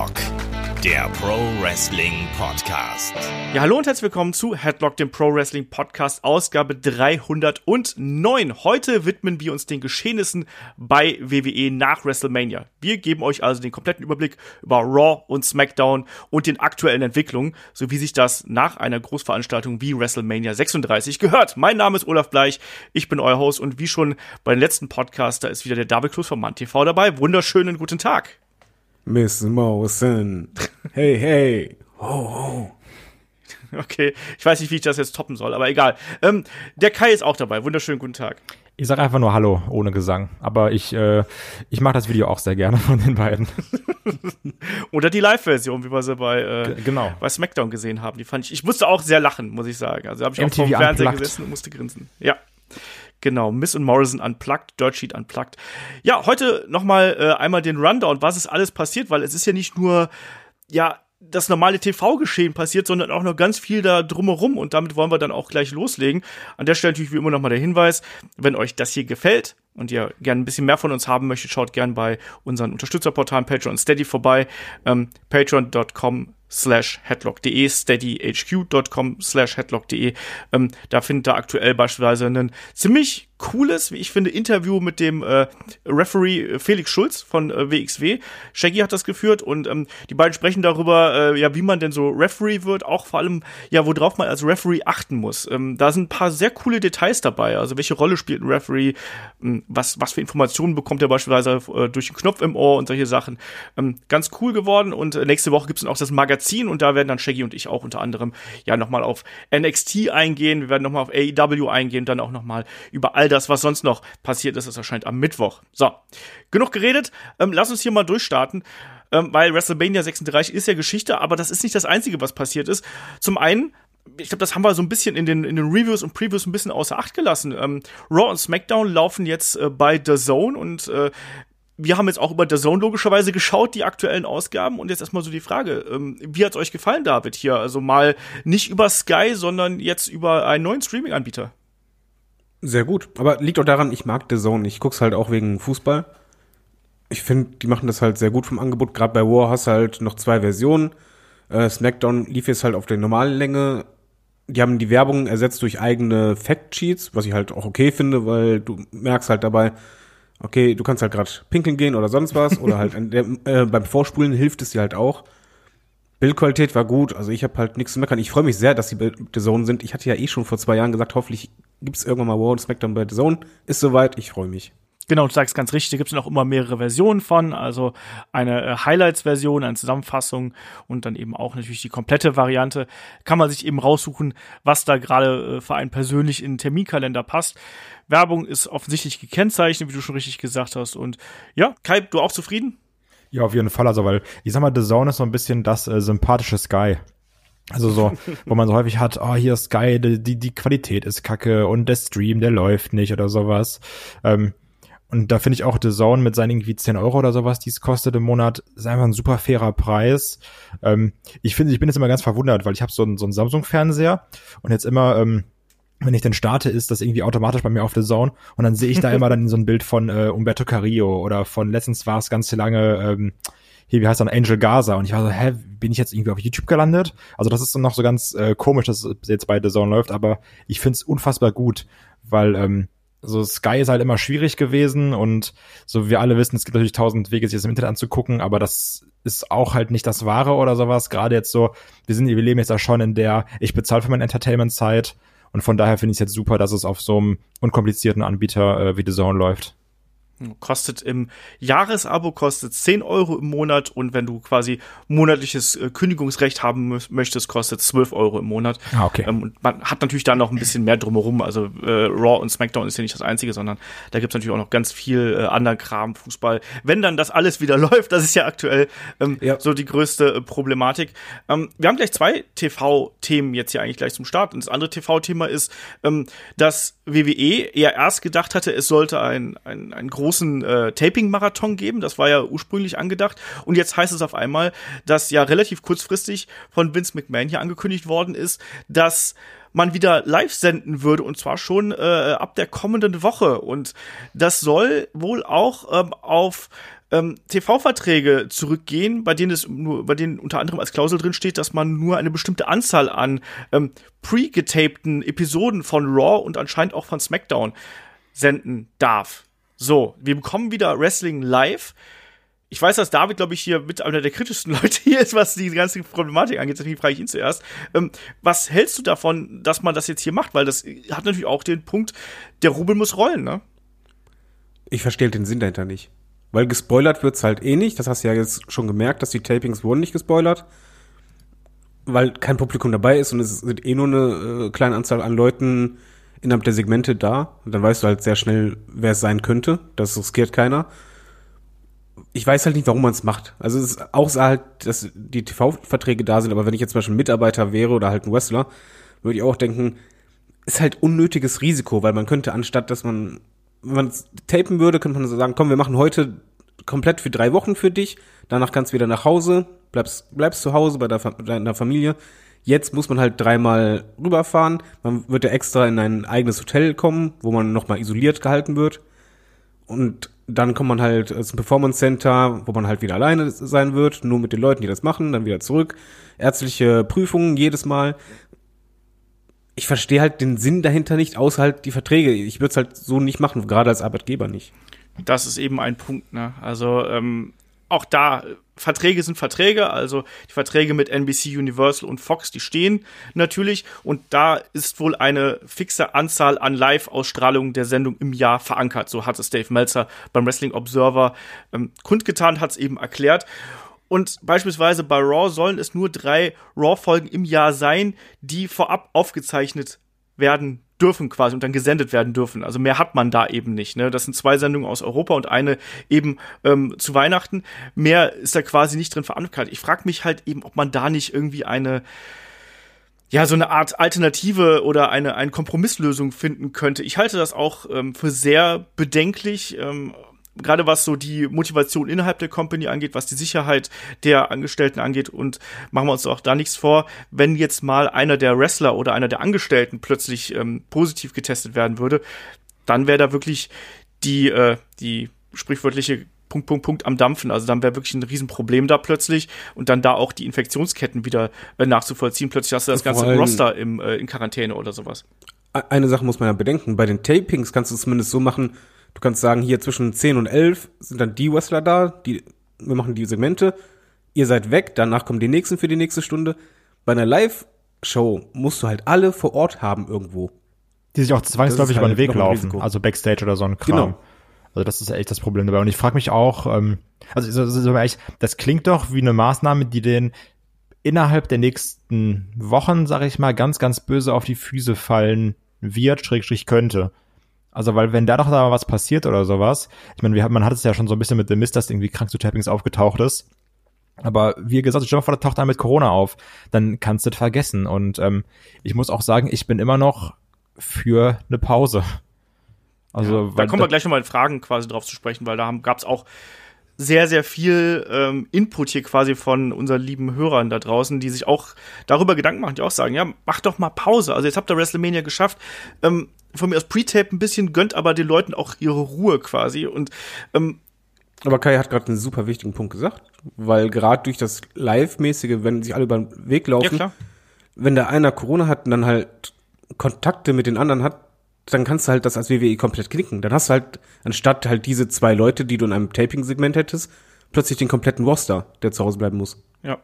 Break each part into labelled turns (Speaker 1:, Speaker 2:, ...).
Speaker 1: Headlock, der Pro Wrestling Podcast.
Speaker 2: Ja, hallo und herzlich willkommen zu Headlock, dem Pro Wrestling Podcast, Ausgabe 309. Heute widmen wir uns den Geschehnissen bei WWE nach WrestleMania. Wir geben euch also den kompletten Überblick über Raw und SmackDown und den aktuellen Entwicklungen, so wie sich das nach einer Großveranstaltung wie WrestleMania 36 gehört. Mein Name ist Olaf Bleich, ich bin euer Host und wie schon bei den letzten Podcasts, da ist wieder der David Klus von MannTV dabei. Wunderschönen guten Tag.
Speaker 3: Miss Mawson. Hey, hey. Ho, ho.
Speaker 2: Okay, ich weiß nicht, wie ich das jetzt toppen soll, aber egal. Ähm, der Kai ist auch dabei. Wunderschönen guten Tag.
Speaker 4: Ich sage einfach nur Hallo ohne Gesang, aber ich, äh, ich mache das Video auch sehr gerne von den beiden.
Speaker 2: Oder die Live-Version, wie wir sie bei, äh,
Speaker 4: genau.
Speaker 2: bei SmackDown gesehen haben. Die fand ich, ich musste auch sehr lachen, muss ich sagen. Also habe ich
Speaker 4: MTV
Speaker 2: auch vom Fernseher
Speaker 4: Unplugged.
Speaker 2: gesessen und musste grinsen. Ja. Genau, Miss und Morrison unplugged, Dirt Sheet unplugged. Ja, heute nochmal äh, einmal den Rundown, was ist alles passiert, weil es ist ja nicht nur, ja, das normale TV-Geschehen passiert, sondern auch noch ganz viel da drumherum und damit wollen wir dann auch gleich loslegen. An der Stelle natürlich wie immer nochmal der Hinweis, wenn euch das hier gefällt und ihr gerne ein bisschen mehr von uns haben möchtet, schaut gerne bei unseren Unterstützerportalen Patreon und Steady vorbei. Ähm, Patreon.com slash headlock.de, steadyhq.com slash headlock.de. Ähm, da findet ihr aktuell beispielsweise ein ziemlich cooles, wie ich finde, Interview mit dem äh, Referee Felix Schulz von äh, WXW. Shaggy hat das geführt und ähm, die beiden sprechen darüber, äh, ja, wie man denn so Referee wird, auch vor allem, ja, worauf man als Referee achten muss. Ähm, da sind ein paar sehr coole Details dabei. Also welche Rolle spielt ein Referee, ähm, was, was für Informationen bekommt er beispielsweise äh, durch den Knopf im Ohr und solche Sachen. Ähm, ganz cool geworden und äh, nächste Woche gibt's dann auch das Magazin und da werden dann Shaggy und ich auch unter anderem ja nochmal auf NXT eingehen, wir werden nochmal auf AEW eingehen, dann auch nochmal über all das, was sonst noch passiert ist. Das erscheint am Mittwoch. So, genug geredet. Ähm, lass uns hier mal durchstarten. Ähm, weil WrestleMania 36 ist ja Geschichte, aber das ist nicht das Einzige, was passiert ist. Zum einen ich glaube, das haben wir so ein bisschen in den, in den Reviews und Previews ein bisschen außer Acht gelassen. Ähm, Raw und SmackDown laufen jetzt äh, bei The Zone und äh, wir haben jetzt auch über The Zone logischerweise geschaut, die aktuellen Ausgaben. Und jetzt erstmal so die Frage, ähm, wie hat's euch gefallen, David, hier? Also mal nicht über Sky, sondern jetzt über einen neuen Streaming-Anbieter.
Speaker 3: Sehr gut. Aber liegt auch daran, ich mag The Zone. Ich guck's halt auch wegen Fußball. Ich finde, die machen das halt sehr gut vom Angebot. Gerade bei War hast du halt noch zwei Versionen. Äh, SmackDown lief jetzt halt auf der normalen Länge. Die haben die Werbung ersetzt durch eigene Factsheets, was ich halt auch okay finde, weil du merkst halt dabei, okay, du kannst halt gerade pinkeln gehen oder sonst was. oder halt der, äh, beim Vorspulen hilft es dir halt auch. Bildqualität war gut, also ich habe halt nichts zu meckern. Ich freue mich sehr, dass bei The Zone sind. Ich hatte ja eh schon vor zwei Jahren gesagt, hoffentlich gibt's irgendwann mal War und SmackDown bei The Zone. Ist soweit, ich freue mich.
Speaker 2: Genau, du sagst ganz richtig, da gibt es auch immer mehrere Versionen von, also eine äh, Highlights-Version, eine Zusammenfassung und dann eben auch natürlich die komplette Variante. Kann man sich eben raussuchen, was da gerade äh, für einen persönlich in den Terminkalender passt. Werbung ist offensichtlich gekennzeichnet, wie du schon richtig gesagt hast. Und ja, Kai, du auch zufrieden?
Speaker 4: Ja, auf jeden Fall. Also, weil ich sag mal, The Zone ist so ein bisschen das äh, sympathische Sky. Also so, wo man so häufig hat, oh, hier ist Sky, die, die, Qualität ist kacke und der Stream, der läuft nicht oder sowas. Ähm, und da finde ich auch The Zone mit seinen irgendwie 10 Euro oder sowas, die es kostet im Monat, ist einfach ein super fairer Preis. Ähm, ich finde, ich bin jetzt immer ganz verwundert, weil ich habe so einen, so einen Samsung-Fernseher und jetzt immer, ähm, wenn ich dann starte, ist das irgendwie automatisch bei mir auf The Zone und dann sehe ich da immer dann so ein Bild von äh, Umberto Carrillo oder von letztens war es ganz lange, ähm, hier, wie heißt dann, Angel Gaza und ich war so, hä, bin ich jetzt irgendwie auf YouTube gelandet? Also das ist dann noch so ganz äh, komisch, dass es jetzt bei The Zone läuft, aber ich finde es unfassbar gut, weil ähm, so Sky ist halt immer schwierig gewesen und so wir alle wissen, es gibt natürlich tausend Wege, sich das im Internet anzugucken, aber das ist auch halt nicht das Wahre oder sowas. Gerade jetzt so, wir sind, wir leben jetzt da schon in der, ich bezahle für meine Entertainment-Zeit und von daher finde ich es jetzt super, dass es auf so einem unkomplizierten Anbieter äh, wie The Zone läuft.
Speaker 2: Kostet im Jahresabo kostet 10 Euro im Monat und wenn du quasi monatliches äh, Kündigungsrecht haben mö- möchtest, kostet 12 Euro im Monat.
Speaker 4: Ah, okay.
Speaker 2: Ähm, und man hat natürlich da noch ein bisschen mehr drumherum. Also äh, Raw und SmackDown ist ja nicht das Einzige, sondern da gibt's natürlich auch noch ganz viel äh, anderen Kram, Fußball. Wenn dann das alles wieder läuft, das ist ja aktuell ähm,
Speaker 3: Ja.
Speaker 2: so die größte äh, Problematik. Ähm, wir haben gleich zwei TV-Themen jetzt hier eigentlich gleich zum Start. Und das andere TV-Thema ist, ähm, dass WWE ja erst gedacht hatte, es sollte ein, ein, einen großen äh, Taping-Marathon geben. Das war ja ursprünglich angedacht. Und jetzt heißt es auf einmal, dass ja relativ kurzfristig von Vince McMahon hier angekündigt worden ist, dass man wieder live senden würde und zwar schon äh, ab der kommenden Woche. Und das soll wohl auch ähm, auf ähm, TV-Verträge zurückgehen, bei denen es nur, bei denen unter anderem als Klausel drin steht, dass man nur eine bestimmte Anzahl an ähm, pre-getapten Episoden von Raw und anscheinend auch von SmackDown senden darf. So, wir bekommen wieder Wrestling live. Ich weiß, dass David, glaube ich, hier mit einer der kritischsten Leute hier ist, was die ganze Problematik angeht. Deswegen frage ich ihn zuerst. Ähm, was hältst du davon, dass man das jetzt hier macht? Weil das hat natürlich auch den Punkt, der Rubel muss rollen, ne?
Speaker 3: Ich verstehe den Sinn dahinter nicht. Weil gespoilert wird's halt eh nicht. Das hast du ja jetzt schon gemerkt, dass die Tapings wurden nicht gespoilert. Weil kein Publikum dabei ist und es sind eh nur eine äh, kleine Anzahl an Leuten innerhalb der Segmente da. Und dann weißt du halt sehr schnell, wer es sein könnte. Das riskiert keiner ich weiß halt nicht, warum man es macht. Also es ist auch halt, dass die TV-Verträge da sind, aber wenn ich jetzt zum Beispiel ein Mitarbeiter wäre oder halt ein Wrestler, würde ich auch denken, ist halt unnötiges Risiko, weil man könnte anstatt, dass man, wenn man es tapen würde, könnte man so sagen, komm, wir machen heute komplett für drei Wochen für dich, danach kannst du wieder nach Hause, bleibst, bleibst zu Hause bei deiner Familie. Jetzt muss man halt dreimal rüberfahren, man wird ja extra in ein eigenes Hotel kommen, wo man nochmal isoliert gehalten wird. Und dann kommt man halt zum Performance Center, wo man halt wieder alleine sein wird, nur mit den Leuten, die das machen, dann wieder zurück. Ärztliche Prüfungen jedes Mal. Ich verstehe halt den Sinn dahinter nicht, außer halt die Verträge. Ich würde es halt so nicht machen, gerade als Arbeitgeber nicht.
Speaker 2: Das ist eben ein Punkt, ne? Also ähm, auch da, Verträge sind Verträge, also die Verträge mit NBC, Universal und Fox, die stehen natürlich und da ist wohl eine fixe Anzahl an Live-Ausstrahlungen der Sendung im Jahr verankert. So hat es Dave Meltzer beim Wrestling Observer ähm, kundgetan, hat es eben erklärt. Und beispielsweise bei Raw sollen es nur drei Raw-Folgen im Jahr sein, die vorab aufgezeichnet werden dürfen quasi und dann gesendet werden dürfen. Also mehr hat man da eben nicht. Ne? Das sind zwei Sendungen aus Europa und eine eben ähm, zu Weihnachten. Mehr ist da quasi nicht drin verankert. Ich frage mich halt eben, ob man da nicht irgendwie eine ja, so eine Art Alternative oder eine, eine Kompromisslösung finden könnte. Ich halte das auch ähm, für sehr bedenklich. Ähm, gerade was so die Motivation innerhalb der Company angeht, was die Sicherheit der Angestellten angeht und machen wir uns auch da nichts vor, wenn jetzt mal einer der Wrestler oder einer der Angestellten plötzlich ähm, positiv getestet werden würde, dann wäre da wirklich die, äh, die sprichwörtliche Punkt, Punkt, Punkt am Dampfen. Also dann wäre wirklich ein Riesenproblem da plötzlich und dann da auch die Infektionsketten wieder äh, nachzuvollziehen. Plötzlich hast du das ganze Roster im, äh, in Quarantäne oder sowas.
Speaker 3: Eine Sache muss man ja bedenken. Bei den Tapings kannst du es zumindest so machen, Du kannst sagen, hier zwischen 10 und 11 sind dann die Wrestler da, die, wir machen die Segmente, ihr seid weg, danach kommen die nächsten für die nächste Stunde. Bei einer Live-Show musst du halt alle vor Ort haben irgendwo.
Speaker 4: Die sich auch zwangsläufig über den halt Weg laufen, also Backstage oder so ein Kram. Genau. Also das ist echt das Problem dabei. Und ich frage mich auch, ähm, also so, so, so ehrlich, das klingt doch wie eine Maßnahme, die den innerhalb der nächsten Wochen, sage ich mal, ganz, ganz böse auf die Füße fallen wird, schrägstrich könnte. Also, weil wenn da doch da was passiert oder sowas, ich meine, wir, man hat es ja schon so ein bisschen mit The Mist, dass irgendwie krank zu Tappings aufgetaucht ist. Aber wie gesagt, stell mal vor, da taucht einer mit Corona auf, dann kannst du das vergessen. Und ähm, ich muss auch sagen, ich bin immer noch für eine Pause.
Speaker 2: Also, ja, da kommen wir gleich nochmal in Fragen quasi drauf zu sprechen, weil da gab es auch sehr, sehr viel ähm, Input hier quasi von unseren lieben Hörern da draußen, die sich auch darüber Gedanken machen, die auch sagen, ja, mach doch mal Pause. Also jetzt habt ihr WrestleMania geschafft. Ähm, von mir aus Pre-Tape ein bisschen, gönnt aber den Leuten auch ihre Ruhe quasi. Und ähm,
Speaker 3: aber Kai hat gerade einen super wichtigen Punkt gesagt, weil gerade durch das Live-mäßige, wenn sich alle über den Weg laufen, ja, wenn da einer Corona hat und dann halt Kontakte mit den anderen hat, dann kannst du halt das als WWE komplett knicken. Dann hast du halt, anstatt halt diese zwei Leute, die du in einem Taping-Segment hättest, plötzlich den kompletten Roster, der zu Hause bleiben muss.
Speaker 2: Ja.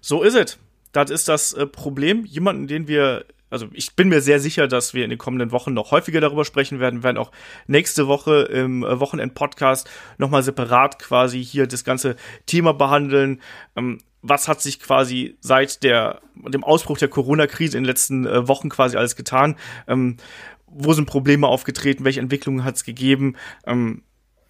Speaker 2: So ist es. Das ist das äh, Problem. Jemanden, den wir also ich bin mir sehr sicher, dass wir in den kommenden Wochen noch häufiger darüber sprechen werden. Wir werden auch nächste Woche im äh, Wochenend-Podcast nochmal separat quasi hier das ganze Thema behandeln. Ähm, was hat sich quasi seit der, dem Ausbruch der Corona-Krise in den letzten äh, Wochen quasi alles getan? Ähm, wo sind Probleme aufgetreten? Welche Entwicklungen hat es gegeben? Ähm,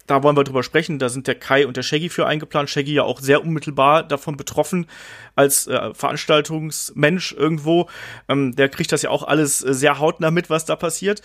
Speaker 2: da wollen wir drüber sprechen. Da sind der Kai und der Shaggy für eingeplant. Shaggy ja auch sehr unmittelbar davon betroffen als äh, Veranstaltungsmensch irgendwo. Ähm, der kriegt das ja auch alles äh, sehr hautnah mit, was da passiert.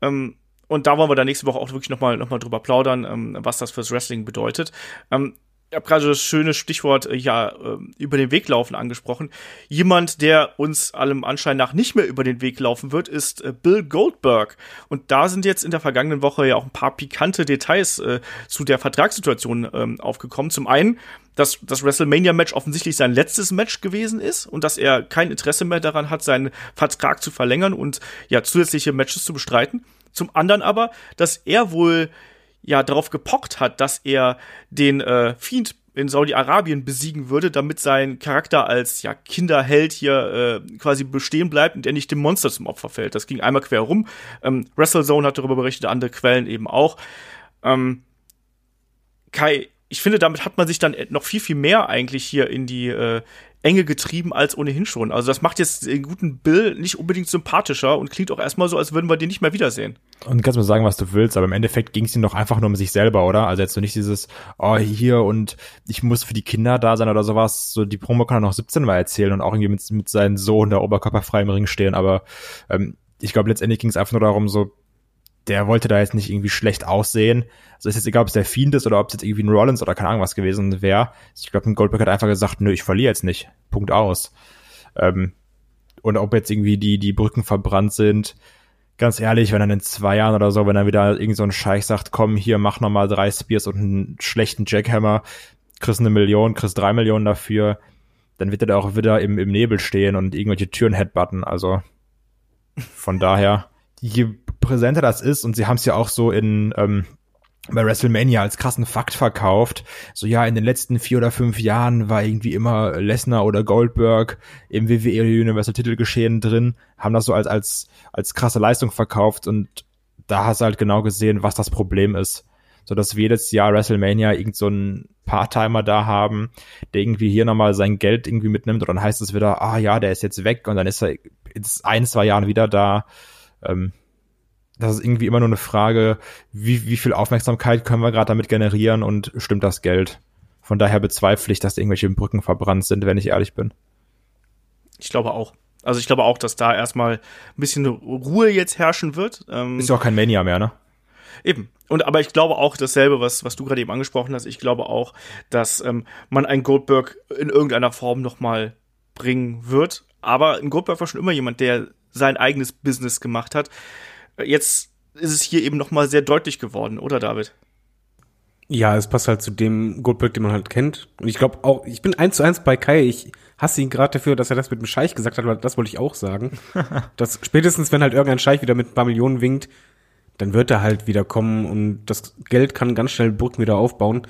Speaker 2: Ähm, und da wollen wir dann nächste Woche auch wirklich nochmal noch mal drüber plaudern, ähm, was das fürs Wrestling bedeutet. Ähm, ich habe gerade das schöne Stichwort äh, ja äh, über den Weg laufen angesprochen. Jemand, der uns allem Anschein nach nicht mehr über den Weg laufen wird, ist äh, Bill Goldberg. Und da sind jetzt in der vergangenen Woche ja auch ein paar pikante Details äh, zu der Vertragssituation ähm, aufgekommen. Zum einen, dass das WrestleMania-Match offensichtlich sein letztes Match gewesen ist und dass er kein Interesse mehr daran hat, seinen Vertrag zu verlängern und ja zusätzliche Matches zu bestreiten. Zum anderen aber, dass er wohl ja darauf gepocht hat, dass er den äh, Fiend in Saudi-Arabien besiegen würde, damit sein Charakter als ja Kinderheld hier äh, quasi bestehen bleibt und er nicht dem Monster zum Opfer fällt. Das ging einmal quer rum. Ähm, WrestleZone hat darüber berichtet, andere Quellen eben auch. Ähm, Kai, ich finde, damit hat man sich dann noch viel, viel mehr eigentlich hier in die äh, Enge getrieben als ohnehin schon. Also das macht jetzt den guten Bill nicht unbedingt sympathischer und klingt auch erstmal so, als würden wir den nicht mehr wiedersehen.
Speaker 4: Und kannst mir sagen, was du willst, aber im Endeffekt ging es ihm doch einfach nur um sich selber, oder? Also jetzt so nicht dieses, oh, hier und ich muss für die Kinder da sein oder sowas. So die Promo kann er noch 17 mal erzählen und auch irgendwie mit, mit seinem Sohn der oberkörperfrei im Ring stehen, aber ähm, ich glaube, letztendlich ging es einfach nur darum, so, der wollte da jetzt nicht irgendwie schlecht aussehen. Also ist jetzt egal, ob es der Fiend ist oder ob es jetzt irgendwie ein Rollins oder keine Ahnung was gewesen wäre. Ich glaube, ein Goldberg hat einfach gesagt, nö, ich verliere jetzt nicht. Punkt aus. Ähm, und ob jetzt irgendwie die, die Brücken verbrannt sind, ganz ehrlich, wenn dann in zwei Jahren oder so, wenn dann wieder irgend so ein Scheich sagt, komm, hier, mach nochmal drei Spears und einen schlechten Jackhammer, kriegst eine Million, kriegst drei Millionen dafür, dann wird er da auch wieder im, im Nebel stehen und irgendwelche Türen headbutten. Also von daher, je präsenter das ist, und sie haben es ja auch so in ähm, bei WrestleMania als krassen Fakt verkauft. So ja, in den letzten vier oder fünf Jahren war irgendwie immer Lesnar oder Goldberg im WWE Universal Titelgeschehen drin, haben das so als als als krasse Leistung verkauft und da hast du halt genau gesehen, was das Problem ist. So dass wir jedes Jahr WrestleMania irgend so einen Part-Timer da haben, der irgendwie hier nochmal sein Geld irgendwie mitnimmt und dann heißt es wieder, ah ja, der ist jetzt weg und dann ist er in ein, zwei Jahren wieder da. Ähm, das ist irgendwie immer nur eine Frage, wie, wie viel Aufmerksamkeit können wir gerade damit generieren und stimmt das Geld? Von daher bezweifle ich, dass irgendwelche Brücken verbrannt sind, wenn ich ehrlich bin.
Speaker 2: Ich glaube auch. Also ich glaube auch, dass da erstmal ein bisschen Ruhe jetzt herrschen wird.
Speaker 4: Ähm, ist ja auch kein Mania mehr, ne?
Speaker 2: Eben. Und aber ich glaube auch dasselbe, was, was du gerade eben angesprochen hast. Ich glaube auch, dass ähm, man einen Goldberg in irgendeiner Form nochmal bringen wird. Aber ein Goldberg war schon immer jemand, der sein eigenes Business gemacht hat jetzt ist es hier eben noch mal sehr deutlich geworden, oder David?
Speaker 3: Ja, es passt halt zu dem Goldberg, den man halt kennt. Und ich glaube auch, ich bin eins zu eins bei Kai. Ich hasse ihn gerade dafür, dass er das mit dem Scheich gesagt hat, weil das wollte ich auch sagen. dass spätestens, wenn halt irgendein Scheich wieder mit ein paar Millionen winkt, dann wird er halt wieder kommen und das Geld kann ganz schnell Brücken wieder aufbauen.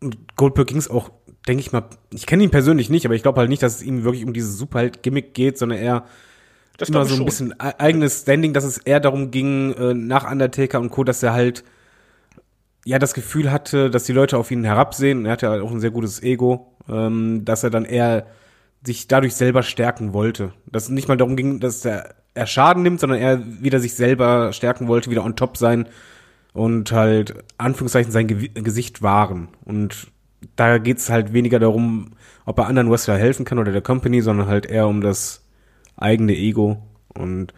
Speaker 3: Und Goldberg ging es auch, denke ich mal, ich kenne ihn persönlich nicht, aber ich glaube halt nicht, dass es ihm wirklich um dieses Superheld-Gimmick geht, sondern eher das immer so ein schon. bisschen e-, eigenes Standing, dass es eher darum ging, äh, nach Undertaker und Co., dass er halt ja das Gefühl hatte, dass die Leute auf ihn herabsehen. Er hatte ja auch ein sehr gutes Ego, ähm, dass er dann eher sich dadurch selber stärken wollte. Dass es nicht mal darum ging, dass er, er Schaden nimmt, sondern er wieder sich selber stärken wollte, wieder on top sein und halt Anführungszeichen sein Ge Gesicht wahren. Und da geht's halt weniger darum, ob er anderen Wrestler helfen kann oder der Company, sondern halt eher um das eigene Ego. Und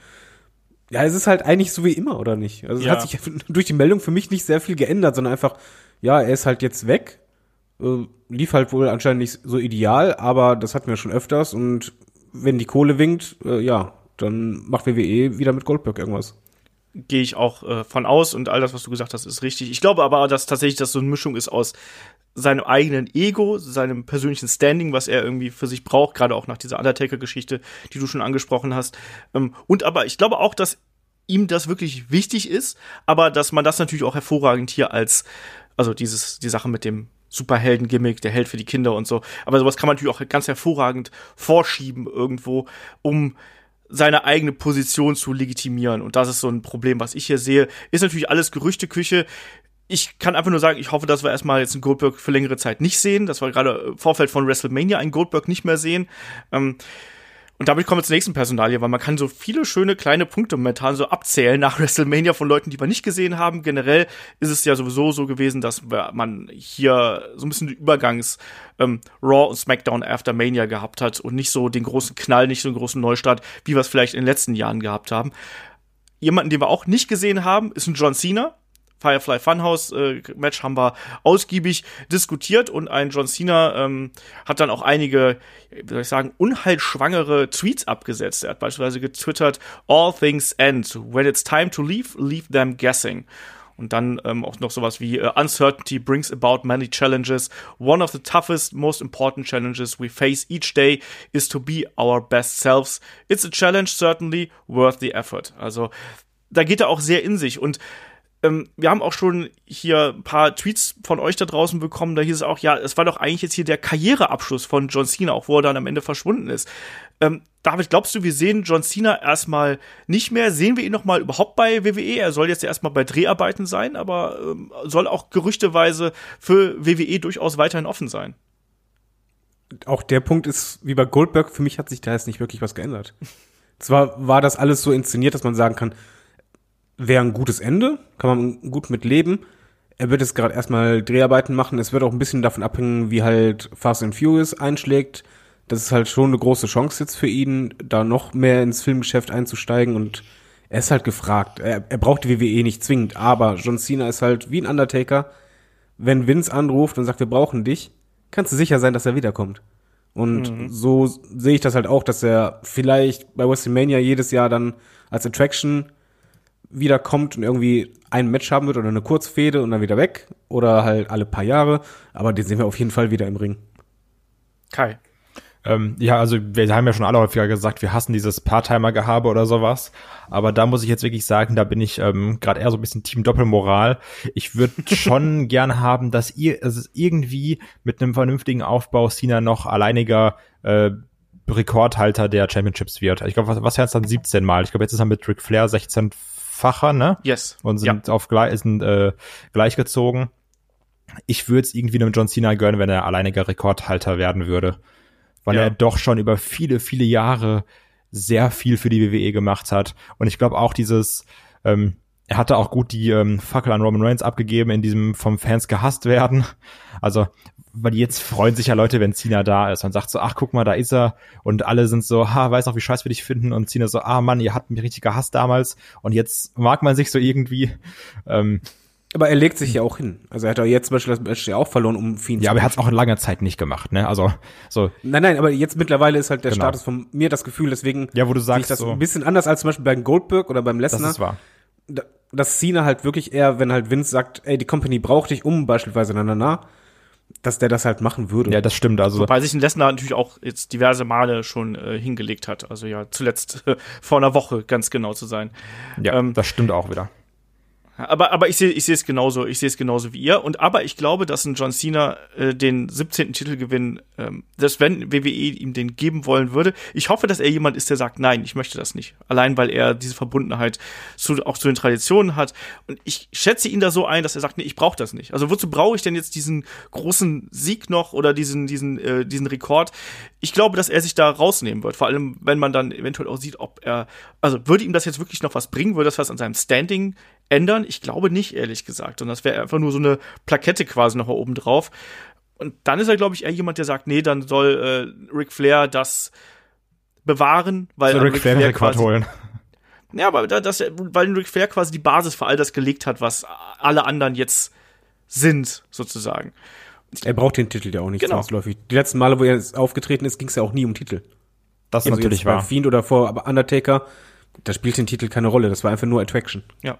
Speaker 3: ja, es ist halt eigentlich so wie immer, oder nicht? Also es ja. hat sich durch die Meldung für mich nicht sehr viel geändert, sondern einfach, ja, er ist halt jetzt weg. Äh, lief halt wohl anscheinend nicht so ideal, aber das hatten wir schon öfters. Und wenn die Kohle winkt, äh, ja, dann macht WWE wieder mit Goldberg irgendwas
Speaker 2: gehe ich auch äh, von aus und all das, was du gesagt hast, ist richtig. Ich glaube aber, dass tatsächlich das so eine Mischung ist aus seinem eigenen Ego, seinem persönlichen Standing, was er irgendwie für sich braucht, gerade auch nach dieser Undertaker-Geschichte, die du schon angesprochen hast. Ähm, und aber ich glaube auch, dass ihm das wirklich wichtig ist, aber dass man das natürlich auch hervorragend hier als, also dieses, die Sache mit dem Superhelden-Gimmick, der Held für die Kinder und so. Aber sowas kann man natürlich auch ganz hervorragend vorschieben irgendwo, um seine eigene Position zu legitimieren. Und das ist so ein Problem, was ich hier sehe. Ist natürlich alles Gerüchteküche ich kann einfach nur sagen, ich hoffe, dass wir erstmal jetzt einen Goldberg für längere Zeit nicht sehen, dass wir gerade im Vorfeld von WrestleMania einen Goldberg nicht mehr sehen. Ähm, und damit kommen wir zur nächsten Personalie, weil man kann so viele schöne kleine Punkte momentan so abzählen nach WrestleMania von Leuten, die wir nicht gesehen haben. Generell ist es ja sowieso so gewesen, dass man hier so ein bisschen den Übergangs ähm, Raw und SmackDown After Mania gehabt hat und nicht so den großen Knall, nicht so einen großen Neustart, wie wir es vielleicht in den letzten Jahren gehabt haben. Jemanden, den wir auch nicht gesehen haben, ist ein John Cena Firefly Funhouse äh, Match haben wir ausgiebig diskutiert und ein John Cena ähm, hat dann auch einige, wie soll ich sagen, unheilschwangere Tweets abgesetzt. Er hat beispielsweise getwittert, All things end. When it's time to leave, leave them guessing. Und dann ähm, auch noch sowas wie uh, Uncertainty brings about many challenges. One of the toughest, most important challenges we face each day is to be our best selves. It's a challenge certainly worth the effort. Also da geht er auch sehr in sich und ähm, wir haben auch schon hier ein paar Tweets von euch da draußen bekommen. Da hieß es auch, ja, es war doch eigentlich jetzt hier der Karriereabschluss von John Cena, auch wo er dann am Ende verschwunden ist. Ähm, David, glaubst du, wir sehen John Cena erstmal nicht mehr? Sehen wir ihn noch mal überhaupt bei WWE? Er soll jetzt ja erstmal bei Dreharbeiten sein, aber ähm, soll auch gerüchteweise für WWE durchaus weiterhin offen sein.
Speaker 3: Auch der Punkt ist, wie bei Goldberg, für mich hat sich da jetzt nicht wirklich was geändert. Zwar war das alles so inszeniert, dass man sagen kann, wäre ein gutes Ende, kann man gut mit leben. Er wird jetzt gerade erstmal Dreharbeiten machen. Es wird auch ein bisschen davon abhängen, wie halt Fast and Furious einschlägt. Das ist halt schon eine große Chance jetzt für ihn, da noch mehr ins Filmgeschäft einzusteigen und er ist halt gefragt. Er, er braucht die WWE nicht zwingend, aber John Cena ist halt wie ein Undertaker. Wenn Vince anruft und sagt, wir brauchen dich, kannst du sicher sein, dass er wiederkommt. Und mhm. so sehe ich das halt auch, dass er vielleicht bei WrestleMania jedes Jahr dann als Attraction wiederkommt und irgendwie ein Match haben wird oder eine Kurzfehde und dann wieder weg oder halt alle paar Jahre. Aber den sehen wir auf jeden Fall wieder im Ring.
Speaker 2: Kai.
Speaker 4: Ähm, ja, also wir haben ja schon alle häufiger gesagt, wir hassen dieses Part-Timer-Gehabe oder sowas. Aber da muss ich jetzt wirklich sagen, da bin ich ähm, gerade eher so ein bisschen Team Doppelmoral. Ich würde schon gern haben, dass ihr also irgendwie mit einem vernünftigen Aufbau Cena noch alleiniger äh, Rekordhalter der Championships wird. Ich glaube, was, was wären es dann 17 Mal? Ich glaube, jetzt ist er mit Ric Flair 16 Facher, ne?
Speaker 2: Yes.
Speaker 4: Und sind ja. auf gleich, sind, äh, gleichgezogen. Ich würde es irgendwie einem John Cena gönnen, wenn er alleiniger Rekordhalter werden würde. Weil ja. er doch schon über viele, viele Jahre sehr viel für die WWE gemacht hat. Und ich glaube auch dieses, ähm, er hatte auch gut die ähm, Fackel an Roman Reigns abgegeben, in diesem vom Fans gehasst werden. Also, weil jetzt freuen sich ja Leute, wenn Cena da ist und sagt so, ach guck mal, da ist er. Und alle sind so, ha, weiß noch, wie scheiß wir dich finden. Und Cena so, ah Mann, ihr habt mich richtig gehasst damals. Und jetzt mag man sich so irgendwie. Ähm,
Speaker 3: aber er legt sich ja auch hin. Also er hat ja jetzt zum Beispiel das Match ja auch verloren, um Fiend
Speaker 4: Ja, aber er hat es auch in langer Zeit nicht gemacht, ne? Also so.
Speaker 3: Nein, nein, aber jetzt mittlerweile ist halt der genau. Status von mir das Gefühl, deswegen
Speaker 4: ja, wo du sagst,
Speaker 3: das
Speaker 4: so,
Speaker 3: ein bisschen anders als zum Beispiel beim Goldberg oder beim Lesnar.
Speaker 4: Das ist wahr.
Speaker 3: Dass Cena halt wirklich eher, wenn halt Vince sagt, ey, die Company braucht dich um, beispielsweise na, na, na, dass der das halt machen würde.
Speaker 4: Ja, das stimmt. Also
Speaker 2: wobei sich ein Lesnar natürlich auch jetzt diverse Male schon äh, hingelegt hat. Also ja, zuletzt äh, vor einer Woche, ganz genau zu sein.
Speaker 4: Ja, ähm, das stimmt auch wieder.
Speaker 2: Aber, aber ich sehe ich sehe es genauso, ich sehe es genauso wie ihr. Und aber ich glaube, dass ein John Cena äh, den 17. Titelgewinn, ähm, dass wenn WWE ihm den geben wollen würde, ich hoffe, dass er jemand ist, der sagt, nein, ich möchte das nicht. Allein weil er diese Verbundenheit zu, auch zu den Traditionen hat. Und ich schätze ihn da so ein, dass er sagt, nee, ich brauche das nicht. Also wozu brauche ich denn jetzt diesen großen Sieg noch oder diesen, diesen, äh, diesen Rekord? Ich glaube, dass er sich da rausnehmen wird. Vor allem, wenn man dann eventuell auch sieht, ob er, also würde ihm das jetzt wirklich noch was bringen, würde das was an seinem Standing ändern? Ich glaube nicht, ehrlich gesagt. Und das wäre einfach nur so eine Plakette quasi noch mal oben drauf. Und dann ist er, glaube ich, eher jemand, der sagt, nee, dann soll äh, Ric Flair das bewahren, weil
Speaker 4: soll Ric Flair, Flair quasi, holen.
Speaker 2: Ja, aber das, weil Ric Flair quasi die Basis für all das gelegt hat, was alle anderen jetzt sind, sozusagen.
Speaker 3: Er braucht den Titel ja auch nicht genau. zwangsläufig. Die letzten Male, wo er aufgetreten ist, ging es ja auch nie um Titel.
Speaker 4: Das ist also natürlich wahr.
Speaker 3: Fiend oder vor aber Undertaker, da spielt den Titel keine Rolle. Das war einfach nur Attraction.
Speaker 2: Ja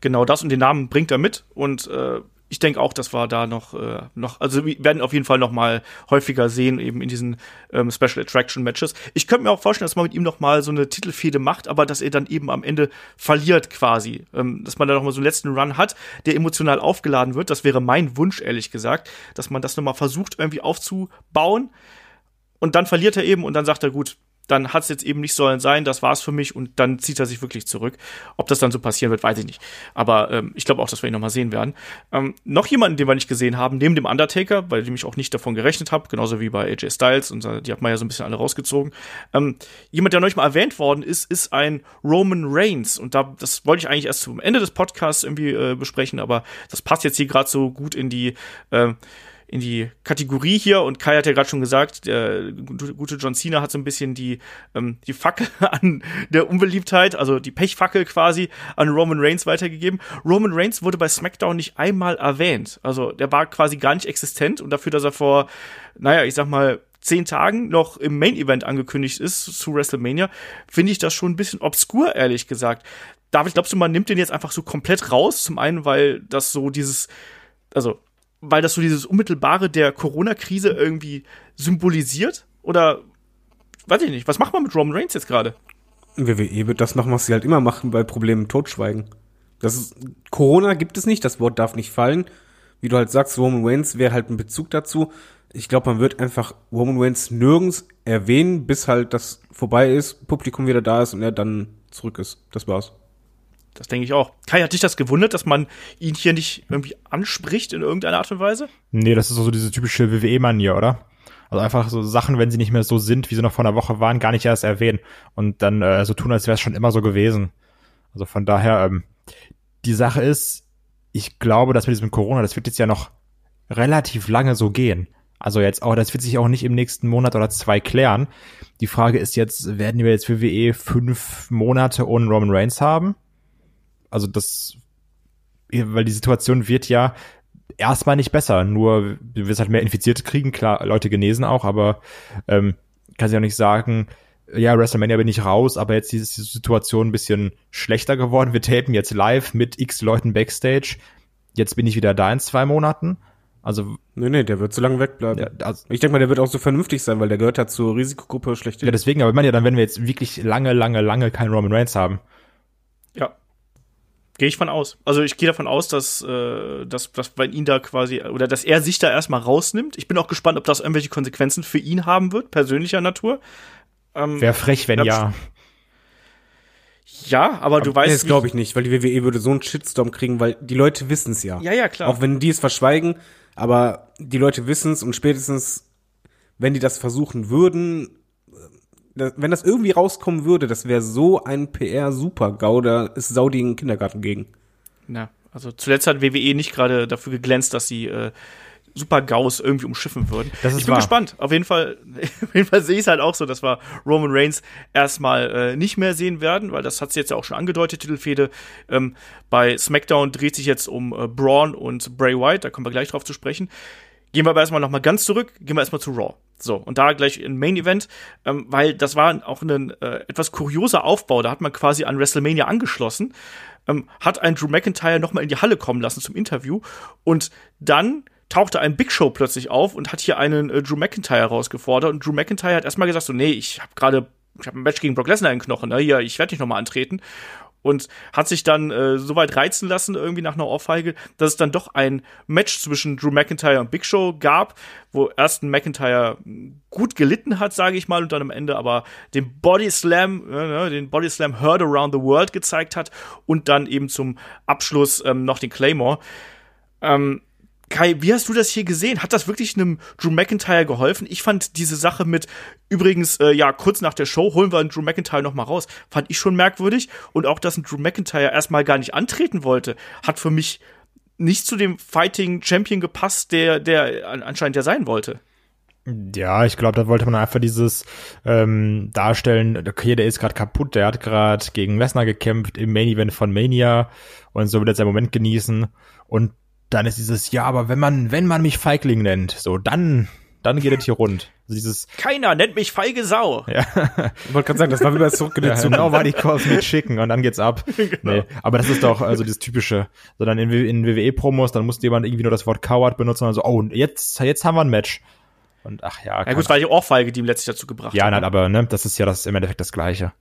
Speaker 2: genau das und den Namen bringt er mit und äh, ich denke auch, dass wir da noch, äh, noch, also wir werden auf jeden Fall noch mal häufiger sehen, eben in diesen ähm, Special Attraction Matches. Ich könnte mir auch vorstellen, dass man mit ihm noch mal so eine Titelfehde macht, aber dass er dann eben am Ende verliert quasi. Ähm, dass man da noch mal so einen letzten Run hat, der emotional aufgeladen wird. Das wäre mein Wunsch, ehrlich gesagt, dass man das noch mal versucht, irgendwie aufzubauen. Und dann verliert er eben und dann sagt er, gut, dann hat es jetzt eben nicht sollen sein, das war's für mich und dann zieht er sich wirklich zurück. Ob das dann so passieren wird, weiß ich nicht. Aber ähm, ich glaube auch, dass wir ihn nochmal sehen werden. Ähm, noch jemanden, den wir nicht gesehen haben, neben dem Undertaker, weil ich auch nicht davon gerechnet habe, genauso wie bei AJ Styles und die hat man ja so ein bisschen alle rausgezogen. Ähm, jemand, der neulich mal erwähnt worden ist, ist ein Roman Reigns und da das wollte ich eigentlich erst zum Ende des Podcasts irgendwie äh, besprechen, aber das passt jetzt hier gerade so gut in die äh, in die Kategorie hier und Kai hat ja gerade schon gesagt, der gute John Cena hat so ein bisschen die, ähm, die Fackel an der Unbeliebtheit, also die Pechfackel quasi an Roman Reigns weitergegeben. Roman Reigns wurde bei SmackDown nicht einmal erwähnt. Also der war quasi gar nicht existent und dafür, dass er vor, naja, ich sag mal, zehn Tagen noch im Main Event angekündigt ist zu WrestleMania, finde ich das schon ein bisschen obskur, ehrlich gesagt. David, glaubst du, man nimmt den jetzt einfach so komplett raus? Zum einen, weil das so dieses, also weil das so dieses Unmittelbare der Corona-Krise irgendwie symbolisiert? Oder weiß ich nicht, was macht man mit Roman Reigns jetzt gerade?
Speaker 3: WWE wird das machen, was sie halt immer machen bei Problemen totschweigen. Das ist, Corona gibt es nicht, das Wort darf nicht fallen. Wie du halt sagst, Roman Reigns wäre halt ein Bezug dazu. Ich glaube, man wird einfach Roman Reigns nirgends erwähnen, bis halt das vorbei ist, Publikum wieder da ist und er dann zurück ist. Das war's.
Speaker 2: Das denke ich auch. Kai, hat dich das gewundert, dass man ihn hier nicht irgendwie anspricht in irgendeiner Art und Weise?
Speaker 4: Nee, das ist so diese typische WWE-Manier, oder? Also einfach so Sachen, wenn sie nicht mehr so sind, wie sie noch vor einer Woche waren, gar nicht erst erwähnen und dann äh, so tun, als wäre es schon immer so gewesen. Also von daher, ähm, die Sache ist, ich glaube, dass mit diesem Corona, das wird jetzt ja noch relativ lange so gehen. Also jetzt auch, das wird sich auch nicht im nächsten Monat oder zwei klären. Die Frage ist jetzt, werden wir jetzt WWE fünf Monate ohne Roman Reigns haben? Also das, weil die Situation wird ja erstmal nicht besser, nur du wirst halt mehr Infizierte kriegen, klar, Leute genesen auch, aber ähm, kann sich auch nicht sagen, ja, WrestleMania bin ich raus, aber jetzt ist die Situation ein bisschen schlechter geworden. Wir tapen jetzt live mit x Leuten Backstage. Jetzt bin ich wieder da in zwei Monaten. Also.
Speaker 3: Nee, nee, der wird so lange wegbleiben. Ja, also, ich denke mal, der wird auch so vernünftig sein, weil der gehört ja zur Risikogruppe schlecht.
Speaker 4: Ja, deswegen, aber ich meine ja, dann werden wir jetzt wirklich lange, lange, lange keinen Roman Reigns haben.
Speaker 2: Ja, Gehe ich von aus. Also ich gehe davon aus, dass, äh, dass, dass bei ihn da quasi, oder dass er sich da erstmal rausnimmt. Ich bin auch gespannt, ob das irgendwelche Konsequenzen für ihn haben wird, persönlicher Natur.
Speaker 4: Ähm, Wäre frech, wenn ja.
Speaker 2: Ja, aber, aber du weißt.
Speaker 3: Das glaube ich nicht, weil die WWE würde so einen Shitstorm kriegen, weil die Leute wissen es ja.
Speaker 2: Ja, ja, klar.
Speaker 3: Auch wenn die es verschweigen, aber die Leute wissen es und spätestens, wenn die das versuchen würden, wenn das irgendwie rauskommen würde, das wäre so ein PR-Super-GAU, da ist Saudi in den Kindergarten gegen.
Speaker 2: Na, also zuletzt hat WWE nicht gerade dafür geglänzt, dass sie äh, Super-GAUs irgendwie umschiffen würden.
Speaker 4: Das ist
Speaker 2: ich bin
Speaker 4: wahr.
Speaker 2: gespannt. Auf jeden Fall, auf jeden Fall sehe ich es halt auch so, dass wir Roman Reigns erstmal äh, nicht mehr sehen werden, weil das hat sie jetzt ja auch schon angedeutet, Titelfehde. Ähm, bei SmackDown dreht sich jetzt um äh, Braun und Bray Wyatt, da kommen wir gleich drauf zu sprechen. Gehen wir aber erstmal nochmal ganz zurück, gehen wir erstmal zu Raw. So, und da gleich ein Main Event, ähm, weil das war auch ein äh, etwas kurioser Aufbau. Da hat man quasi an WrestleMania angeschlossen, ähm, hat einen Drew McIntyre nochmal in die Halle kommen lassen zum Interview und dann tauchte ein Big Show plötzlich auf und hat hier einen äh, Drew McIntyre herausgefordert und Drew McIntyre hat erstmal gesagt so, nee, ich habe gerade ich habe ein Match gegen Brock Lesnar in den Knochen, ne? Hier, ich werde nicht nochmal antreten und hat sich dann äh, so weit reizen lassen, irgendwie nach einer Ohrfeige, dass es dann doch ein Match zwischen Drew McIntyre und Big Show gab, wo erst McIntyre gut gelitten hat, sage ich mal, und dann am Ende aber den Body Slam, äh, den Body Slam Heard Around the World gezeigt hat und dann eben zum Abschluss ähm, noch den Claymore. Ähm, Kai, wie hast du das hier gesehen? Hat das wirklich einem Drew McIntyre geholfen? Ich fand diese Sache mit, übrigens, äh, ja, kurz nach der Show holen wir einen Drew McIntyre noch mal raus, fand ich schon merkwürdig. Und auch, dass ein Drew McIntyre erstmal gar nicht antreten wollte, hat für mich nicht zu dem Fighting Champion gepasst, der, der anscheinend ja sein wollte.
Speaker 4: Ja, ich glaube, da wollte man einfach dieses ähm, darstellen, okay, der ist gerade kaputt, der hat gerade gegen Lesnar gekämpft im Main Event von Mania und so will er seinen Moment genießen. Und dann ist dieses, ja, aber wenn man, wenn man mich Feigling nennt, so, dann, dann geht es hier rund. Also dieses,
Speaker 2: Keiner nennt mich feige Sau.
Speaker 4: Ja.
Speaker 3: Ich wollte gerade sagen, das war wieder zurück in
Speaker 4: ja, genau war die Cosmic Chicken und dann geht's ab. genau. Nee, aber das ist doch also das typische. So dann in, in WWE-Promos, dann musste jemand irgendwie nur das Wort Coward benutzen und so, oh, jetzt, jetzt haben wir ein Match. Und ach ja.
Speaker 2: Ja gut, war die Ohrfeige, die ihm letztlich dazu gebracht
Speaker 4: ja,
Speaker 2: hat.
Speaker 4: Ja, nein, aber ne, das ist ja das im Endeffekt das Gleiche.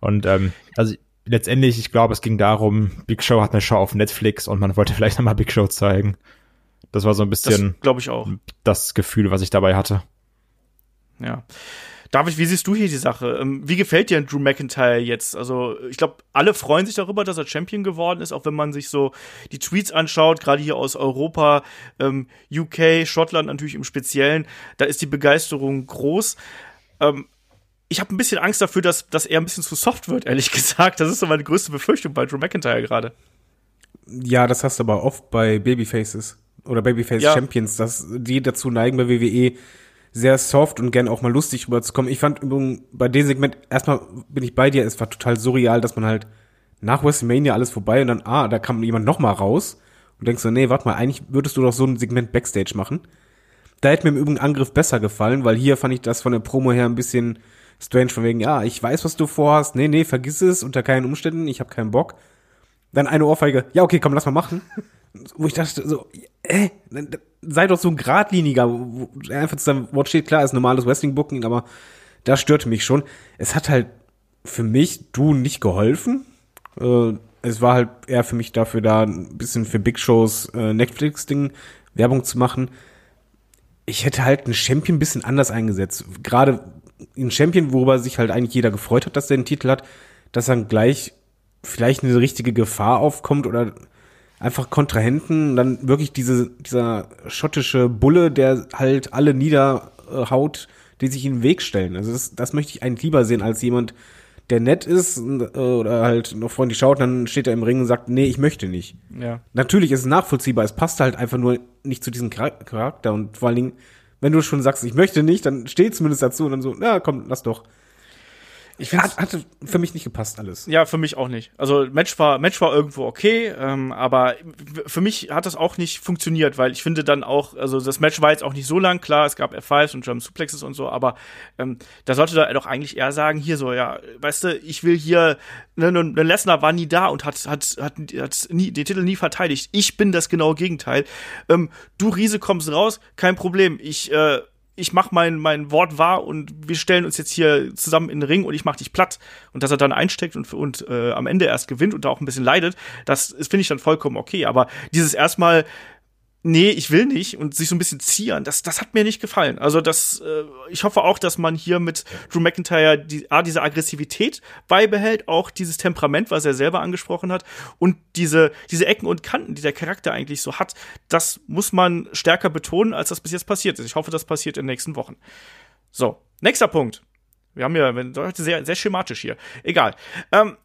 Speaker 4: Und ähm, also letztendlich, ich glaube, es ging darum, Big Show hat eine Show auf Netflix und man wollte vielleicht nochmal Big Show zeigen. Das war so ein bisschen,
Speaker 2: glaube ich auch,
Speaker 4: das Gefühl, was ich dabei hatte.
Speaker 2: Ja. David, wie siehst du hier die Sache? Ähm, wie gefällt dir Drew McIntyre jetzt? Also, ich glaube, alle freuen sich darüber, dass er Champion geworden ist, auch wenn man sich so die Tweets anschaut, gerade hier aus Europa, ähm, UK, Schottland natürlich im Speziellen. Da ist die Begeisterung groß. Ähm, ich habe ein bisschen Angst dafür, dass, dass er ein bisschen zu soft wird, ehrlich gesagt. Das ist so meine größte Befürchtung bei Drew McIntyre gerade.
Speaker 3: Ja, das hast du aber oft bei Babyfaces. oder Babyface
Speaker 2: Ja.
Speaker 3: Champions, dass die dazu neigen bei WWE sehr soft und gern auch mal lustig rüberzukommen. Ich fand übrigens bei dem Segment, erstmal bin ich bei dir, es war total surreal, dass man halt nach WrestleMania alles vorbei und dann, ah, da kam jemand noch mal raus und denkst so, nee, warte mal, eigentlich würdest du doch so ein Segment Backstage machen. Da hätte mir im Übrigen Angriff besser gefallen, weil hier fand ich das von der Promo her ein bisschen strange, von wegen, ja, ich weiß, was du vorhast, nee, nee, vergiss es, unter keinen Umständen, ich habe keinen Bock. Dann eine Ohrfeige, ja, okay, komm, lass mal machen. Wo ich dachte, so, äh, sei doch so ein Gradliniger, wo einfach zu seinem Wort steht, klar, ist normales Wrestling-Booking, aber das störte mich schon. Es hat halt für mich, du, nicht geholfen. Äh, es war halt eher für mich dafür da, ein bisschen für Big Shows äh, Netflix-Ding Werbung zu machen. Ich hätte halt einen Champion ein bisschen anders eingesetzt. Gerade ein Champion, worüber sich halt eigentlich jeder gefreut hat, dass der den Titel hat, dass dann gleich vielleicht eine richtige Gefahr aufkommt oder einfach Kontrahenten, dann wirklich diese, dieser schottische Bulle, der halt alle niederhaut, die sich in den Weg stellen. Also das, das möchte ich eigentlich lieber sehen als jemand, der nett ist äh, oder halt noch freundlich schaut, dann steht er im Ring und sagt, nee, ich möchte nicht.
Speaker 2: Ja.
Speaker 3: Natürlich ist es nachvollziehbar, es passt halt einfach nur nicht zu diesem Char- Charakter und vor allen Dingen, wenn du schon sagst, ich möchte nicht, dann steht zumindest dazu und dann so, ja, komm, lass doch.
Speaker 2: Ich finde
Speaker 3: Hat, hatte für mich nicht gepasst alles.
Speaker 2: Ja, für mich auch nicht. Also Match war Match war irgendwo okay, ähm, aber für mich hat das auch nicht funktioniert, weil ich finde dann auch, also das Match war jetzt auch nicht so lang, klar, es gab F5s und German Suplexes und so, aber ähm, da sollte da doch eigentlich eher sagen, hier so, ja, weißt du, ich will hier, ne, ne, ne Lesnar war nie da und hat hat hat, hat nie, den Titel nie verteidigt. Ich bin das genaue Gegenteil. Ähm, du Riese kommst raus, kein Problem. Ich äh, ich mach mein, mein Wort wahr und wir stellen uns jetzt hier zusammen in den Ring und ich mach dich platt. Und dass er dann einsteckt und, und äh, am Ende erst gewinnt und da auch ein bisschen leidet, das finde ich dann vollkommen okay. Aber dieses erstmal, nee, ich will nicht und sich so ein bisschen zieren, das, das hat mir nicht gefallen. Also das, äh, ich hoffe auch, dass man hier mit Drew McIntyre die, A, diese Aggressivität beibehält, auch dieses Temperament, was er selber angesprochen hat und diese, diese Ecken und Kanten, die der Charakter eigentlich so hat, das muss man stärker betonen, als das bis jetzt passiert ist. Ich hoffe, das passiert in den nächsten Wochen. So, nächster Punkt. Wir haben ja heute sehr, sehr schematisch hier. Egal. Ähm,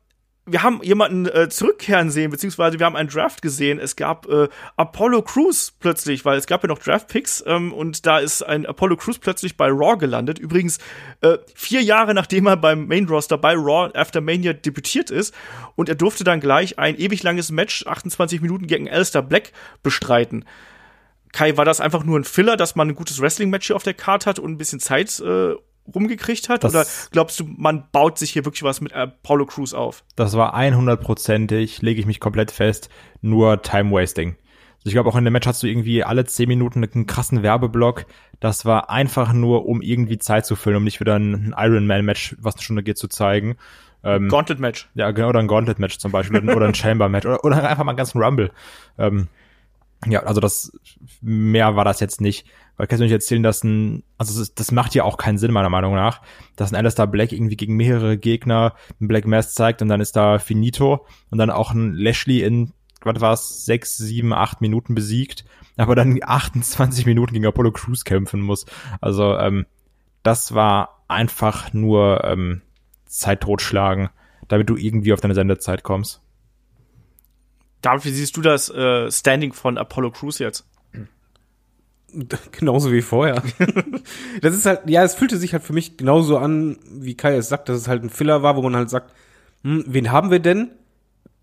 Speaker 2: wir haben jemanden äh, zurückkehren sehen, beziehungsweise wir haben einen Draft gesehen. Es gab äh, Apollo Crews plötzlich, weil es gab ja noch Draft-Picks ähm, und da ist ein Apollo Crews plötzlich bei Raw gelandet. Übrigens äh, vier Jahre nachdem er beim Main Roster bei Raw After Mania debütiert ist und er durfte dann gleich ein ewig langes Match, 28 Minuten gegen Alistair Black, bestreiten. Kai, war das einfach nur ein Filler, dass man ein gutes Wrestling-Match hier auf der Karte hat und ein bisschen Zeit äh, rumgekriegt hat?
Speaker 4: Das-
Speaker 2: Oder glaubst du, man baut sich hier wirklich was mit Apollo Crews auf?
Speaker 4: Das war 100%ig, lege ich mich komplett fest, nur Time-Wasting. Also ich glaube, auch in dem Match hast du irgendwie alle 10 Minuten einen krassen Werbeblock. Das war einfach nur, um irgendwie Zeit zu füllen, um nicht wieder ein Ironman-Match, was eine Stunde geht, zu zeigen. Ähm,
Speaker 2: Gauntlet-Match.
Speaker 4: ja, genau, oder ein Gauntlet-Match zum Beispiel, oder, oder ein Chamber-Match, oder, oder einfach mal einen ganzen Rumble. Ähm, ja, also das, mehr war das jetzt nicht. Weil kannst du nicht erzählen, dass ein, also das, das macht ja auch keinen Sinn, meiner Meinung nach, dass ein Alistair Black irgendwie gegen mehrere Gegner einen Black Mass zeigt und dann ist da Finito und dann auch ein Lashley in, was war's, sechs, sieben, acht Minuten besiegt, aber dann 28 Minuten gegen Apollo Crews kämpfen muss. Also, ähm, das war einfach nur ähm, Zeit totschlagen, damit du irgendwie auf deine Sendezeit kommst.
Speaker 2: David, wie siehst du das äh, Standing von Apollo Crews jetzt?
Speaker 3: Genauso wie vorher. das ist halt, ja, es fühlte sich halt für mich genauso an, wie Kai es sagt, dass es halt ein Filler war, wo man halt sagt, hm, wen haben wir denn?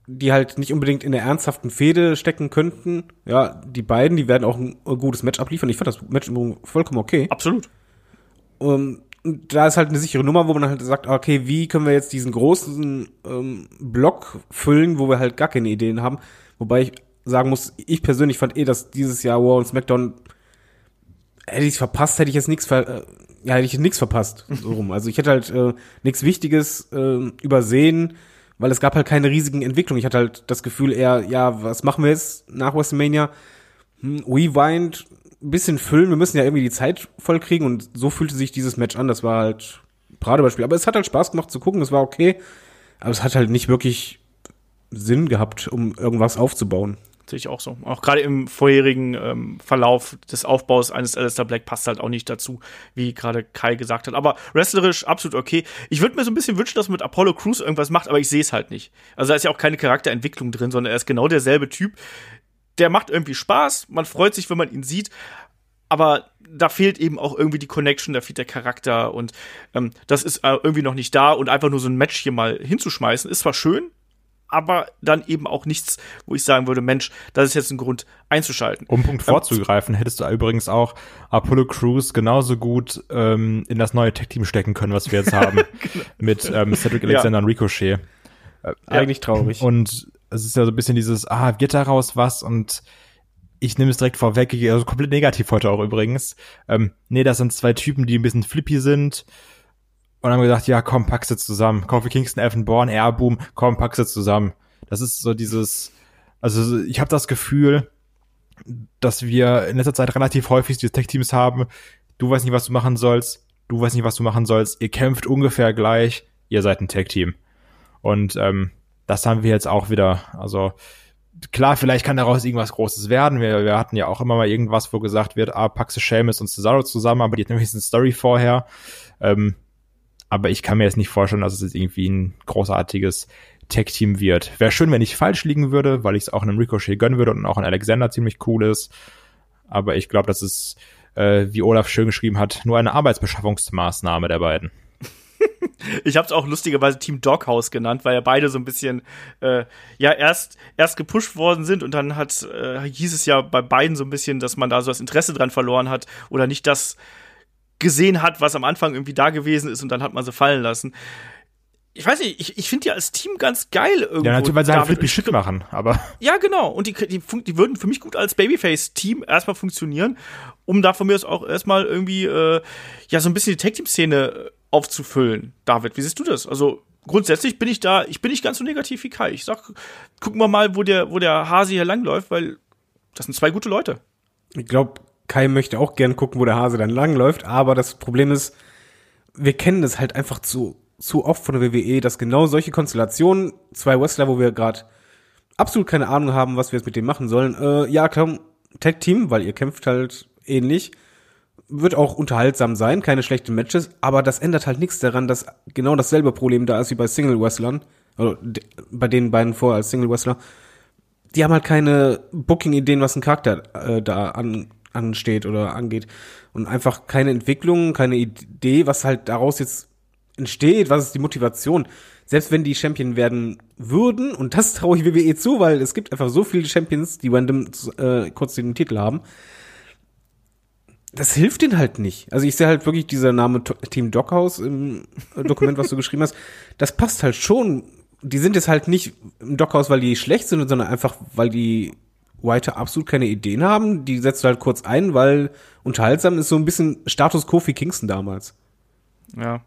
Speaker 3: Die halt nicht unbedingt in der ernsthaften Fehde stecken könnten. Ja, die beiden, die werden auch ein gutes Match abliefern. Ich fand das Match übrigens vollkommen okay.
Speaker 2: Absolut.
Speaker 3: Ähm, und da ist halt eine sichere Nummer, wo man halt sagt, okay, wie können wir jetzt diesen großen ähm, Block füllen, wo wir halt gar keine Ideen haben. Wobei ich sagen muss, ich persönlich fand eh, dass dieses Jahr War und SmackDown hätte ich verpasst, hätte ich jetzt nichts ver äh, ja, hätte ich nichts verpasst. So rum. Also ich hätte halt äh, nichts Wichtiges äh, übersehen, weil es gab halt keine riesigen Entwicklungen. Ich hatte halt das Gefühl eher, ja, was machen wir jetzt nach WrestleMania? Hm, Rewind, ein bisschen füllen, wir müssen ja irgendwie die Zeit voll kriegen und so fühlte sich dieses Match an. Das war halt Paradebeispiel. Aber es hat halt Spaß gemacht zu gucken, es war okay. Aber es hat halt nicht wirklich Sinn gehabt, um irgendwas aufzubauen.
Speaker 2: Sehe ich auch so. Auch gerade im vorherigen ähm, Verlauf des Aufbaus eines Alistair Black passt halt auch nicht dazu, wie gerade Kai gesagt hat. Aber wrestlerisch absolut okay. Ich würde mir so ein bisschen wünschen, dass man mit Apollo Crews irgendwas macht, aber ich sehe es halt nicht. Also da ist ja auch keine Charakterentwicklung drin, sondern er ist genau derselbe Typ, der macht irgendwie Spaß, man freut sich, wenn man ihn sieht, aber da fehlt eben auch irgendwie die Connection, da fehlt der Charakter und ähm, das ist äh, irgendwie noch nicht da und einfach nur so ein Match hier mal hinzuschmeißen, ist zwar schön, aber dann eben auch nichts, wo ich sagen würde, Mensch, das ist jetzt ein Grund einzuschalten.
Speaker 4: Um Punkt vorzugreifen, hättest du übrigens auch Apollo Crews genauso gut ähm, in das neue Tech-Team stecken können, was wir jetzt haben. genau. Mit ähm, Cedric Alexander ja. und Ricochet.
Speaker 3: Äh, Eigentlich traurig.
Speaker 4: Und es ist ja so ein bisschen dieses, ah, wird daraus was und ich nehme es direkt vorweg, also komplett negativ heute auch übrigens. Ähm, nee, das sind zwei Typen, die ein bisschen flippy sind und haben gesagt, ja, komm, pack sie zusammen. Kofi Kingston, Evan Bourne, Airboom, komm, pack sie zusammen. Das ist so dieses, also ich habe das Gefühl, dass wir in letzter Zeit relativ häufig diese Tech-Teams haben. Du weißt nicht, was du machen sollst. Du weißt nicht, was du machen sollst. Ihr kämpft ungefähr gleich. Ihr seid ein Tech-Team. Und ähm, das haben wir jetzt auch wieder. Also klar, vielleicht kann daraus irgendwas Großes werden. Wir, wir hatten ja auch immer mal irgendwas, wo gesagt wird, ah, du Seamus und Cesaro zusammen, aber die hat nämlich eine Story vorher. Ähm, aber ich kann mir jetzt nicht vorstellen, dass es jetzt irgendwie ein großartiges Tech-Team wird. Wäre schön, wenn ich falsch liegen würde, weil ich es auch einem Ricochet gönnen würde und auch ein Alexander ziemlich cool ist. Aber ich glaube, das ist, äh, wie Olaf schön geschrieben hat, nur eine Arbeitsbeschaffungsmaßnahme der beiden.
Speaker 2: Ich habe es auch lustigerweise Team Doghouse genannt, weil ja beide so ein bisschen äh, ja erst erst gepusht worden sind und dann hat äh, hieß es ja bei beiden so ein bisschen, dass man da so das Interesse dran verloren hat oder nicht das gesehen hat, was am Anfang irgendwie da gewesen ist und dann hat man sie fallen lassen. Ich weiß nicht, ich, ich finde die als Team ganz geil irgendwie. Ja,
Speaker 4: natürlich, weil sie halt flippy Shit machen, aber.
Speaker 2: Ja, genau. Und die, die, die würden für mich gut als Babyface-Team erstmal funktionieren, um da von mir aus auch erstmal irgendwie, äh, ja, so ein bisschen die Tag-Team-Szene aufzufüllen. David, wie siehst du das? Also, grundsätzlich bin ich da, ich bin nicht ganz so negativ wie Kai. Ich sag, gucken wir mal, wo der, wo der Hase hier langläuft, weil das sind zwei gute Leute.
Speaker 3: Ich glaube, Kai möchte auch gern gucken, wo der Hase dann langläuft, aber das Problem ist, wir kennen das halt einfach zu, zu oft von der WWE, dass genau solche Konstellationen, zwei Wrestler, wo wir gerade absolut keine Ahnung haben, was wir jetzt mit dem machen sollen, äh, ja, komm, Tag Team, weil ihr kämpft halt ähnlich, wird auch unterhaltsam sein, keine schlechten Matches, aber das ändert halt nichts daran, dass genau dasselbe Problem da ist wie bei Single Wrestlern, also bei den beiden vor als Single Wrestler. Die haben halt keine Booking-Ideen, was ein Charakter äh, da an ansteht oder angeht. Und einfach keine Entwicklung, keine Idee, was halt daraus jetzt entsteht, was ist die Motivation. Selbst wenn die Champion werden würden, und das traue ich WWE zu, weil es gibt einfach so viele Champions, die random äh, kurz den Titel haben, das hilft denen halt nicht. Also ich sehe halt wirklich dieser Name Team Dockhaus im Dokument, was du geschrieben hast, das passt halt schon. Die sind jetzt halt nicht im Dockhaus, weil die schlecht sind, sondern einfach, weil die White absolut keine Ideen haben. Die setzt du halt kurz ein, weil unterhaltsam ist so ein bisschen Status Kofi Kingston damals.
Speaker 2: Ja.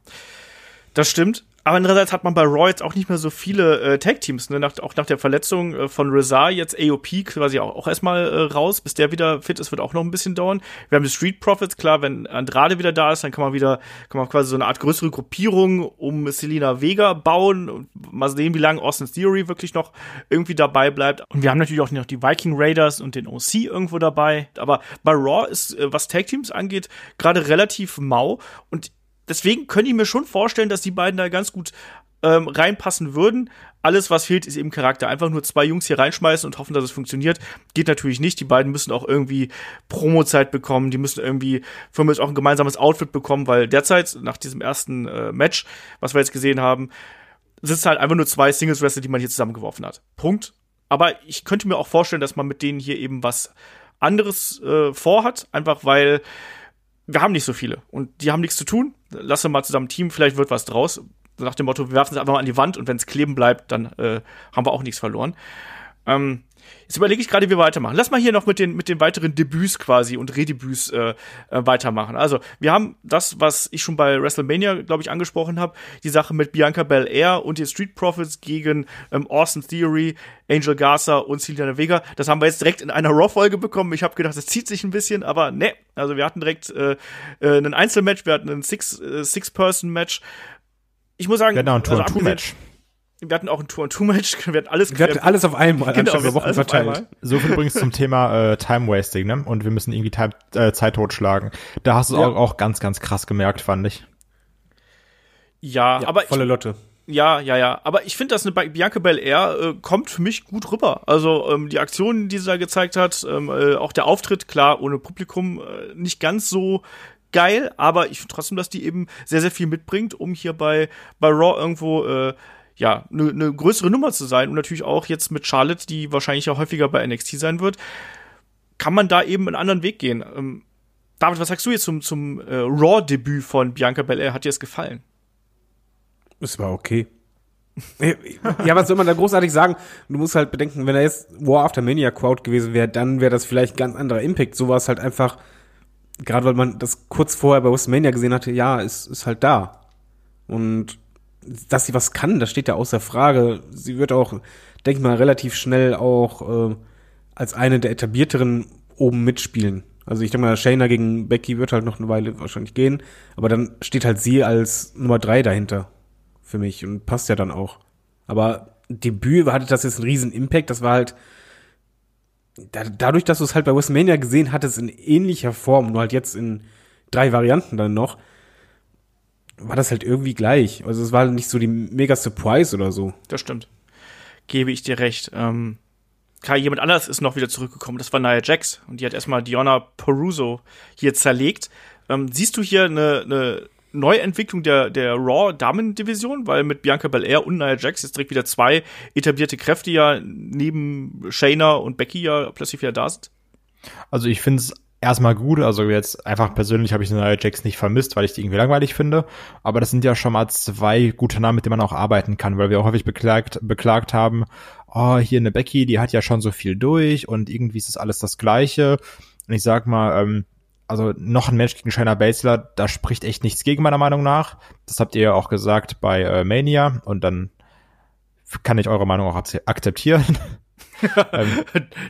Speaker 2: Das stimmt. Aber andererseits hat man bei Raw jetzt auch nicht mehr so viele äh, Tag-Teams, ne? Nach, auch nach der Verletzung äh, von Rezar jetzt AOP quasi auch, auch erstmal äh, raus, bis der wieder fit ist, wird auch noch ein bisschen dauern. Wir haben die Street Profits, klar, wenn Andrade wieder da ist, dann kann man wieder, kann man quasi so eine Art größere Gruppierung um Selina Vega bauen und mal sehen, wie lange Austin Theory wirklich noch irgendwie dabei bleibt. Und wir haben natürlich auch noch die Viking Raiders und den OC irgendwo dabei. Aber bei Raw ist, äh, was Tag-Teams angeht, gerade relativ mau und deswegen könnte ich mir schon vorstellen, dass die beiden da ganz gut ähm, reinpassen würden. Alles, was fehlt, ist eben Charakter. Einfach nur zwei Jungs hier reinschmeißen und hoffen, dass es funktioniert, geht natürlich nicht. Die beiden müssen auch irgendwie Promo-Zeit bekommen. Die müssen irgendwie für mich auch ein gemeinsames Outfit bekommen, weil derzeit, nach diesem ersten äh, Match, was wir jetzt gesehen haben, sitzen halt einfach nur zwei Singles-Wrestler, die man hier zusammengeworfen hat. Punkt. Aber ich könnte mir auch vorstellen, dass man mit denen hier eben was anderes äh, vorhat, einfach weil wir haben nicht so viele und die haben nichts zu tun. Lass uns mal zusammen Team, vielleicht wird was draus. Nach dem Motto, wir werfen es einfach mal an die Wand und wenn es kleben bleibt, dann äh, haben wir auch nichts verloren. Ähm, Jetzt überlege ich gerade, wie wir weitermachen. Lass mal hier noch mit den, mit den weiteren Debüts quasi und Redebüts äh, äh, weitermachen. Also, wir haben das, was ich schon bei WrestleMania, glaube ich, angesprochen habe, die Sache mit Bianca Belair und den Street Profits gegen ähm, Austin Theory, Angel Garza und Selena Vega. Das haben wir jetzt direkt in einer Raw-Folge bekommen. Ich habe gedacht, das zieht sich ein bisschen, aber ne. Also, wir hatten direkt äh, äh, ein Einzelmatch, wir hatten ein Six-Person-Match. Äh, ich muss sagen,
Speaker 4: genau, ein Tour-Two-Match.
Speaker 2: Also, wir hatten auch ein Tour-and-Two-Match, wir hatten alles,
Speaker 3: wir hatten alles auf einmal,
Speaker 2: genau, anstatt Wochen verteilt.
Speaker 4: So viel übrigens zum Thema äh, Time-Wasting, ne? Und wir müssen irgendwie Time, äh, Zeit totschlagen. Da hast du ja. auch, auch ganz, ganz krass gemerkt, fand ich.
Speaker 2: Ja,
Speaker 3: ja
Speaker 2: aber
Speaker 3: volle Lotte.
Speaker 2: Ja, ja, ja. Aber ich finde, dass eine Bianca Belair äh, kommt für mich gut rüber. Also ähm, die Aktionen, die sie da gezeigt hat, ähm, äh, auch der Auftritt, klar, ohne Publikum, äh, nicht ganz so geil, aber ich finde trotzdem, dass die eben sehr, sehr viel mitbringt, um hier bei, bei Raw irgendwo äh, ja, eine ne größere Nummer zu sein und natürlich auch jetzt mit Charlotte, die wahrscheinlich ja häufiger bei NXT sein wird, kann man da eben einen anderen Weg gehen. Ähm, David, was sagst du jetzt zum, zum äh, Raw-Debüt von Bianca Belair? Hat dir das gefallen?
Speaker 3: Es war okay. ja, was soll man da großartig sagen? Du musst halt bedenken, wenn er jetzt War After Mania Crowd gewesen wäre, dann wäre das vielleicht ein ganz anderer Impact. So war es halt einfach, gerade weil man das kurz vorher bei WrestleMania gesehen hatte, ja, ist, ist halt da. Und dass sie was kann, das steht ja außer Frage. Sie wird auch, denke ich mal, relativ schnell auch äh, als eine der etablierteren oben mitspielen. Also ich denke mal, Shayna gegen Becky wird halt noch eine Weile wahrscheinlich gehen, aber dann steht halt sie als Nummer drei dahinter für mich und passt ja dann auch. Aber Debüt hatte das jetzt einen riesen Impact, das war halt da, dadurch, dass du es halt bei WrestleMania gesehen hattest in ähnlicher Form, nur halt jetzt in drei Varianten dann noch, war das halt irgendwie gleich. Also es war nicht so die mega Surprise oder so.
Speaker 2: Das stimmt. Gebe ich dir recht. Ähm, Kai, jemand anders ist noch wieder zurückgekommen. Das war Nia Jax. Und die hat erstmal Diona Peruso hier zerlegt. Ähm, siehst du hier eine, eine Neuentwicklung der, der Raw-Damen-Division? Weil mit Bianca Belair und Nia Jax jetzt direkt wieder zwei etablierte Kräfte ja neben Shayna und Becky ja plötzlich wieder da sind.
Speaker 4: Also ich finde es erstmal gut. Also jetzt einfach persönlich habe ich Nia Jax nicht vermisst, weil ich die irgendwie langweilig finde. Aber das sind ja schon mal zwei gute Namen, mit denen man auch arbeiten kann, weil wir auch häufig beklagt, beklagt haben, oh, hier eine Becky, die hat ja schon so viel durch und irgendwie ist das alles das Gleiche. Und ich sag mal, ähm, also noch ein Mensch gegen Shayna Baszler, da spricht echt nichts gegen meiner Meinung nach. Das habt ihr ja auch gesagt bei äh, Mania und dann kann ich eure Meinung auch akzeptieren.
Speaker 2: ähm,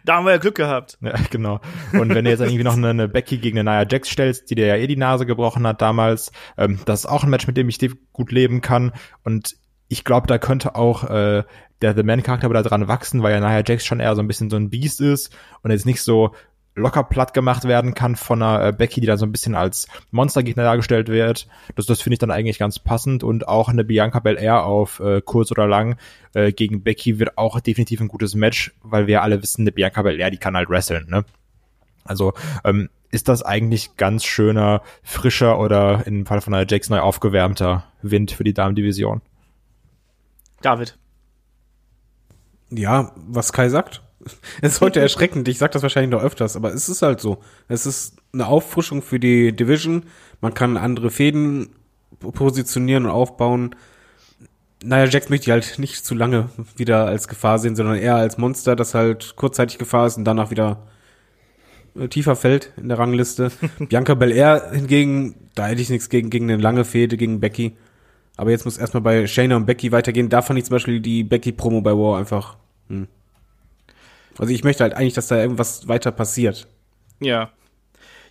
Speaker 2: da haben wir ja Glück gehabt.
Speaker 4: Ja, genau. Und wenn du jetzt irgendwie noch eine, eine Becky gegen eine Nia Jax stellst, die dir ja eh die Nase gebrochen hat damals, ähm, das ist auch ein Match, mit dem ich gut leben kann. Und ich glaube, da könnte auch äh, der The Man-Charakter wieder dran wachsen, weil ja Nia Jax schon eher so ein bisschen so ein Biest ist und jetzt nicht so locker platt gemacht werden kann von einer äh, Becky, die dann so ein bisschen als Monstergegner dargestellt wird. Das, das finde ich dann eigentlich ganz passend und auch eine Bianca Belair auf äh, kurz oder lang äh, gegen Becky wird auch definitiv ein gutes Match, weil wir alle wissen, eine Bianca Belair, die kann halt wresteln, ne? Also ähm, ist das eigentlich ganz schöner, frischer oder im Fall von einer Jax neu aufgewärmter Wind für die Damendivision?
Speaker 2: David.
Speaker 3: Ja, was Kai sagt. Es ist heute erschreckend, ich sag das wahrscheinlich noch öfters, aber es ist halt so. Es ist eine Auffrischung für die Division. Man kann andere Fäden positionieren und aufbauen. Naja, Jax möchte ich halt nicht zu lange wieder als Gefahr sehen, sondern eher als Monster, das halt kurzzeitig Gefahr ist und danach wieder äh, tiefer fällt in der Rangliste. Bianca Belair hingegen, da hätte ich nichts gegen, gegen eine lange Fehde gegen Becky. Aber jetzt muss erstmal bei Shayna und Becky weitergehen. Da fand ich zum Beispiel die Becky-Promo bei War einfach. Hm. Also ich möchte halt eigentlich, dass da irgendwas weiter passiert.
Speaker 2: Ja.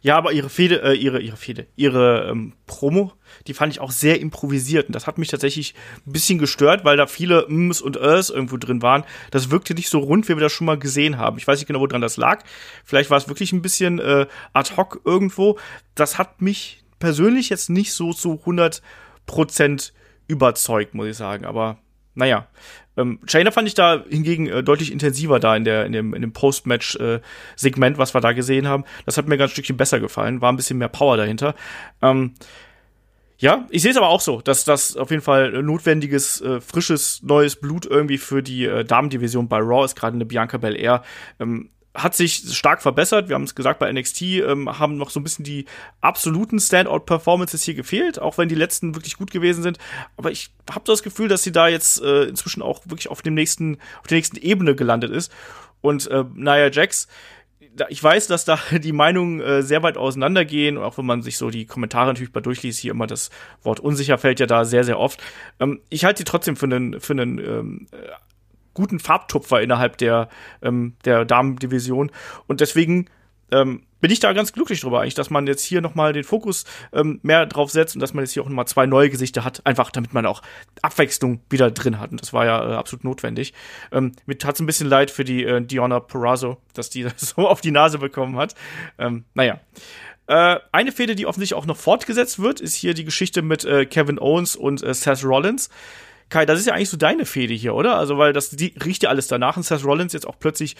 Speaker 2: Ja, aber ihre Fede, äh, ihre, ihre Fede, ihre ähm, Promo, die fand ich auch sehr improvisiert. Und das hat mich tatsächlich ein bisschen gestört, weil da viele Ms und Ös irgendwo drin waren. Das wirkte nicht so rund, wie wir das schon mal gesehen haben. Ich weiß nicht genau, woran das lag. Vielleicht war es wirklich ein bisschen äh, ad hoc irgendwo. Das hat mich persönlich jetzt nicht so zu 100 Prozent überzeugt, muss ich sagen. Aber naja, ähm, Shayna fand ich da hingegen äh, deutlich intensiver da in der in dem in dem Post-Match äh, was wir da gesehen haben. Das hat mir ganz Stückchen besser gefallen, war ein bisschen mehr Power dahinter. Ähm, ja, ich sehe es aber auch so, dass das auf jeden Fall notwendiges, äh, frisches, neues Blut irgendwie für die äh, Damendivision bei Raw ist, gerade eine Bianca Belair. Ähm, hat sich stark verbessert. Wir haben es gesagt, bei NXT ähm, haben noch so ein bisschen die absoluten Standout-Performances hier gefehlt, auch wenn die letzten wirklich gut gewesen sind. Aber ich habe das Gefühl, dass sie da jetzt äh, inzwischen auch wirklich auf dem nächsten, auf der nächsten Ebene gelandet ist. Und äh, Nia Jax, ich weiß, dass da die Meinungen äh, sehr weit auseinandergehen, auch wenn man sich so die Kommentare natürlich mal durchliest, hier immer das Wort unsicher fällt ja da sehr, sehr oft. Ähm, ich halte sie trotzdem für einen, für einen ähm, guten Farbtupfer innerhalb der, ähm, der Damendivision. Und deswegen ähm, bin ich da ganz glücklich drüber eigentlich, dass man jetzt hier nochmal den Fokus ähm, mehr drauf setzt und dass man jetzt hier auch nochmal zwei neue Gesichter hat, einfach damit man auch Abwechslung wieder drin hat. Und das war ja äh, absolut notwendig. Ähm, mir tat's ein bisschen leid für die äh, Diona Perazzo, dass die das so auf die Nase bekommen hat. Ähm, naja. Äh, eine Fehde, die offensichtlich auch noch fortgesetzt wird, ist hier die Geschichte mit äh, Kevin Owens und äh, Seth Rollins. Kai, das ist ja eigentlich so deine Fehde hier, oder? Also, weil das die, riecht ja alles danach und Seth Rollins jetzt auch plötzlich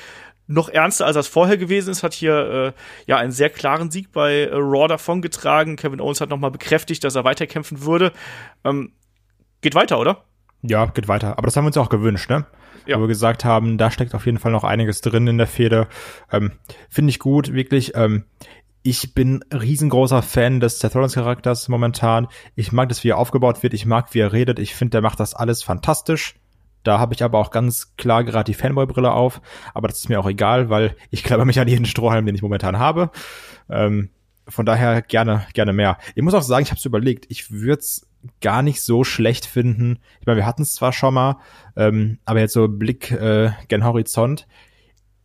Speaker 2: noch ernster, als das vorher gewesen ist, hat hier äh, ja einen sehr klaren Sieg bei äh, Raw davongetragen. Kevin Owens hat nochmal bekräftigt, dass er weiterkämpfen würde. Ähm, geht weiter, oder?
Speaker 4: Ja, geht weiter. Aber das haben wir uns auch gewünscht, ne? Ja. Wo wir gesagt haben, da steckt auf jeden Fall noch einiges drin in der Fehde. Ähm, Finde ich gut, wirklich. Ähm, ich bin riesengroßer Fan des Seth Rollins Charakters momentan. Ich mag das, wie er aufgebaut wird. Ich mag, wie er redet. Ich finde, der macht das alles fantastisch. Da habe ich aber auch ganz klar gerade die Fanboy-Brille auf. Aber das ist mir auch egal, weil ich glaube mich an jeden Strohhalm, den ich momentan habe. Ähm, von daher gerne, gerne mehr. Ich muss auch sagen, ich habe es überlegt. Ich würde es gar nicht so schlecht finden. Ich meine, wir hatten es zwar schon mal, ähm, aber jetzt so Blick äh, gen Horizont.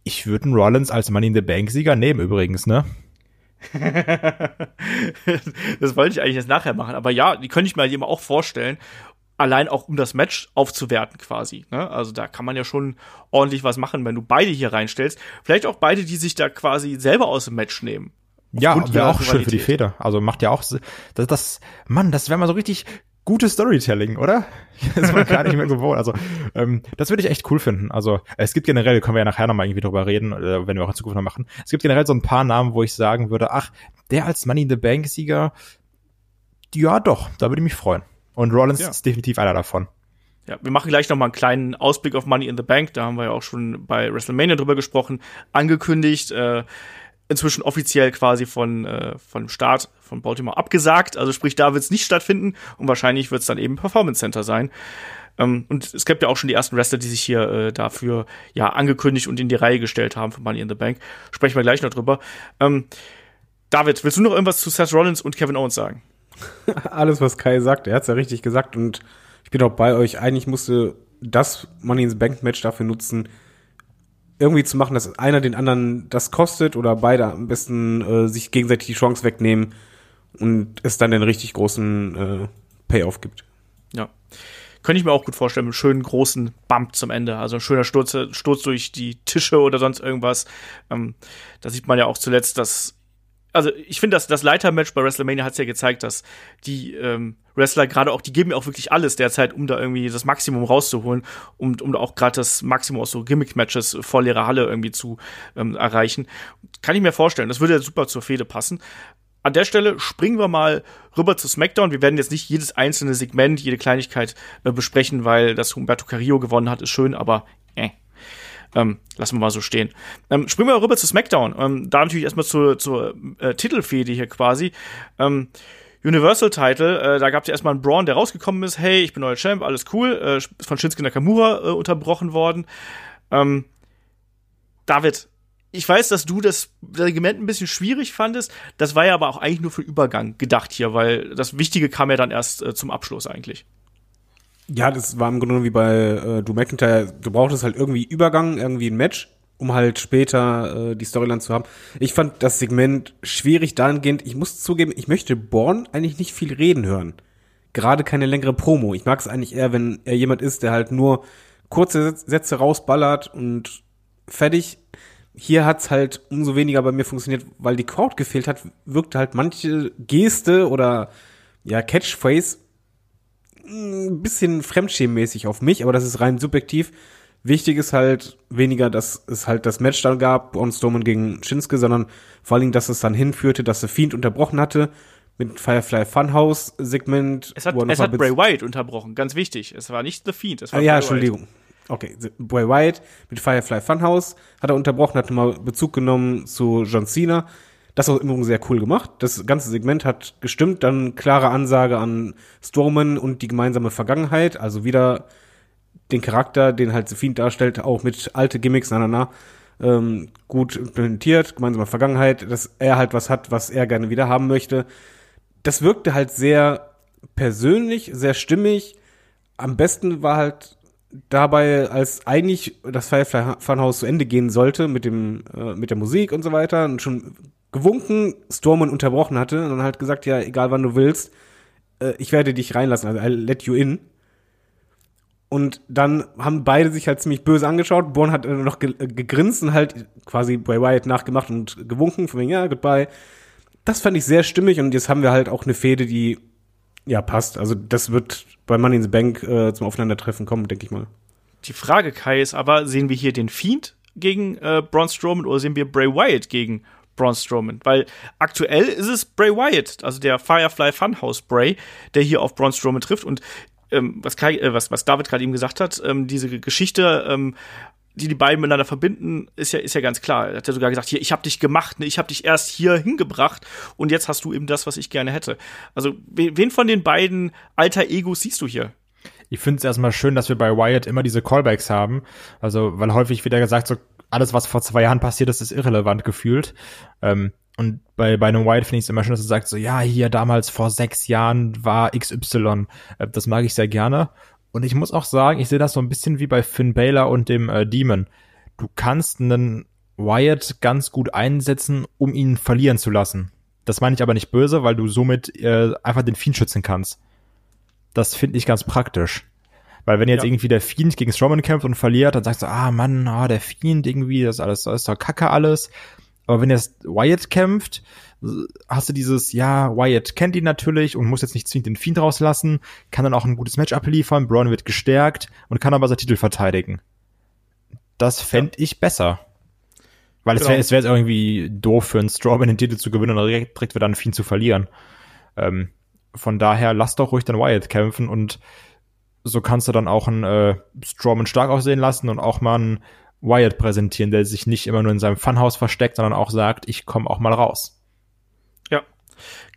Speaker 4: Ich würde Rollins als Money in the Bank Sieger nehmen übrigens, ne?
Speaker 2: das wollte ich eigentlich jetzt nachher machen. Aber ja, die könnte ich mir halt eben auch vorstellen. Allein auch um das Match aufzuwerten quasi. Ne? Also da kann man ja schon ordentlich was machen, wenn du beide hier reinstellst. Vielleicht auch beide, die sich da quasi selber aus dem Match nehmen.
Speaker 4: Ja, wäre auch schön für die Feder. Also macht ja auch, das, das Mann, das wäre mal so richtig gutes Storytelling, oder? Das man gar nicht mehr gewohnt. Also, ähm, das würde ich echt cool finden. Also, es gibt generell, können wir ja nachher nochmal irgendwie drüber reden, äh, wenn wir auch in Zukunft noch machen. Es gibt generell so ein paar Namen, wo ich sagen würde, ach, der als Money in the Bank Sieger, ja doch, da würde ich mich freuen. Und Rollins ja. ist definitiv einer davon.
Speaker 2: Ja, wir machen gleich noch mal einen kleinen Ausblick auf Money in the Bank. Da haben wir ja auch schon bei WrestleMania drüber gesprochen, angekündigt. Äh, inzwischen offiziell quasi von, äh, von Start von Baltimore abgesagt. Also sprich, da wird es nicht stattfinden und wahrscheinlich wird es dann eben Performance Center sein. Ähm, und es gibt ja auch schon die ersten Wrestler, die sich hier äh, dafür ja angekündigt und in die Reihe gestellt haben für Money in the Bank. Sprechen wir gleich noch drüber. Ähm, David, willst du noch irgendwas zu Seth Rollins und Kevin Owens sagen?
Speaker 3: Alles, was Kai sagt, er hat's ja richtig gesagt und ich bin auch bei euch. Eigentlich musste das Money in the Bank Match dafür nutzen, irgendwie zu machen, dass einer den anderen das kostet oder beide am besten äh, sich gegenseitig die Chance wegnehmen und es dann den richtig großen äh, Payoff gibt.
Speaker 2: Ja. Könnte ich mir auch gut vorstellen, einen schönen großen Bump zum Ende. Also ein schöner Sturz, Sturz durch die Tische oder sonst irgendwas. Ähm, da sieht man ja auch zuletzt, dass also ich finde, das, das Leitermatch bei WrestleMania hat es ja gezeigt, dass die ähm, Wrestler, gerade auch, die geben ja auch wirklich alles derzeit, um da irgendwie das Maximum rauszuholen, um, um da auch gerade das Maximum aus so Gimmick-Matches vor leerer Halle irgendwie zu ähm, erreichen. Kann ich mir vorstellen, das würde ja super zur Fehde passen. An der Stelle springen wir mal rüber zu SmackDown. Wir werden jetzt nicht jedes einzelne Segment, jede Kleinigkeit äh, besprechen, weil das Humberto Carrillo gewonnen hat, ist schön, aber ähm, lassen wir mal so stehen. Ähm, springen wir rüber zu SmackDown. Ähm, da natürlich erstmal zur, zur äh, Titelfehde hier quasi. Ähm, Universal Title, äh, da gab es ja erstmal einen Braun, der rausgekommen ist, hey, ich bin neuer Champ, alles cool, äh, von Shinsuke Nakamura äh, unterbrochen worden. Ähm, David, ich weiß, dass du das Regiment ein bisschen schwierig fandest. Das war ja aber auch eigentlich nur für Übergang gedacht hier, weil das Wichtige kam ja dann erst äh, zum Abschluss eigentlich.
Speaker 3: Ja, das war im Grunde wie bei äh, Du McIntyre. Du brauchtest halt irgendwie Übergang, irgendwie ein Match, um halt später äh, die Storyline zu haben. Ich fand das Segment schwierig dahingehend. Ich muss zugeben, ich möchte Born eigentlich nicht viel reden hören. Gerade keine längere Promo. Ich mag es eigentlich eher, wenn er jemand ist, der halt nur kurze Sätze rausballert und fertig. Hier hat's halt umso weniger bei mir funktioniert, weil die Crowd gefehlt hat, wirkte halt manche Geste oder ja, Catchphrase ein bisschen fremdschämmäßig auf mich, aber das ist rein subjektiv. Wichtig ist halt weniger, dass es halt das Match dann gab, Braun Strowman gegen Shinsuke, sondern vor allen Dingen, dass es dann hinführte, dass The Fiend unterbrochen hatte mit Firefly Funhouse Segment.
Speaker 2: Es hat, es hat Bray Wyatt unterbrochen, ganz wichtig. Es war nicht The Fiend, es war
Speaker 3: ah, Ja, Bray Entschuldigung. Wyatt. Okay, Bray Wyatt mit Firefly Funhouse hat er unterbrochen, hat nochmal Bezug genommen zu John Cena. Das ist immer sehr cool gemacht. Das ganze Segment hat gestimmt. Dann klare Ansage an Strowman und die gemeinsame Vergangenheit. Also wieder den Charakter, den halt Fiend darstellt, auch mit alte Gimmicks, na, na, na, ähm, gut implementiert, gemeinsame Vergangenheit, dass er halt was hat, was er gerne wieder haben möchte. Das wirkte halt sehr persönlich, sehr stimmig. Am besten war halt dabei, als eigentlich das Firefly Funhouse zu Ende gehen sollte mit dem äh, mit der Musik und so weiter und schon gewunken, Storman unterbrochen hatte und dann halt gesagt, ja, egal wann du willst, äh, ich werde dich reinlassen, also I'll let you in. Und dann haben beide sich halt ziemlich böse angeschaut. Born hat noch ge äh, gegrinst und halt quasi Bray Wyatt nachgemacht und gewunken, von wegen, ja, goodbye. Das fand ich sehr stimmig und jetzt haben wir halt auch eine Fehde, die Ja, passt. Also das wird bei Money in the Bank äh, zum Aufeinandertreffen kommen, denke ich mal.
Speaker 2: Die Frage, Kai, ist aber, sehen wir hier den Fiend gegen äh, Braun Strowman oder sehen wir Bray Wyatt gegen Braun Strowman? Weil aktuell ist es Bray Wyatt, also der Firefly Funhouse Bray, der hier auf Braun Strowman trifft und ähm, was, Kai, äh, was, was David gerade eben gesagt hat, ähm, diese Geschichte ähm, die die beiden miteinander verbinden, ist ja, ist ja ganz klar. Er hat ja sogar gesagt, hier, ich habe dich gemacht, ne? ich habe dich erst hier hingebracht und jetzt hast du eben das, was ich gerne hätte. Also, wen von den beiden alter Egos siehst du hier?
Speaker 4: Ich finde es erstmal schön, dass wir bei Wyatt immer diese Callbacks haben. Also, weil häufig wieder gesagt, so alles, was vor zwei Jahren passiert ist, ist irrelevant gefühlt. Ähm, und bei, bei einem Wyatt finde ich es immer schön, dass er sagt, so, ja, hier damals vor sechs Jahren war XY. Äh, das mag ich sehr gerne. Und ich muss auch sagen, ich sehe das so ein bisschen wie bei Finn Balor und dem äh, Demon. Du kannst einen Wyatt ganz gut einsetzen, um ihn verlieren zu lassen. Das meine ich aber nicht böse, weil du somit äh, einfach den Fiend schützen kannst. Das finde ich ganz praktisch. Weil wenn jetzt ja. irgendwie der Fiend gegen Strowman kämpft und verliert, dann sagst du, ah Mann, ah, der Fiend irgendwie, das ist alles, das ist doch Kacke alles. Aber wenn jetzt Wyatt kämpft, hast du dieses, ja, Wyatt kennt ihn natürlich und muss jetzt nicht zwingend den Fiend rauslassen, kann dann auch ein gutes Match abliefern, Braun wird gestärkt und kann aber seinen Titel verteidigen. Das fände ja. ich besser. Weil genau. es wäre es wär irgendwie doof für einen Strawman den Titel zu gewinnen und direkt, direkt wieder einen Fiend zu verlieren. Ähm, von daher lass doch ruhig den Wyatt kämpfen und so kannst du dann auch einen äh, Strawman stark aussehen lassen und auch mal einen Wyatt präsentieren, der sich nicht immer nur in seinem Funhaus versteckt, sondern auch sagt, ich komme auch mal raus.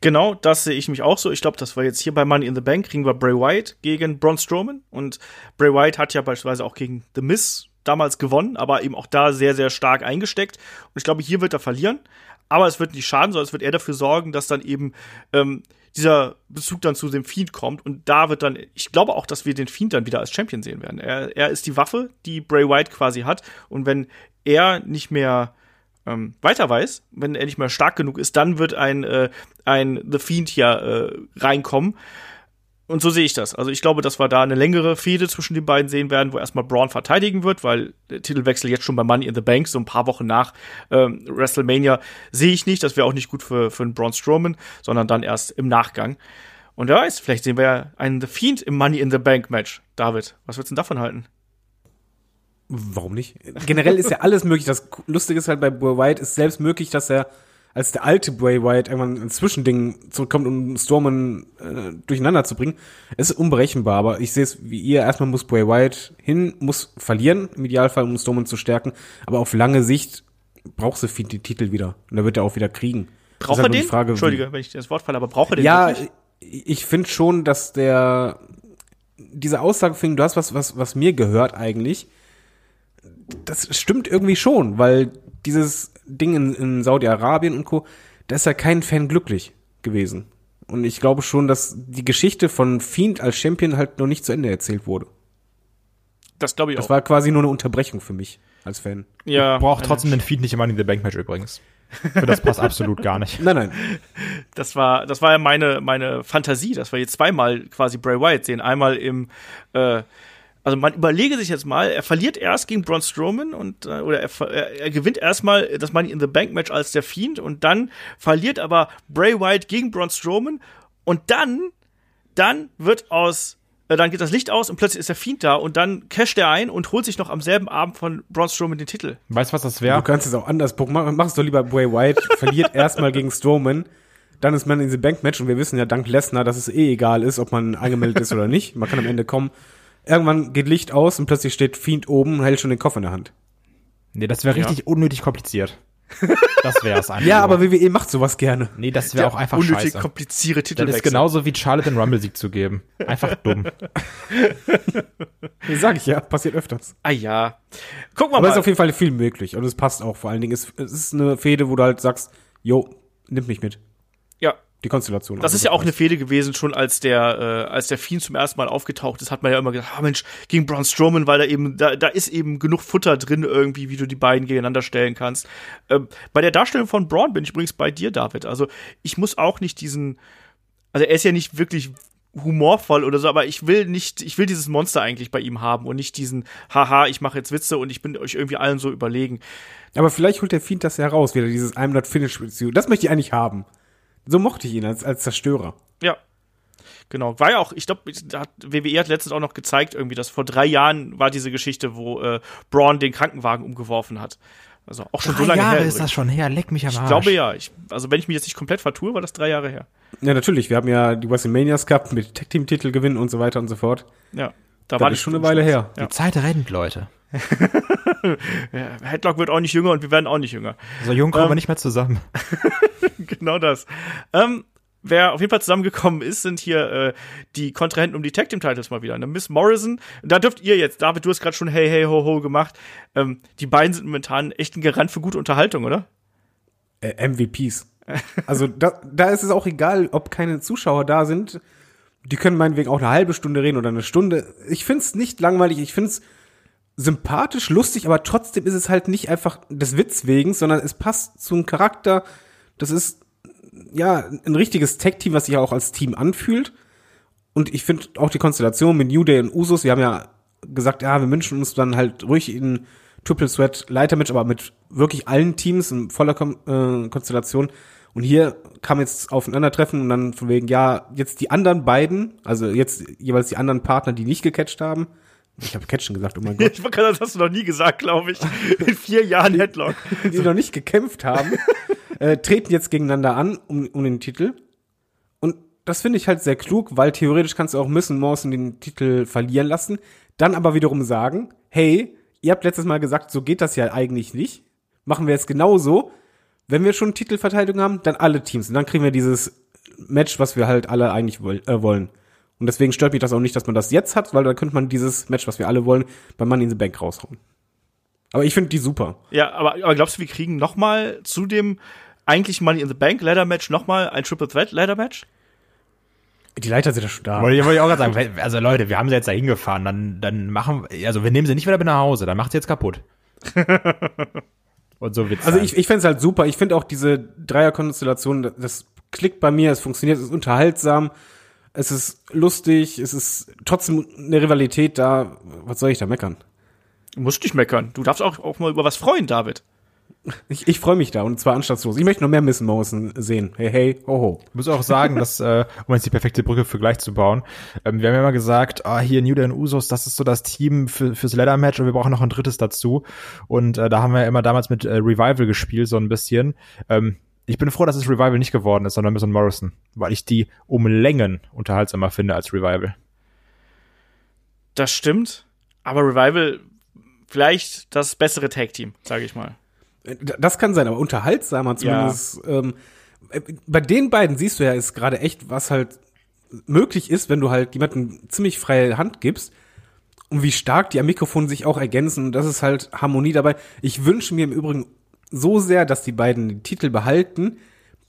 Speaker 2: Genau, das sehe ich mich auch so. Ich glaube, das war jetzt hier bei Money in the Bank, kriegen wir Bray Wyatt gegen Braun Strowman. Und Bray Wyatt hat ja beispielsweise auch gegen The Miz damals gewonnen, aber eben auch da sehr, sehr stark eingesteckt. Und ich glaube, hier wird er verlieren. Aber es wird nicht schaden, sondern es wird eher dafür sorgen, dass dann eben ähm, dieser Bezug dann zu dem Fiend kommt. Und da wird dann, ich glaube auch, dass wir den Fiend dann wieder als Champion sehen werden. Er, er ist die Waffe, die Bray Wyatt quasi hat. Und wenn er nicht mehr ähm, weiter weiß, wenn er nicht mehr stark genug ist, dann wird ein, äh, ein The Fiend hier äh, reinkommen. Und so sehe ich das. Also ich glaube, dass wir da eine längere Fehde zwischen den beiden sehen werden, wo erstmal Braun verteidigen wird, weil der Titelwechsel jetzt schon bei Money in the Bank, so ein paar Wochen nach ähm, WrestleMania, sehe ich nicht. Das wäre auch nicht gut für, für einen Braun Strowman, sondern dann erst im Nachgang. Und wer weiß, vielleicht sehen wir ja einen The Fiend im Money in the Bank Match. David, was würdest du denn davon halten?
Speaker 3: Warum nicht? Generell ist ja alles möglich. Das Lustige ist halt bei Bray Wyatt ist selbst möglich, dass er als der alte Bray Wyatt irgendwann ein Zwischending zurückkommt, um Stormen äh, durcheinander zu bringen. Es ist unberechenbar, aber ich sehe es wie ihr. Erstmal muss Bray Wyatt hin, muss verlieren, im Idealfall, um Stormen zu stärken. Aber auf lange Sicht braucht sie die Titel wieder. Und da wird er auch wieder kriegen.
Speaker 2: Braucht er den? Frage, Entschuldige, wenn ich das Wort falle, aber braucht er den
Speaker 3: ja, wirklich? ich finde schon, dass der diese Aussage fing, du hast was, was, was mir gehört eigentlich das stimmt irgendwie schon, weil dieses Ding in, in Saudi-Arabien und Co., da ist ja kein Fan glücklich gewesen. Und ich glaube schon, dass die Geschichte von Fiend als Champion halt noch nicht zu Ende erzählt wurde.
Speaker 2: Das glaube ich
Speaker 3: das
Speaker 2: auch.
Speaker 3: Das war quasi nur eine Unterbrechung für mich als Fan.
Speaker 4: Ja. Ich brauche trotzdem den Fiend nicht immer in the Bank Match übrigens. Für das passt absolut gar nicht.
Speaker 3: Nein, nein.
Speaker 2: Das war, das war ja meine, meine Fantasie, dass wir jetzt zweimal quasi Bray Wyatt sehen. Einmal im, äh, also man überlege sich jetzt mal, er verliert erst gegen Braun Strowman und äh, oder er, er, er gewinnt erstmal das Money in the Bank Match als der Fiend und dann verliert aber Bray Wyatt gegen Braun Strowman und dann dann wird aus äh, dann geht das Licht aus und plötzlich ist der Fiend da und dann casht er ein und holt sich noch am selben Abend von Braun Strowman den Titel.
Speaker 3: Weißt du, was das wäre? Du kannst es auch anders gucken. Mach, mach es doch lieber Bray Wyatt, verliert erstmal gegen Strowman dann ist man in the Bank Match und wir wissen ja dank Lesnar, dass es eh egal ist, ob man angemeldet ist oder nicht. Man kann am Ende kommen. Irgendwann geht Licht aus und plötzlich steht Fiend oben und hält schon den Koffer in der Hand.
Speaker 4: Nee, das wäre richtig ja. unnötig kompliziert.
Speaker 3: Das wäre es einfach. ja, aber WWE macht sowas gerne.
Speaker 4: Nee, das wäre auch einfach unnötig scheiße.
Speaker 2: komplizierte Titel.
Speaker 4: Das ist genauso wie Charlotte den Rumble-Sieg zu geben. Einfach dumm.
Speaker 3: nee, sag ich ja, passiert öfters.
Speaker 2: Ah ja. Guck mal
Speaker 3: aber mal. Aber ist auf jeden Fall viel möglich und es passt auch vor allen Dingen. Es, es ist eine Fehde, wo du halt sagst, jo, nimm mich mit. Die Konstellation.
Speaker 2: Das also ist ja auch eine Fehde gewesen, schon als der, äh, als der Fiend zum ersten Mal aufgetaucht ist, hat man ja immer gedacht, ah Mensch, gegen Braun Strowman, weil da eben, da, da ist eben genug Futter drin irgendwie, wie du die beiden gegeneinander stellen kannst. Ähm, bei der Darstellung von Braun bin ich übrigens bei dir, David. Also ich muss auch nicht diesen, also er ist ja nicht wirklich humorvoll oder so, aber ich will nicht, ich will dieses Monster eigentlich bei ihm haben und nicht diesen, haha, ich mache jetzt Witze und ich bin euch irgendwie allen so überlegen.
Speaker 3: Aber vielleicht holt der Fiend das heraus, wieder dieses I'm not finished with you. Das möchte ich eigentlich haben. So mochte ich ihn als, als Zerstörer.
Speaker 2: Ja. Genau. War ja auch, ich glaube, WWE hat letztens auch noch gezeigt, irgendwie, dass vor drei Jahren war diese Geschichte, wo äh, Braun den Krankenwagen umgeworfen hat. Also auch schon
Speaker 4: Drei
Speaker 2: so lange
Speaker 4: Jahre
Speaker 2: her.
Speaker 4: ist das schon her, leck mich am
Speaker 2: ich
Speaker 4: Arsch.
Speaker 2: glaube ja. Ich, also wenn ich mich jetzt nicht komplett vertue, war das drei Jahre her.
Speaker 3: Ja, natürlich. Wir haben ja die WrestleManias gehabt mit Tag-Team-Titel gewinnen und so weiter und so fort.
Speaker 2: Ja. Da
Speaker 3: Das
Speaker 2: war
Speaker 3: ist schon eine Weile her.
Speaker 2: Ja.
Speaker 4: Die Zeit rennt, Leute.
Speaker 2: Ja, Headlock wird auch nicht jünger und wir werden auch nicht jünger.
Speaker 4: So jung kommen
Speaker 2: Ähm,
Speaker 4: wir nicht mehr zusammen.
Speaker 2: genau das. Ähm, wer auf jeden Fall zusammengekommen ist, sind hier äh, die Kontrahenten um die Tag Team Titles mal wieder. Ne? Miss Morrison, da dürft ihr jetzt, David, du hast gerade schon Hey Hey Ho Ho gemacht. Ähm, die beiden sind momentan echt ein Garant für gute Unterhaltung, oder?
Speaker 3: Äh, MVPs. Also da, da ist es auch egal, ob keine Zuschauer da sind. Die können meinetwegen auch eine halbe Stunde reden oder eine Stunde. Ich find's nicht langweilig, ich find's sympathisch, lustig, aber trotzdem ist es halt nicht einfach des Witz wegen, sondern es passt zum Charakter. Das ist ja ein richtiges Tag-Team, was sich auch als Team anfühlt. Und ich finde auch die Konstellation mit New Day und Usos, wir haben ja gesagt, ja, wir wünschen uns dann halt ruhig in Triple Threat Leitermatch, aber mit wirklich allen Teams in voller Kom äh, Konstellation. Und hier kam jetzt aufeinandertreffen und dann von wegen, ja, jetzt die anderen beiden, also jetzt jeweils die anderen Partner, die nicht gecatcht haben. Ich habe catchen gesagt, oh mein Gott.
Speaker 2: Ich das hast du noch nie gesagt, glaube ich. In vier Jahren Headlock.
Speaker 3: die noch nicht gekämpft haben, äh, treten jetzt gegeneinander an um, um den Titel. Und das finde ich halt sehr klug, weil theoretisch kannst du auch Miss und Morrison den Titel verlieren lassen, dann aber wiederum sagen, hey, ihr habt letztes Mal gesagt, so geht das ja eigentlich nicht. Machen wir jetzt genauso. Wenn wir schon Titelverteidigung haben, dann alle Teams. Und dann kriegen wir dieses Match, was wir halt alle eigentlich woll äh, wollen. Und deswegen stört mich das auch nicht, dass man das jetzt hat, weil dann könnte man dieses Match, was wir alle wollen, beim Money in the Bank raushauen. Aber ich finde die super.
Speaker 2: Ja, aber, aber glaubst du, wir kriegen noch mal zu dem eigentlichen Money in the Bank Ladder Match noch mal ein Triple Threat Ladder Match?
Speaker 3: Die Leiter sind ja schon da.
Speaker 4: Wollte ich, wollte ich auch gerade sagen, also Leute, wir haben sie jetzt da hingefahren, dann, dann machen, also wir nehmen sie nicht wieder mit nach Hause, dann macht sie jetzt kaputt. Und so wird's
Speaker 3: Also
Speaker 4: sein.
Speaker 3: ich, ich fände es halt super. Ich finde auch diese Dreierkonstellation, das, das klickt bei mir, es funktioniert, es ist unterhaltsam, es ist lustig, es ist trotzdem eine Rivalität da. Was soll ich da meckern?
Speaker 2: Du musst nicht meckern. Du darfst auch, auch mal über was freuen, David.
Speaker 3: Ich, ich freue mich da und zwar anstandslos. Ich möchte noch mehr Miss Morrison sehen. Hey, hey, ho, ho.
Speaker 4: Ich muss auch sagen, dass, äh, um jetzt die perfekte Brücke für gleich zu bauen, ähm, wir haben ja immer gesagt, ah, hier New Day und Usos, das ist so das Team für, fürs Ladder-Match und wir brauchen noch ein drittes dazu. Und äh, da haben wir ja immer damals mit äh, Revival gespielt, so ein bisschen. Ähm, ich bin froh, dass es Revival nicht geworden ist, sondern Miss und Morrison, weil ich die um Längen unterhaltsamer finde als Revival.
Speaker 2: Das stimmt. Aber Revival vielleicht das bessere Tag Team, sage ich mal.
Speaker 3: Das kann sein, aber unterhaltsamer zumindest. Ähm, äh, bei den beiden siehst du ja, ist gerade echt, was halt möglich ist, wenn du halt jemanden ziemlich freie Hand gibst und wie stark die am Mikrofon sich auch ergänzen. Und das ist halt Harmonie dabei. Ich wünsche mir im Übrigen so sehr, dass die beiden den Titel behalten,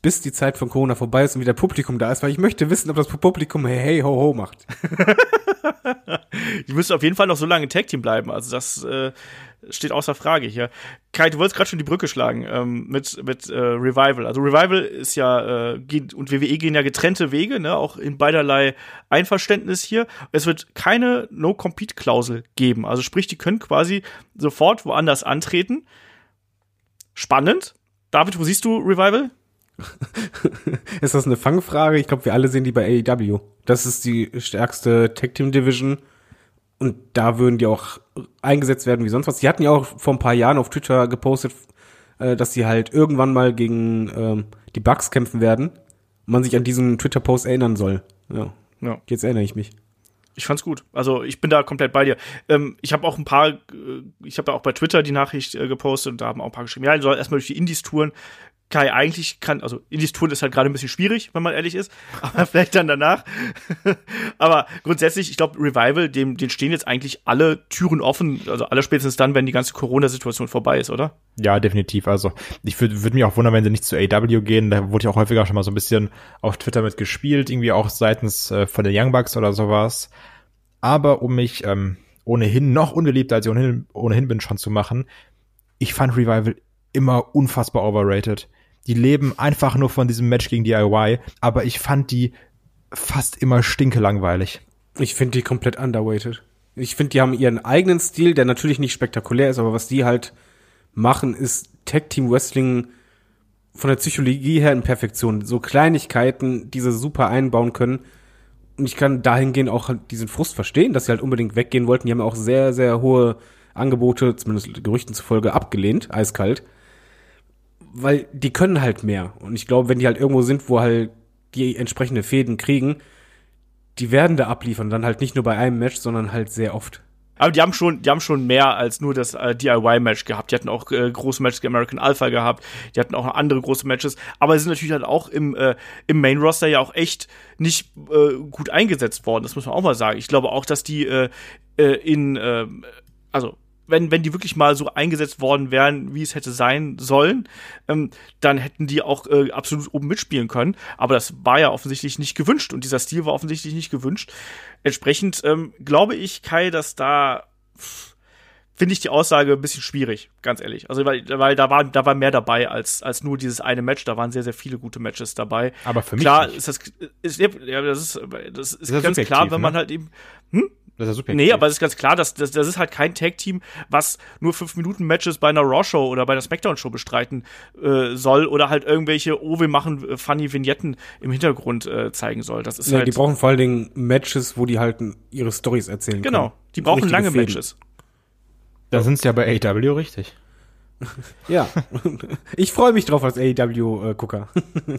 Speaker 3: bis die Zeit von Corona vorbei ist und wieder Publikum da ist, weil ich möchte wissen, ob das Publikum hey, hey, ho, ho macht.
Speaker 2: Die müssen auf jeden Fall noch so lange Tag Team bleiben. Also das äh, steht außer Frage hier. Kai, du wolltest gerade schon die Brücke schlagen ähm, mit mit äh, Revival. Also Revival ist ja äh, geht, und WWE gehen ja getrennte Wege, ne, auch in beiderlei Einverständnis hier. Es wird keine No-Compete-Klausel geben. Also sprich, die können quasi sofort woanders antreten. Spannend. David, wo siehst du Revival?
Speaker 3: Ist das eine Fangfrage? Ich glaube, wir alle sehen die bei AEW. Das ist die stärkste Tag Team Division. Und da würden die auch eingesetzt werden wie sonst was. Die hatten ja auch vor ein paar Jahren auf Twitter gepostet, äh, dass sie halt irgendwann mal gegen ähm, die Bugs kämpfen werden. Man sich an diesen Twitter-Post erinnern soll. Ja.
Speaker 2: Ja.
Speaker 3: Jetzt erinnere ich mich.
Speaker 2: Ich fand's gut. Also ich bin da komplett bei dir. Ähm, ich habe auch ein paar, äh, ich habe da auch bei Twitter die Nachricht äh, gepostet und da haben auch ein paar geschrieben, ja, du sollst erstmal durch die Indies touren. Kai, eigentlich kann, also Indies touren ist halt gerade ein bisschen schwierig, wenn man ehrlich ist, aber vielleicht dann danach. aber grundsätzlich, ich glaube, Revival, dem, den stehen jetzt eigentlich alle Türen offen, also alle spätestens dann, wenn die ganze Corona-Situation vorbei ist, oder?
Speaker 4: Ja, definitiv. Also ich würde würd mich auch wundern, wenn sie nicht zu AW gehen. Da wurde ja auch häufiger schon mal so ein bisschen auf Twitter mit gespielt, irgendwie auch seitens äh, von den Young Bucks oder sowas. Aber um mich ähm, ohnehin noch unbeliebter, als ich ohnehin, ohnehin bin, schon zu machen, ich fand Revival immer unfassbar overrated. Die leben einfach nur von diesem Match gegen DIY, aber ich fand die fast immer stinkelangweilig.
Speaker 3: Ich finde die komplett underweighted. Ich finde, die haben ihren eigenen Stil, der natürlich nicht spektakulär ist, aber was die halt machen, ist Tag Team Wrestling von der Psychologie her in Perfektion. So Kleinigkeiten, die sie super einbauen können. Und ich kann dahingehend auch diesen Frust verstehen, dass sie halt unbedingt weggehen wollten. Die haben ja auch sehr, sehr hohe Angebote, zumindest Gerüchten zufolge, abgelehnt, eiskalt. Weil die können halt mehr. Und ich glaube, wenn die halt irgendwo sind, wo halt die entsprechende Fäden kriegen, die werden da abliefern. Dann halt nicht nur bei einem Match, sondern halt sehr oft.
Speaker 2: Aber die haben schon, die haben schon mehr als nur das äh, DIY-Match gehabt. Die hatten auch äh, große Matches gegen American Alpha gehabt. Die hatten auch andere große Matches. Aber sie sind natürlich halt auch im, äh, im Main-Roster ja auch echt nicht äh, gut eingesetzt worden. Das muss man auch mal sagen. Ich glaube auch, dass die äh, äh, in, äh, also wenn, wenn die wirklich mal so eingesetzt worden wären, wie es hätte sein sollen, ähm, dann hätten die auch äh, absolut oben mitspielen können. Aber das war ja offensichtlich nicht gewünscht und dieser Stil war offensichtlich nicht gewünscht. Entsprechend ähm, glaube ich, Kai, dass da finde ich die Aussage ein bisschen schwierig, ganz ehrlich. Also weil, weil da war da war mehr dabei als als nur dieses eine Match. Da waren sehr sehr viele gute Matches dabei.
Speaker 4: Aber für mich
Speaker 2: klar
Speaker 4: nicht.
Speaker 2: ist das ist ja das ist das ist,
Speaker 4: ja
Speaker 2: ganz
Speaker 4: subjektiv,
Speaker 2: klar, wenn man
Speaker 4: ne?
Speaker 2: halt eben
Speaker 4: Das ist ja super.
Speaker 2: Nee, aber es ist ganz klar, dass, dass das ist halt kein Tag-Team, was nur 5-Minuten-Matches bei einer Raw-Show oder bei einer Smackdown-Show bestreiten äh, soll oder halt irgendwelche, oh, wir machen äh, funny Vignetten im Hintergrund äh, zeigen soll. Das ist
Speaker 3: Ja,
Speaker 2: halt.
Speaker 3: die brauchen vor allen Dingen Matches, wo die halt ihre Stories erzählen
Speaker 2: genau,
Speaker 3: können.
Speaker 2: die brauchen
Speaker 3: Richtige
Speaker 2: lange
Speaker 3: Fäden.
Speaker 2: Matches.
Speaker 4: Da sind es ja bei AW richtig.
Speaker 3: Ja, ich freue mich drauf als AEW-Gucker.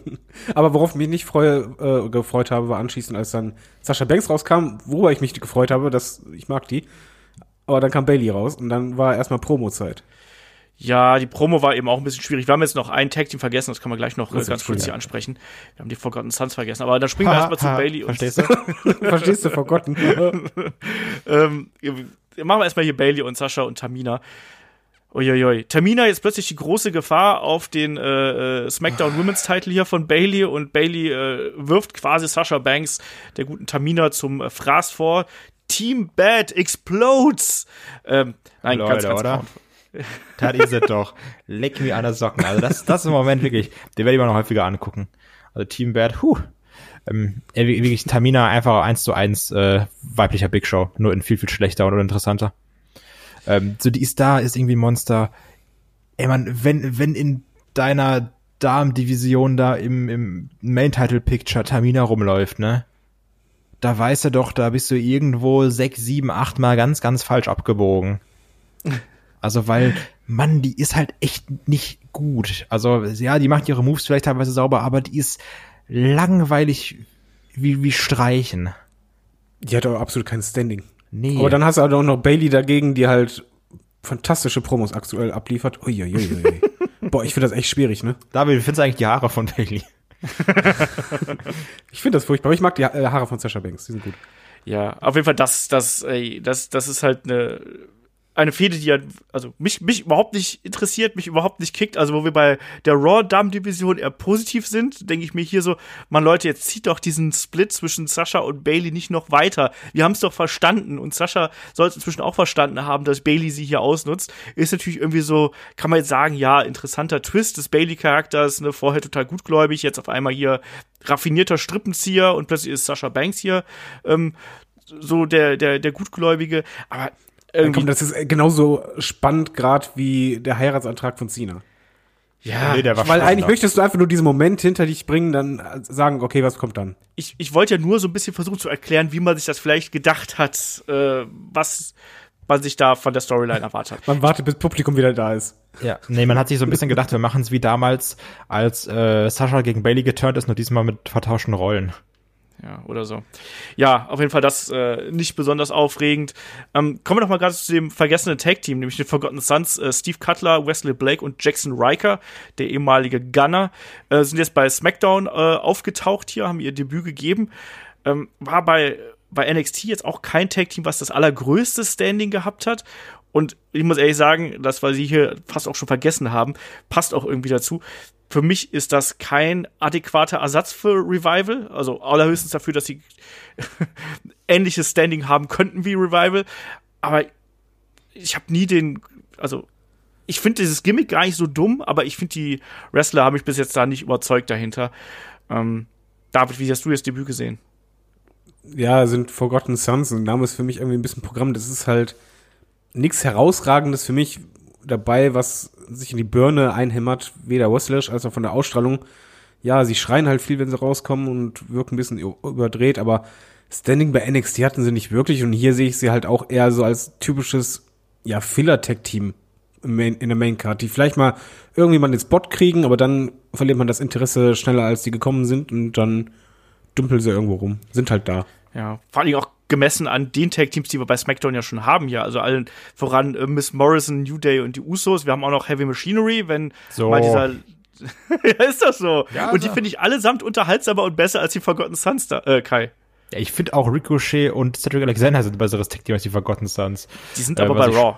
Speaker 3: Aber worauf ich mich nicht freue, äh, gefreut habe, war anschließend, als dann Sascha Banks rauskam, worüber ich mich gefreut habe, dass ich mag die. Aber dann kam Bailey raus und dann war erstmal Promo-Zeit.
Speaker 2: Ja, die Promo war eben auch ein bisschen schwierig. Wir haben jetzt noch ein Tag-Team vergessen, das können wir gleich noch äh, ganz kurz hier ansprechen. Wir haben die Forgotten Sons vergessen. Aber dann springen wir erstmal zu Bailey und
Speaker 4: Verstehst du?
Speaker 3: Verstehst du, vergotten?
Speaker 2: ähm, machen wir erstmal hier Bailey und Sascha und Tamina. Uiuiui. Tamina jetzt plötzlich die große Gefahr auf den äh, äh, SmackDown Women's Title hier von Bailey und Bailey äh, wirft quasi Sasha Banks, der guten Tamina, zum äh, Fraß vor. Team Bad explodes. Ähm, nein,
Speaker 4: Leute,
Speaker 2: ganz, ganz
Speaker 4: oder?
Speaker 2: count.
Speaker 4: Das ist es doch. Leck mir an der Socken. Also das, das ist im Moment wirklich, den werde ich mir noch häufiger angucken. Also Team Bad, huh. Ähm, wirklich Tamina einfach eins zu eins äh, weiblicher Big Show, nur in viel, viel schlechter und interessanter. Ähm, so die ist da, ist irgendwie ein Monster. Ey man, wenn, wenn in deiner Damendivision da im, im Main-Title-Picture Tamina rumläuft, ne? Da weißt du doch, da bist du irgendwo sechs, sieben, acht Mal ganz, ganz falsch abgebogen. Also, weil, Mann, die ist halt echt nicht gut. Also, ja, die macht ihre Moves vielleicht teilweise sauber, aber die ist langweilig wie, wie Streichen.
Speaker 3: Die hat aber absolut kein Standing.
Speaker 4: Nee.
Speaker 3: Aber dann hast du halt auch noch Bailey dagegen, die halt fantastische Promos aktuell abliefert. Uiuiui. Boah, ich finde das echt schwierig, ne?
Speaker 4: David, wie findest du eigentlich die Haare von Bailey?
Speaker 3: Ich finde das furchtbar. Aber ich mag die äh, Haare von Sascha Banks, die sind gut.
Speaker 2: Ja, auf jeden Fall, das, das, ey, das, das ist halt eine, eine Fehde, die halt, also mich, mich überhaupt nicht interessiert, mich überhaupt nicht kickt. Also, wo wir bei der Raw-Damen-Division eher positiv sind, denke ich mir hier so, man Leute, jetzt zieht doch diesen Split zwischen Sascha und Bailey nicht noch weiter. Wir haben es doch verstanden und Sascha soll es inzwischen auch verstanden haben, dass Bailey sie hier ausnutzt. Ist natürlich irgendwie so, kann man jetzt sagen, ja, interessanter Twist des Bailey-Charakters, ne, vorher total gutgläubig, jetzt auf einmal hier raffinierter Strippenzieher und plötzlich ist Sascha Banks hier ähm, so der, der, der Gutgläubige. Aber irgendwie,
Speaker 3: Komm, das ist genauso spannend gerade wie der Heiratsantrag von Cena.
Speaker 2: ja,
Speaker 4: Nee, der war
Speaker 3: Weil eigentlich möchtest du einfach nur diesen Moment hinter dich bringen, dann äh, sagen, okay, was kommt dann?
Speaker 2: ich, ich wollte ja nur so ein bisschen versuchen zu erklären, wie man sich das vielleicht gedacht hat, äh, was man sich da von der Storyline erwartet hat.
Speaker 3: Man wartet, bis Publikum wieder da ist.
Speaker 4: Ja, nee, man hat sich so ein bisschen gedacht, wir machen es wie damals, als äh, Sascha gegen Bailey geturnt ist, nur diesmal mit vertauschten Rollen.
Speaker 2: Ja, oder so. Ja, auf jeden Fall das äh, nicht besonders aufregend. Ähm, kommen wir doch mal gerade zu dem vergessenen Tag-Team, nämlich den Forgotten Sons. Äh, Steve Cutler, Wesley Blake und Jackson Riker, der ehemalige Gunner, äh, sind jetzt bei SmackDown äh, aufgetaucht hier, haben ihr Debüt gegeben. Ähm, war bei, bei NXT jetzt auch kein Tag-Team, was das allergrößte Standing gehabt hat. Und ich muss ehrlich sagen, das, was sie hier fast auch schon vergessen haben, passt auch irgendwie dazu. Für mich ist das kein adäquater Ersatz für Revival. Also allerhöchstens dafür, dass sie ähnliches Standing haben könnten wie Revival. Aber ich habe nie den, also ich finde dieses Gimmick gar nicht so dumm, aber ich finde die Wrestler haben mich bis jetzt da nicht überzeugt dahinter. Ähm, David, wie hast du das Debüt gesehen?
Speaker 3: Ja, sind Forgotten Sons. Ein Name ist für mich irgendwie ein bisschen Programm. Das ist halt nichts Herausragendes für mich dabei, was sich in die Birne einhämmert, weder wrestlerisch als auch von der Ausstrahlung. Ja, sie schreien halt viel, wenn sie rauskommen und wirken ein bisschen überdreht, aber Standing bei NXT hatten sie nicht wirklich und hier sehe ich sie halt auch eher so als typisches, ja, Filler-Tech-Team in der Main-Card, die vielleicht mal irgendwie mal den Spot kriegen, aber dann verliert man das Interesse schneller, als die gekommen sind und dann dümpeln sie irgendwo rum, sind halt da.
Speaker 2: Ja, vor allem auch gemessen an den Tag-Teams, die wir bei SmackDown ja schon haben hier. Also allen voran äh, Miss Morrison, New Day und die Usos. Wir haben auch noch Heavy Machinery, wenn
Speaker 4: So.
Speaker 2: mal dieser. ja, ist das so.
Speaker 4: Ja,
Speaker 2: und die finde ich allesamt unterhaltsamer und besser als die Forgotten Sons da, äh, Kai.
Speaker 4: Ja, ich finde auch Ricochet und Cedric Alexander sind ein besseres Tag-Team als die Forgotten Sons.
Speaker 2: Die sind
Speaker 4: Äh,
Speaker 2: aber bei Raw.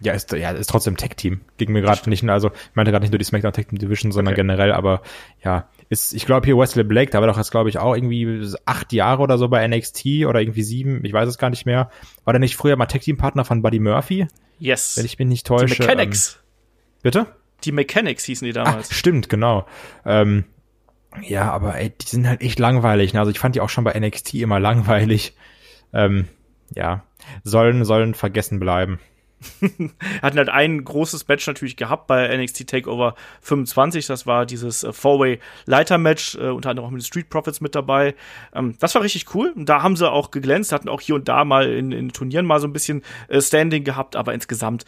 Speaker 4: Ja, ist, ja, ist trotzdem Tag-Team. Ging mir gerade nicht, also ich meinte gerade nicht nur die SmackDown Tag Team Division, sondern
Speaker 2: Okay.
Speaker 4: generell, aber ja, ist, ich glaube hier Wesley Blake, da war doch jetzt, glaube ich, auch irgendwie acht Jahre oder so bei NXT oder irgendwie sieben, ich weiß es gar nicht mehr. War der nicht früher mal Tag-Team-Partner von Buddy Murphy,
Speaker 2: Yes.
Speaker 4: wenn ich mich nicht
Speaker 2: die
Speaker 4: täusche?
Speaker 2: Mechanics.
Speaker 4: Ähm, bitte?
Speaker 2: die Mechanics hießen die damals.
Speaker 4: stimmt, genau. Ähm, ja, aber ey, die sind halt echt langweilig. Ne? Also ich fand die auch schon bei NXT immer langweilig. Ähm, ja, sollen, sollen vergessen bleiben.
Speaker 2: hatten halt ein großes Match natürlich gehabt bei NXT Takeover 25. Das war dieses äh, Four-Way-Leiter-Match, äh, unter anderem auch mit den Street Profits mit dabei. Ähm, das war richtig cool. Und da haben sie auch geglänzt, hatten auch hier und da mal in, in Turnieren mal so ein bisschen äh, Standing gehabt, aber insgesamt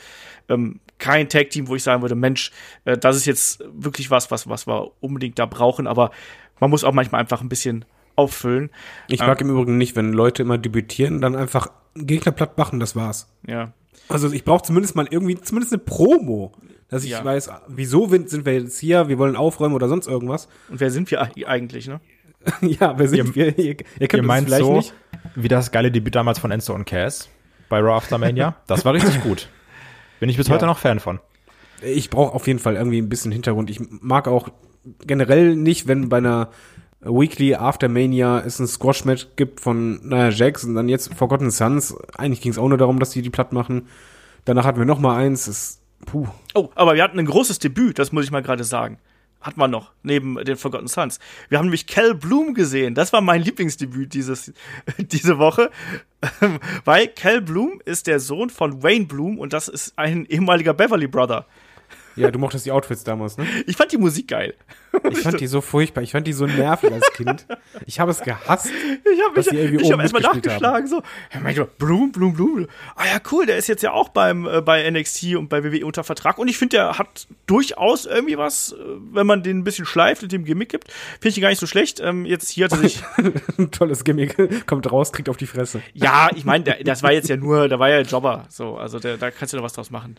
Speaker 2: ähm, kein Tag-Team, wo ich sagen würde, Mensch, äh, das ist jetzt wirklich was, was, was wir unbedingt da brauchen. Aber man muss auch manchmal einfach ein bisschen auffüllen.
Speaker 3: Ich mag im Übrigen nicht, wenn Leute immer debütieren, dann einfach Gegner platt machen, das war's.
Speaker 2: Ja.
Speaker 3: Also ich brauche zumindest mal irgendwie, zumindest eine Promo, dass ich
Speaker 2: Ja.
Speaker 3: weiß, wieso sind wir jetzt hier, wir wollen aufräumen oder sonst irgendwas.
Speaker 2: Und wer sind wir eig- eigentlich, ne?
Speaker 3: ja, wer sind wir? Ihr, ihr kennt
Speaker 4: Ihr
Speaker 3: uns
Speaker 4: meint
Speaker 3: vielleicht
Speaker 4: so,
Speaker 3: nicht.
Speaker 4: wie das geile Debüt damals von Enzo und Cass bei Raw After Mania? Das war richtig gut. Bin ich bis heute noch Fan von.
Speaker 3: Ich brauche auf jeden Fall irgendwie ein bisschen Hintergrund. Ich mag auch generell nicht, wenn bei einer Weekly After Mania es ein Squash-Match gibt von Nia Jax und dann jetzt Forgotten Sons. Eigentlich ging es auch nur darum, dass die die platt machen. Danach hatten wir noch mal eins. Das, puh.
Speaker 2: Oh, aber wir hatten ein großes Debüt, das muss ich mal gerade sagen. Hat man noch, neben den Forgotten Sons. Wir haben nämlich Cal Bloom gesehen. Das war mein Lieblingsdebüt dieses, diese Woche. Weil Cal Bloom ist der Sohn von Wayne Bloom und das ist ein ehemaliger Beverly Brother.
Speaker 3: Ja, du mochtest die Outfits damals, ne?
Speaker 2: Ich fand die Musik geil.
Speaker 3: Ich fand die so furchtbar. Ich fand die so nervig als Kind. Ich habe es gehasst.
Speaker 2: Ich habe ich
Speaker 3: oben
Speaker 2: hab erstmal nachgeschlagen, so, ja, mein Gott, Bloom, Bloom, Bloom. Ah ja, cool, der ist jetzt ja auch beim, äh, bei NXT und bei WWE unter Vertrag. Und ich finde, der hat durchaus irgendwie was, äh, wenn man den ein bisschen schleift und dem Gimmick gibt. Finde ich ihn gar nicht so schlecht. Ähm, jetzt hier hat er sich,
Speaker 3: Ein tolles Gimmick. Kommt raus, kriegt auf die Fresse.
Speaker 2: ja, ich meine, das war jetzt ja nur, da war ja Jobber, so, also der, da kannst du doch was draus machen.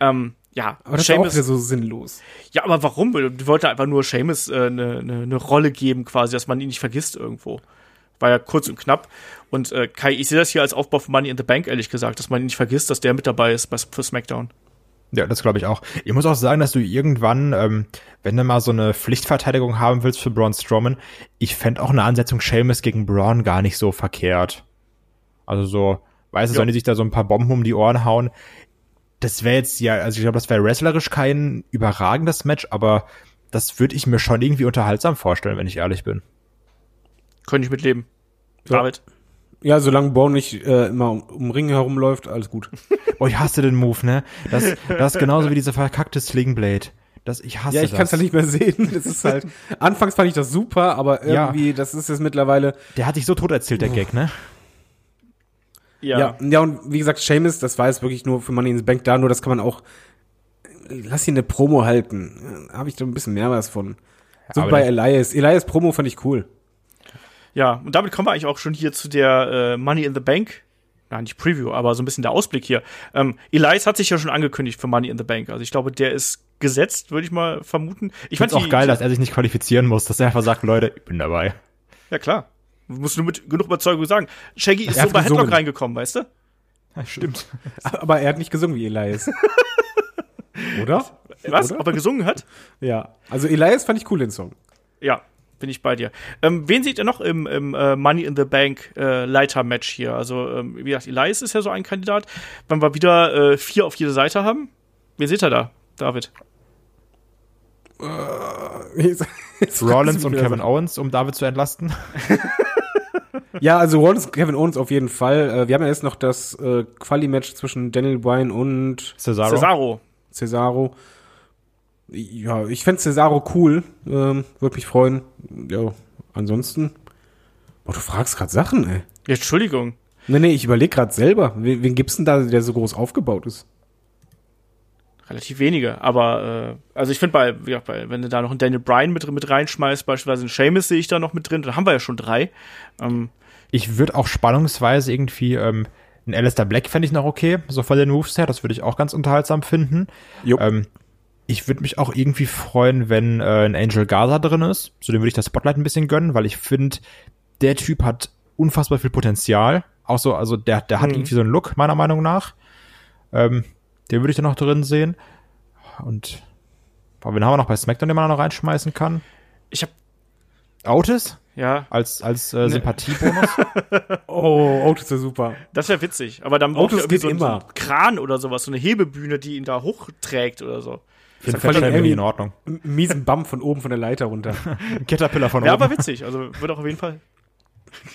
Speaker 2: Ähm, ja,
Speaker 3: Aber das war auch so sinnlos.
Speaker 2: ja, aber warum? Die wollte einfach nur Seamus eine äh, ne, ne, ne Rolle geben, quasi, dass man ihn nicht vergisst irgendwo. War ja kurz und knapp. Und äh, Kai, ich sehe das hier als Aufbau von Money in the Bank, ehrlich gesagt, dass man ihn nicht vergisst, dass der mit dabei ist bei, für SmackDown.
Speaker 4: Ja, das glaube ich auch. Ich muss auch sagen, dass du irgendwann, ähm, wenn du mal so eine Pflichtverteidigung haben willst für Braun Strowman, ich fänd auch eine Ansetzung Sheamus gegen Braun gar nicht so verkehrt. Also so, weißt du,
Speaker 2: Ja.
Speaker 4: sollen die sich da so ein paar Bomben um die Ohren hauen? Das wäre jetzt ja, also ich glaube, das wäre wrestlerisch kein überragendes Match, aber das würde ich mir schon irgendwie unterhaltsam vorstellen, wenn ich ehrlich bin.
Speaker 2: Könnte ich mitleben.
Speaker 3: Ja.
Speaker 2: David.
Speaker 3: Ja, solange Braun nicht äh, immer um, um Ring herumläuft, alles gut.
Speaker 4: Oh, ich hasse den Move, ne? Das, das ist genauso wie diese verkackte Slingblade. Das, ich hasse
Speaker 3: Ja, ich kann es halt nicht mehr sehen. Das ist halt. Anfangs fand ich das super, aber
Speaker 4: Ja.
Speaker 3: irgendwie, das ist jetzt mittlerweile.
Speaker 4: Der hat sich so tot erzählt, der Gag, ne?
Speaker 2: Ja.
Speaker 3: Ja. ja, und wie gesagt, Seamus, das war jetzt wirklich nur für Money in the Bank da, nur das kann man auch. Lass ihn eine Promo halten. Habe ich da ein bisschen mehr was von. So
Speaker 4: aber
Speaker 3: bei Elias. Elias Promo fand ich cool.
Speaker 2: Ja, und damit kommen wir eigentlich auch schon hier zu der äh, Money in the Bank. Nein, nicht Preview, aber so ein bisschen der Ausblick hier. Ähm, Elias hat sich ja schon angekündigt für Money in the Bank. Also ich glaube, der ist gesetzt, würde ich mal vermuten. Ich
Speaker 4: Ich find's auch
Speaker 2: die-
Speaker 4: geil, dass er sich nicht qualifizieren muss, dass er einfach sagt, Leute, ich bin dabei.
Speaker 2: Ja, klar. Du musst nur mit genug Überzeugung sagen. Shaggy ist
Speaker 3: Er
Speaker 2: so bei Headlock
Speaker 3: gesungen.
Speaker 2: reingekommen, weißt du?
Speaker 4: Ja, stimmt.
Speaker 3: Aber er hat nicht gesungen wie Elias. Oder?
Speaker 2: Was?
Speaker 3: Oder?
Speaker 2: Ob er gesungen hat?
Speaker 3: Ja. Also Elias fand ich cool, den Song.
Speaker 2: Ja, bin ich bei dir. Ähm, wen seht ihr noch im, im äh, Money in the Bank äh, Leiter-Match hier? Also, ähm, wie gesagt, Elias ist ja so ein Kandidat. Wenn wir wieder äh, vier auf jede Seite haben, wen seht ihr da, David?
Speaker 4: Rollins und Kevin Owens, um David zu entlasten.
Speaker 3: Ja, also Rollins und Kevin Owens auf jeden Fall. Äh, Wir haben ja jetzt noch das äh, Quali-Match zwischen Daniel Bryan und
Speaker 4: Cesaro.
Speaker 2: Cesaro.
Speaker 3: Cesaro. Ja, ich fände Cesaro cool. Ähm, Würde mich freuen. Ja, ansonsten Oh, du fragst gerade Sachen, ey.
Speaker 2: Ja, Entschuldigung.
Speaker 3: Nee, nee, ich überlege gerade selber. Wen, wen gibt's denn da, der so groß aufgebaut ist?
Speaker 2: Relativ wenige, aber äh, also ich finde bei, ja, bei, wenn du da noch einen Daniel Bryan mit, mit reinschmeißt, beispielsweise einen Seamus sehe ich da noch mit drin, dann haben wir ja schon drei. Ähm,
Speaker 4: Ich würde auch spannungsweise irgendwie, ähm, ein Alistair Black fände ich noch okay, so von den Moves her, das würde ich auch ganz unterhaltsam finden. Ähm, ich würde mich auch irgendwie freuen, wenn äh, ein Angel Gaza drin ist. So dem würde ich das Spotlight ein bisschen gönnen, weil ich finde, der Typ hat unfassbar viel Potenzial. Auch so, also der, der hat
Speaker 2: Mhm.
Speaker 4: irgendwie so einen Look, meiner Meinung nach. Ähm, den würde ich da noch drin sehen. Und boah, wen haben wir noch bei SmackDown, den man da noch reinschmeißen kann?
Speaker 2: ich habe
Speaker 4: Otis?
Speaker 2: ja,
Speaker 4: Als, als äh, Sympathiebonus?
Speaker 3: Oh, Otis ist ja super.
Speaker 2: das wäre witzig, aber dann braucht er irgendwie so, einen- so einen Kran oder sowas, so eine Hebebühne, die ihn da hochträgt oder so.
Speaker 4: Für den Fettscheiben
Speaker 3: irgendwie-
Speaker 4: in Ordnung.
Speaker 3: Miesen Bump von oben von der Leiter runter.
Speaker 4: Ein Caterpillar von
Speaker 2: Ja,
Speaker 4: oben.
Speaker 2: aber witzig, also wird auch auf jeden Fall.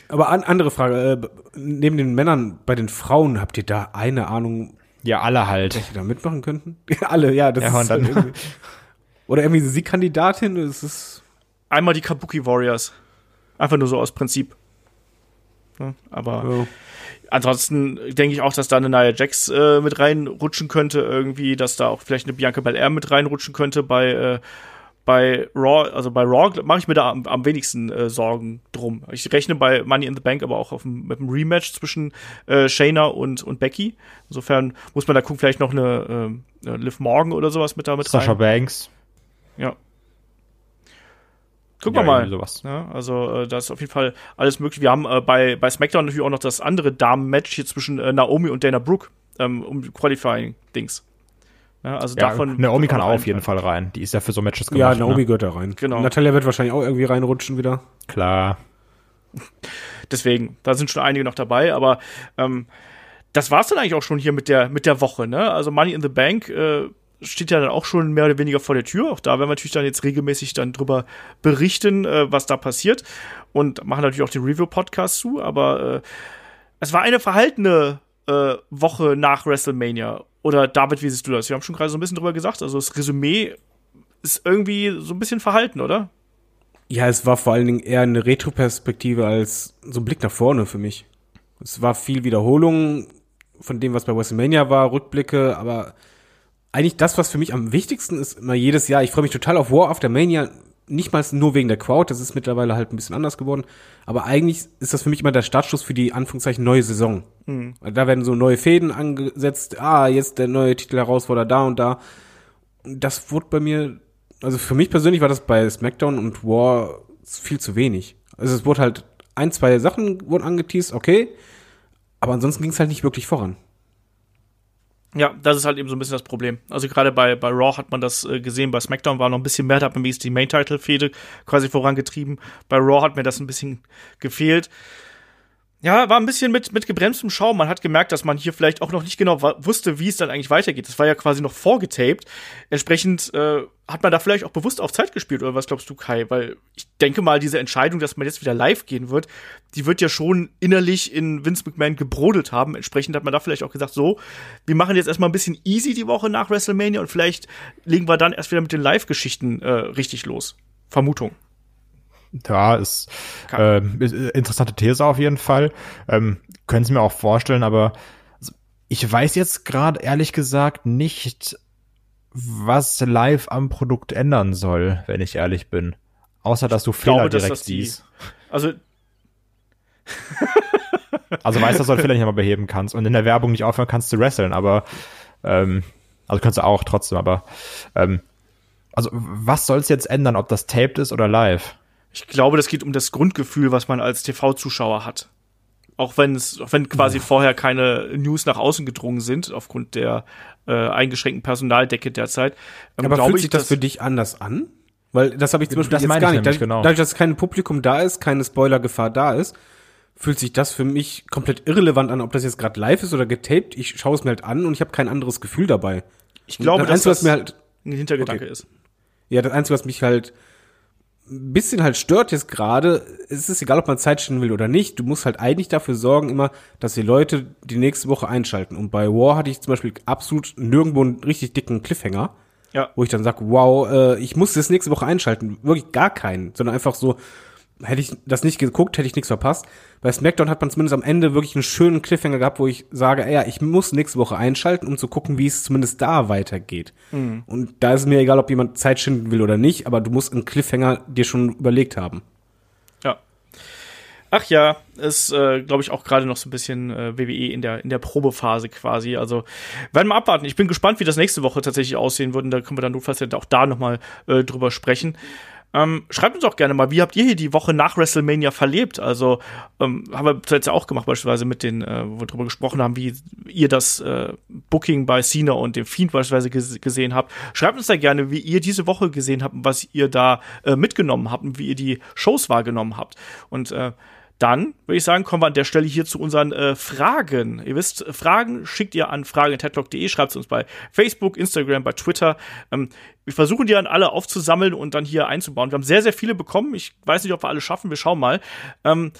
Speaker 3: Aber an, andere Frage, äh, neben den Männern, bei den Frauen, habt ihr da eine Ahnung,
Speaker 4: Ja, alle halt.
Speaker 3: welche da mitmachen könnten? Alle, ja, das
Speaker 4: Ja,
Speaker 3: ist
Speaker 4: und dann-
Speaker 3: irgendwie- Oder irgendwie eine Siegkandidatin, das ist
Speaker 2: Einmal die Kabuki Warriors. Einfach nur so aus Prinzip. Ja, aber
Speaker 3: oh,
Speaker 2: ansonsten denke ich auch, dass da eine Nia Jax äh, mit reinrutschen könnte irgendwie, dass da auch vielleicht eine Bianca Belair mit reinrutschen könnte bei äh, bei Raw, also bei Raw mache ich mir da am, am wenigsten äh, Sorgen drum. Ich rechne bei Money in the Bank aber auch auf dem, mit einem Rematch zwischen äh, Shayna und, und Becky. Insofern muss man da gucken, vielleicht noch eine, eine Liv Morgan oder sowas mit da mit
Speaker 4: Sascha
Speaker 2: rein.
Speaker 4: Banks.
Speaker 2: Ja. Gucken
Speaker 4: Ja,
Speaker 2: wir mal.
Speaker 4: sowas.
Speaker 2: Ja, also äh, da ist auf jeden Fall alles möglich. Wir haben äh, bei, bei SmackDown natürlich auch noch das andere Damen-Match hier zwischen äh, Naomi und Dana Brooke ähm, um Qualifying-Dings. Ja, also
Speaker 4: Ja,
Speaker 2: davon
Speaker 4: Naomi kann
Speaker 2: auch
Speaker 4: auf jeden Fall rein. Die ist ja für so Matches gemacht.
Speaker 3: ja, Naomi
Speaker 4: Ne?
Speaker 3: gehört da rein.
Speaker 2: Genau.
Speaker 3: Natalia wird wahrscheinlich auch irgendwie reinrutschen wieder.
Speaker 4: Klar.
Speaker 2: Deswegen, da sind schon einige noch dabei, aber ähm, das war's dann eigentlich auch schon hier mit der, mit der Woche, ne? Also Money in the Bank äh, steht ja dann auch schon mehr oder weniger vor der Tür. Auch da werden wir natürlich dann jetzt regelmäßig dann drüber berichten, äh, was da passiert. Und machen natürlich auch den Review-Podcast zu, aber äh, es war eine verhaltene äh, Woche nach WrestleMania. Oder David, wie siehst du das? Wir haben schon gerade so ein bisschen drüber gesagt. Also das Resümee ist irgendwie so ein bisschen verhalten, oder?
Speaker 3: Ja, es war vor allen Dingen eher eine Retro-Perspektive als so ein Blick nach vorne für mich. Es war viel Wiederholung von dem, was bei WrestleMania war, Rückblicke, aber eigentlich das, was für mich am wichtigsten ist, immer jedes Jahr, ich freue mich total auf War After Mania, nicht mal nur wegen der Crowd, das ist mittlerweile halt ein bisschen anders geworden, aber eigentlich ist das für mich immer der Startschuss für die Anführungszeichen neue Saison. Da werden so neue Fäden angesetzt, ah, jetzt der neue Titelherausforderer da und da. Das wurde bei mir, also für mich persönlich war das bei SmackDown und War viel zu wenig. Also es wurde halt ein, zwei Sachen wurden angeteased, okay, aber ansonsten ging es halt nicht wirklich voran.
Speaker 2: Ja, das ist halt eben so ein bisschen das Problem. Also gerade bei, bei Raw hat man das äh, gesehen, bei SmackDown war noch ein bisschen mehr, da hat man wenigstens die Main-Title-Fehde quasi vorangetrieben. Bei Raw hat mir das ein bisschen gefehlt. Ja, war ein bisschen mit, mit gebremstem Schaum. Man hat gemerkt, dass man hier vielleicht auch noch nicht genau wusste, wie es dann eigentlich weitergeht. Das war ja quasi noch vorgetaped. Entsprechend äh, hat man da vielleicht auch bewusst auf Zeit gespielt, oder was glaubst du, Kai? Weil ich denke mal, diese Entscheidung, dass man jetzt wieder live gehen wird, die wird ja schon innerlich in Vince McMahon gebrodelt haben. Entsprechend hat man da vielleicht auch gesagt, so, wir machen jetzt erstmal ein bisschen easy die Woche nach WrestleMania und vielleicht legen wir dann erst wieder mit den Live-Geschichten äh, richtig los. Vermutung.
Speaker 4: Ja, ist, ähm, ist äh, interessante These auf jeden Fall. Ähm, können Sie mir auch vorstellen, aber also, ich weiß jetzt gerade ehrlich gesagt nicht, was live am Produkt ändern soll, wenn ich ehrlich bin. Außer dass du Fehler
Speaker 2: glaube, dass
Speaker 4: direkt
Speaker 2: das die-
Speaker 4: siehst.
Speaker 2: Also,
Speaker 4: Also weißt, dass du Fehler nicht mal beheben kannst und in der Werbung nicht aufhören kannst zu wresteln, aber ähm, also kannst du auch trotzdem, aber ähm, also was soll es jetzt ändern, ob das taped ist oder live?
Speaker 2: Ich glaube, das geht um das Grundgefühl, was man als TV-Zuschauer hat. Auch wenn es, auch wenn quasi vorher keine News nach außen gedrungen sind, aufgrund der äh, eingeschränkten Personaldecke derzeit. Ähm,
Speaker 3: Aber fühlt
Speaker 2: ich,
Speaker 3: sich das für dich anders an? Weil das habe ich zum Beispiel
Speaker 4: Das
Speaker 3: jetzt
Speaker 4: meine
Speaker 3: gar
Speaker 4: ich
Speaker 3: nicht. Dadurch,
Speaker 4: genau.
Speaker 3: dadurch, dass kein Publikum da ist, keine Spoilergefahr da ist, fühlt sich das für mich komplett irrelevant an, ob das jetzt gerade live ist oder getaped. Ich schaue es mir halt an und ich habe kein anderes Gefühl dabei.
Speaker 2: ich glaube,
Speaker 3: das
Speaker 2: dass
Speaker 3: Einzige, was
Speaker 2: das
Speaker 3: mir halt,
Speaker 2: ein Hintergedanke
Speaker 3: Okay.
Speaker 2: ist.
Speaker 3: ja, das Einzige, was mich halt ein bisschen halt stört jetzt gerade, es ist egal, ob man Zeit stellen will oder nicht, du musst halt eigentlich dafür sorgen immer, dass die Leute die nächste Woche einschalten. Und bei War hatte ich zum Beispiel absolut nirgendwo einen richtig dicken Cliffhanger.
Speaker 2: Ja.
Speaker 3: wo ich dann sage, wow, äh, ich muss das nächste Woche einschalten. Wirklich gar keinen, sondern einfach so, hätte ich das nicht geguckt, hätte ich nichts verpasst. Bei SmackDown hat man zumindest am Ende wirklich einen schönen Cliffhanger gehabt, wo ich sage, ja, ich muss nächste Woche einschalten, um zu gucken, wie es zumindest da weitergeht. Mhm. Und da ist es mir egal, ob jemand Zeit schinden will oder nicht, aber du musst einen Cliffhanger dir schon überlegt haben.
Speaker 2: Ja. Ach ja, ist, äh, glaube ich, auch gerade noch so ein bisschen äh, WWE in der, in der Probephase quasi. Also werden wir abwarten. Ich bin gespannt, wie das nächste Woche tatsächlich aussehen wird. Und da können wir dann notfalls auch da nochmal äh, drüber sprechen. Ähm, schreibt uns auch gerne mal, wie habt ihr hier die Woche nach WrestleMania verlebt? Also ähm, haben wir zuletzt ja auch gemacht, beispielsweise mit den, äh, wo wir drüber gesprochen haben, wie ihr das äh, Booking bei Cena und dem Fiend beispielsweise gesehen habt. Schreibt uns da gerne, wie ihr diese Woche gesehen habt und was ihr da äh, mitgenommen habt und wie ihr die Shows wahrgenommen habt. Und äh, dann würde ich sagen, kommen wir an der Stelle hier zu unseren äh, Fragen. Ihr wisst, Fragen schickt ihr an fragen.headlock.de, schreibt es uns bei Facebook, Instagram, bei Twitter. Ähm, wir versuchen die dann alle aufzusammeln und dann hier einzubauen. Wir haben sehr, sehr viele bekommen. Ich weiß nicht, ob wir alle schaffen. Wir schauen mal. Ähm,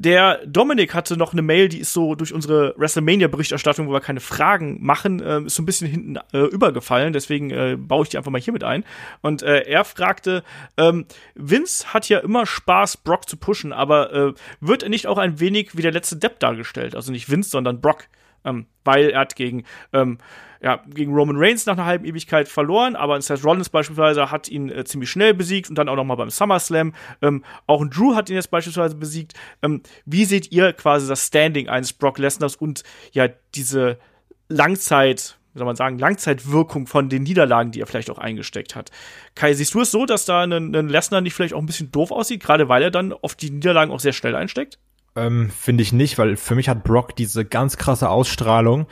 Speaker 2: der Dominik hatte noch eine Mail, die ist so durch unsere WrestleMania-Berichterstattung, wo wir keine Fragen machen, äh, ist so ein bisschen hinten äh, übergefallen. Deswegen äh, baue ich die einfach mal hier mit ein. Und äh, er fragte, ähm, Vince hat ja immer Spaß, Brock zu pushen, aber äh, wird er nicht auch ein wenig wie der letzte Depp dargestellt? Also nicht Vince, sondern Brock. Ähm, weil er hat gegen ähm, ja, gegen Roman Reigns nach einer halben Ewigkeit verloren, aber Seth Rollins beispielsweise hat ihn äh, ziemlich schnell besiegt und dann auch noch mal beim SummerSlam. Ähm, auch ein Drew hat ihn jetzt beispielsweise besiegt. Ähm, wie seht ihr quasi das Standing eines Brock Lesners und ja diese Langzeit wie soll man sagen, Langzeitwirkung von den Niederlagen, die er vielleicht auch eingesteckt hat. Kai, siehst du es so, dass da ein, ein Lesnar nicht vielleicht auch ein bisschen doof aussieht, gerade weil er dann auf die Niederlagen auch sehr schnell einsteckt?
Speaker 4: Ähm, Finde ich nicht, weil für mich hat Brock diese ganz krasse Ausstrahlung,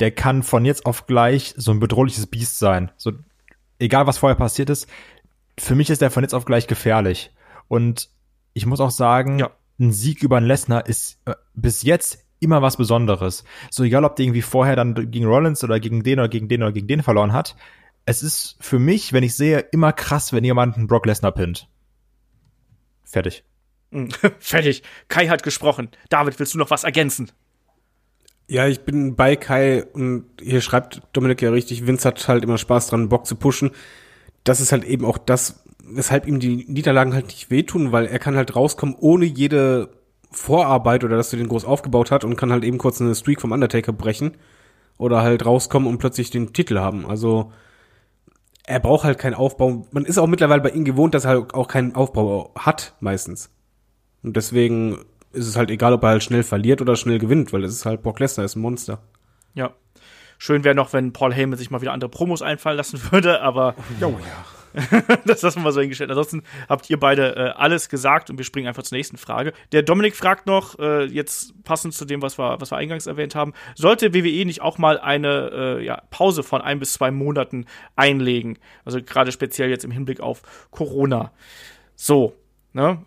Speaker 4: der kann von jetzt auf gleich so ein bedrohliches Biest sein. So, egal was vorher passiert ist, für mich ist der von jetzt auf gleich gefährlich. Und ich muss auch sagen, ja. ein Sieg über einen Lesnar ist äh, bis jetzt immer was Besonderes. So egal, ob der irgendwie vorher dann gegen Rollins oder gegen den oder gegen den oder gegen den verloren hat. Es ist für mich, wenn ich sehe, immer krass, wenn jemand einen Brock Lesnar pinnt. Fertig.
Speaker 2: Fertig. Kai hat gesprochen. David, willst du noch was ergänzen?
Speaker 3: Ja, ich bin bei Kai und hier schreibt Dominik ja richtig, Vince hat halt immer Spaß dran, Bock zu pushen. Das ist halt eben auch das, weshalb ihm die Niederlagen halt nicht wehtun, weil er kann halt rauskommen ohne jede Vorarbeit oder dass du den groß aufgebaut hat und kann halt eben kurz eine Streak vom Undertaker brechen oder halt rauskommen und plötzlich den Titel haben. Also er braucht halt keinen Aufbau. Man ist auch mittlerweile bei ihm gewohnt, dass er halt auch keinen Aufbau hat meistens. Und deswegen ist es halt egal, ob er halt schnell verliert oder schnell gewinnt, weil es ist halt Brock Lesnar, ist ein Monster.
Speaker 2: Ja. Schön wäre noch, wenn Paul Heyman sich mal wieder andere Promos einfallen lassen würde, aber.
Speaker 3: Oh ja.
Speaker 2: das lassen wir so hingestellt. Ansonsten habt ihr beide äh, alles gesagt und wir springen einfach zur nächsten Frage. Der Dominik fragt noch, äh, jetzt passend zu dem, was wir, was wir eingangs erwähnt haben, sollte WWE nicht auch mal eine äh, ja, Pause von ein bis zwei Monaten einlegen? Also gerade speziell jetzt im Hinblick auf Corona. So, ne?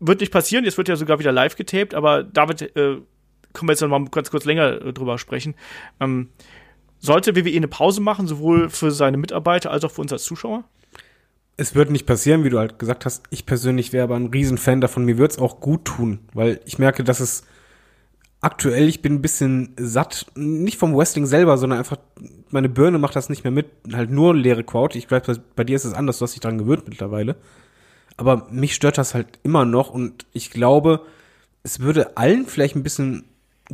Speaker 2: Wird nicht passieren, jetzt wird ja sogar wieder live getaped, aber David, äh, können wir jetzt noch mal ganz kurz länger äh, drüber sprechen. Ähm, sollte WWE eine Pause machen, sowohl für seine Mitarbeiter als auch für uns als Zuschauer?
Speaker 3: Es wird nicht passieren, wie du halt gesagt hast. Ich persönlich wäre aber ein Riesenfan davon. Mir würde es auch gut tun, weil ich merke, dass es aktuell, ich bin ein bisschen satt, nicht vom Wrestling selber, sondern einfach, meine Birne macht das nicht mehr mit, halt nur leere Crowd. Ich glaube, bei dir ist es anders, du hast dich dran gewöhnt mittlerweile. Aber mich stört das halt immer noch und ich glaube, es würde allen vielleicht ein bisschen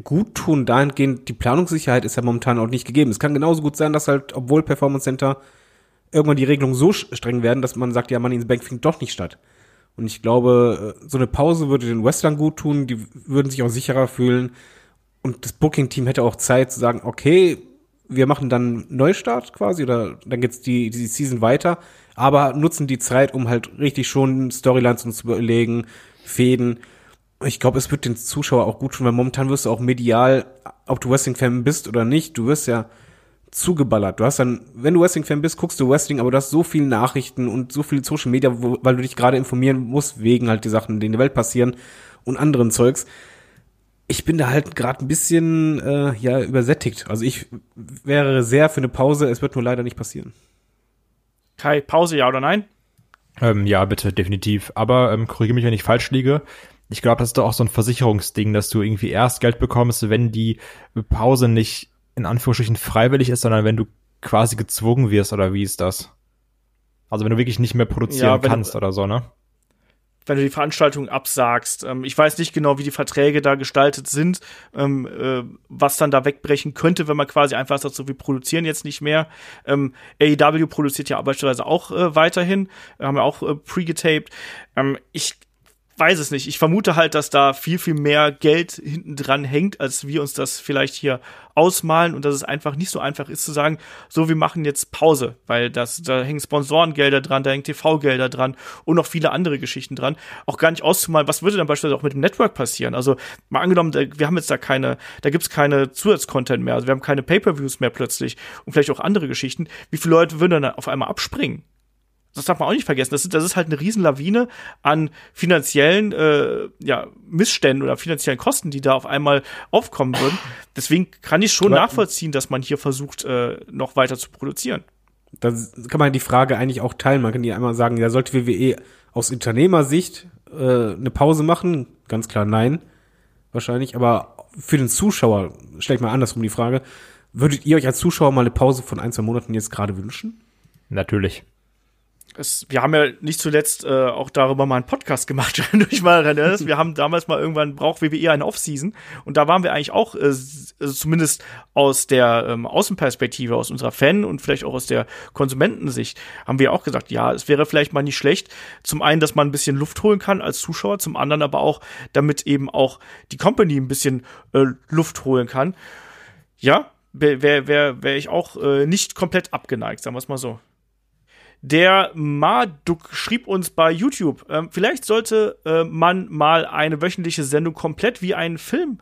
Speaker 3: gut tun, dahingehend, die Planungssicherheit ist ja momentan auch nicht gegeben. Es kann genauso gut sein, dass halt, obwohl Performance Center irgendwann die Regelungen so streng werden, dass man sagt, ja, Money in the Bank findet doch nicht statt. Und ich glaube, so eine Pause würde den Wrestlern gut tun, die würden sich auch sicherer fühlen. Und das Booking-Team hätte auch Zeit zu sagen, okay, wir machen dann Neustart quasi oder dann geht's die, die Season weiter, aber nutzen die Zeit, um halt richtig schon Storylines uns zu überlegen, Fäden. Ich glaube, es wird den Zuschauer auch gut tun, weil momentan wirst du auch medial, ob du Wrestling-Fan bist oder nicht, du wirst ja zugeballert. Du hast dann, wenn du Wrestling-Fan bist, guckst du Wrestling, aber du hast so viele Nachrichten und so viele Social Media, wo, weil du dich gerade informieren musst, wegen halt die Sachen, die in der Welt passieren und anderen Zeugs ich bin da halt gerade ein bisschen äh, ja übersättigt. Also ich wäre sehr für eine Pause. Es wird nur leider nicht passieren.
Speaker 2: Kai, Pause, ja oder nein?
Speaker 4: Ähm, ja, bitte, definitiv. Aber ähm, korrigiere mich, wenn ich falsch liege. Ich glaube, das ist doch auch so ein Versicherungsding, dass du irgendwie erst Geld bekommst, wenn die Pause nicht in Anführungsstrichen freiwillig ist, sondern wenn du quasi gezwungen wirst, oder wie ist das? Also wenn du wirklich nicht mehr produzieren ja, kannst oder so, ne?
Speaker 2: Wenn du die Veranstaltung absagst. Ähm, ich weiß nicht genau, wie die Verträge da gestaltet sind, ähm, äh, was dann da wegbrechen könnte, wenn man quasi einfach sagt, so wir produzieren jetzt nicht mehr. Ähm, AEW produziert ja beispielsweise auch äh, weiterhin, haben ja auch äh, pre-getaped. Ähm, ich weiß es nicht. Ich vermute halt, dass da viel, viel mehr Geld hinten dran hängt, als wir uns das vielleicht hier ausmalen und dass es einfach nicht so einfach ist zu sagen, so, wir machen jetzt Pause, weil das, da hängen Sponsorengelder dran, da hängen TV-Gelder dran und noch viele andere Geschichten dran. Auch gar nicht auszumalen, was würde dann beispielsweise auch mit dem Network passieren? Also, mal angenommen, wir haben jetzt da keine, da gibt's keine Zusatzcontent mehr, also wir haben keine Pay-Per-Views mehr plötzlich und vielleicht auch andere Geschichten. Wie viele Leute würden dann auf einmal abspringen? Das darf man auch nicht vergessen. Das ist, das ist halt eine Riesenlawine an finanziellen äh, ja, Missständen oder finanziellen Kosten, die da auf einmal aufkommen würden. Deswegen kann ich schon Aber nachvollziehen, dass man hier versucht, äh, noch weiter zu produzieren.
Speaker 3: Da kann man die Frage eigentlich auch teilen. Man kann die einmal sagen, ja, sollte WWE aus Unternehmersicht äh, eine Pause machen? Ganz klar nein, wahrscheinlich. Aber für den Zuschauer, stell ich mal andersrum die Frage, würdet ihr euch als Zuschauer mal eine Pause von ein, zwei Monaten jetzt gerade wünschen?
Speaker 4: Natürlich
Speaker 2: es, wir haben ja nicht zuletzt äh, auch darüber mal einen Podcast gemacht, wenn du dich mal erinnerst. Wir haben damals mal irgendwann braucht WWE eine Offseason und da waren wir eigentlich auch, äh, also zumindest aus der ähm, Außenperspektive, aus unserer Fan und vielleicht auch aus der Konsumentensicht, haben wir auch gesagt, ja, es wäre vielleicht mal nicht schlecht. Zum einen, dass man ein bisschen Luft holen kann als Zuschauer, zum anderen aber auch, damit eben auch die Company ein bisschen äh, Luft holen kann. Ja, wäre wär, wär, ich auch äh, nicht komplett abgeneigt, sagen wir es mal so. Der Marduk schrieb uns bei YouTube, ähm, vielleicht sollte äh, man mal eine wöchentliche Sendung komplett wie einen Film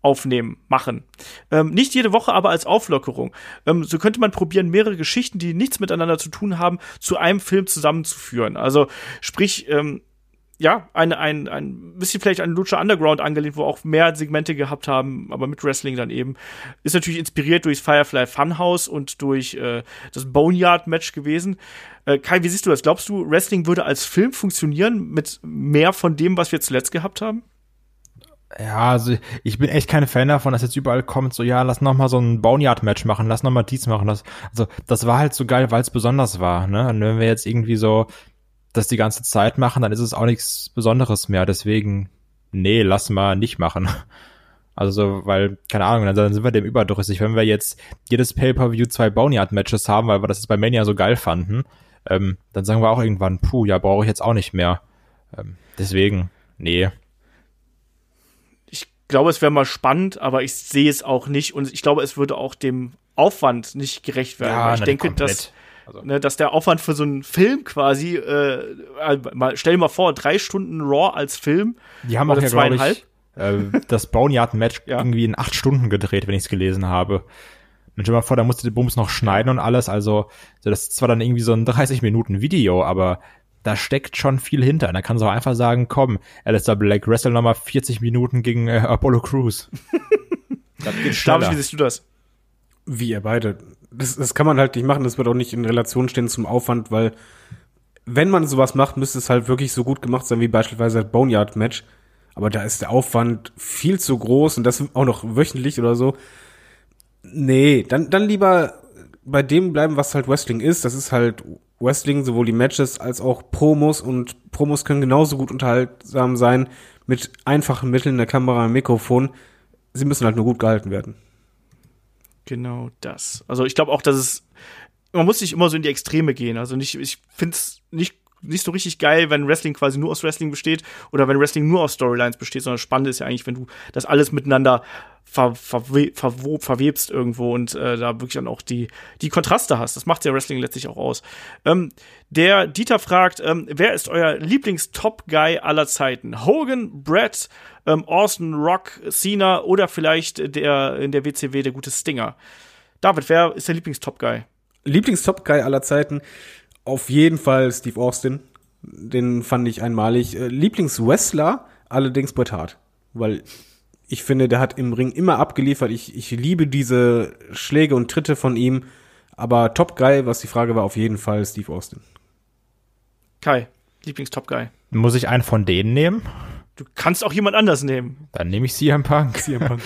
Speaker 2: aufnehmen, machen. Ähm, nicht jede Woche, aber als Auflockerung. Ähm, so könnte man probieren, mehrere Geschichten, die nichts miteinander zu tun haben, zu einem Film zusammenzuführen. Also sprich, ähm, ja, ein, ein, ein bisschen vielleicht an Lucha Underground angelehnt, wo auch mehr Segmente gehabt haben, aber mit Wrestling dann eben. Ist natürlich inspiriert durch Firefly Funhouse und durch äh, das Boneyard-Match gewesen. Äh, Kai, wie siehst du das? Glaubst du, Wrestling würde als Film funktionieren mit mehr von dem, was wir zuletzt gehabt haben?
Speaker 4: Ja, also ich bin echt kein Fan davon, dass jetzt überall kommt, so ja, lass noch mal so ein Boneyard-Match machen, lass noch mal dies machen. Das, also das war halt so geil, weil es besonders war. Ne? Und wenn wir jetzt irgendwie so das die ganze Zeit machen, dann ist es auch nichts Besonderes mehr. Deswegen, nee, lass mal nicht machen. Also, weil, keine Ahnung, dann sind wir dem überdrüssig. Wenn wir jetzt jedes Pay-Per-View zwei Boneyard-Matches haben, weil wir das jetzt bei Mania so geil fanden, ähm, dann sagen wir auch irgendwann, puh, ja, brauche ich jetzt auch nicht mehr. Ähm, deswegen, nee.
Speaker 2: Ich glaube, es wäre mal spannend, aber ich sehe es auch nicht und ich glaube, es würde auch dem Aufwand nicht gerecht werden. Ja, ich denke, komplett. dass also. Ne, dass der Aufwand für so einen Film quasi, äh, mal, stell dir mal vor, drei Stunden Raw als Film.
Speaker 4: Die haben auch ja, zweieinhalb. Ich, äh, das Boneyard-Match ja. irgendwie in acht Stunden gedreht, wenn ich es gelesen habe. Und stell dir mal vor, da musste der Bums noch schneiden und alles. Also, so, das ist zwar dann irgendwie so ein 30 Minuten Video, aber da steckt schon viel hinter. Da kannst du auch einfach sagen, komm, Alistair Black, wrestle nochmal 40 Minuten gegen äh, Apollo Crews.
Speaker 2: das geht schneller. David, wie siehst du das?
Speaker 3: Wie ihr beide das, das kann man halt nicht machen, das wird auch nicht in Relation stehen zum Aufwand, weil wenn man sowas macht, müsste es halt wirklich so gut gemacht sein wie beispielsweise das Boneyard-Match. Aber da ist der Aufwand viel zu groß und das auch noch wöchentlich oder so. Nee, dann, dann lieber bei dem bleiben, was halt Wrestling ist. Das ist halt Wrestling, sowohl die Matches als auch Promos und Promos können genauso gut unterhaltsam sein mit einfachen Mitteln, der Kamera, Mikrofon. Sie müssen halt nur gut gehalten werden.
Speaker 2: Genau das. Also ich glaube auch, dass es, man muss nicht immer so in die Extreme gehen. Also nicht, ich finde es nicht nicht so richtig geil, wenn Wrestling quasi nur aus Wrestling besteht oder wenn Wrestling nur aus Storylines besteht, sondern spannend ist ja eigentlich, wenn du das alles miteinander ver, verwe, verwob, verwebst irgendwo und äh, da wirklich dann auch die, die Kontraste hast. Das macht ja Wrestling letztlich auch aus. Ähm, der Dieter fragt, ähm, wer ist euer Lieblings-Top-Guy aller Zeiten? Hogan, Brett, ähm, Austin, Rock, Cena oder vielleicht der in der WCW der gute Stinger. David, wer ist der Lieblings-Top-Guy?
Speaker 3: Lieblings-Top-Guy aller Zeiten? Auf jeden Fall Steve Austin. Den fand ich einmalig. Äh, Lieblings-Wrestler allerdings Bret Hart. Weil ich finde, der hat im Ring immer abgeliefert. Ich, ich liebe diese Schläge und Tritte von ihm. Aber Top-Guy, was die Frage war, auf jeden Fall Steve Austin.
Speaker 2: Kai, Lieblings-Top-Guy.
Speaker 4: Muss ich einen von denen nehmen?
Speaker 2: Du kannst auch jemand anders nehmen.
Speaker 4: Dann nehme ich CM Punk. CM Punk.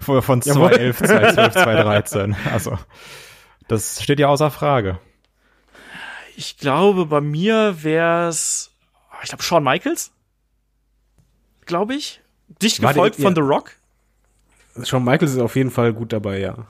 Speaker 4: Von 2011, 2012, 2013. Also, das steht ja außer Frage.
Speaker 2: Ich glaube, bei mir wäre es, ich glaube, Shawn Michaels, glaube ich. Dicht gefolgt
Speaker 3: der-
Speaker 2: von
Speaker 3: ja.
Speaker 2: The Rock.
Speaker 3: Shawn Michaels ist auf jeden Fall gut dabei, ja.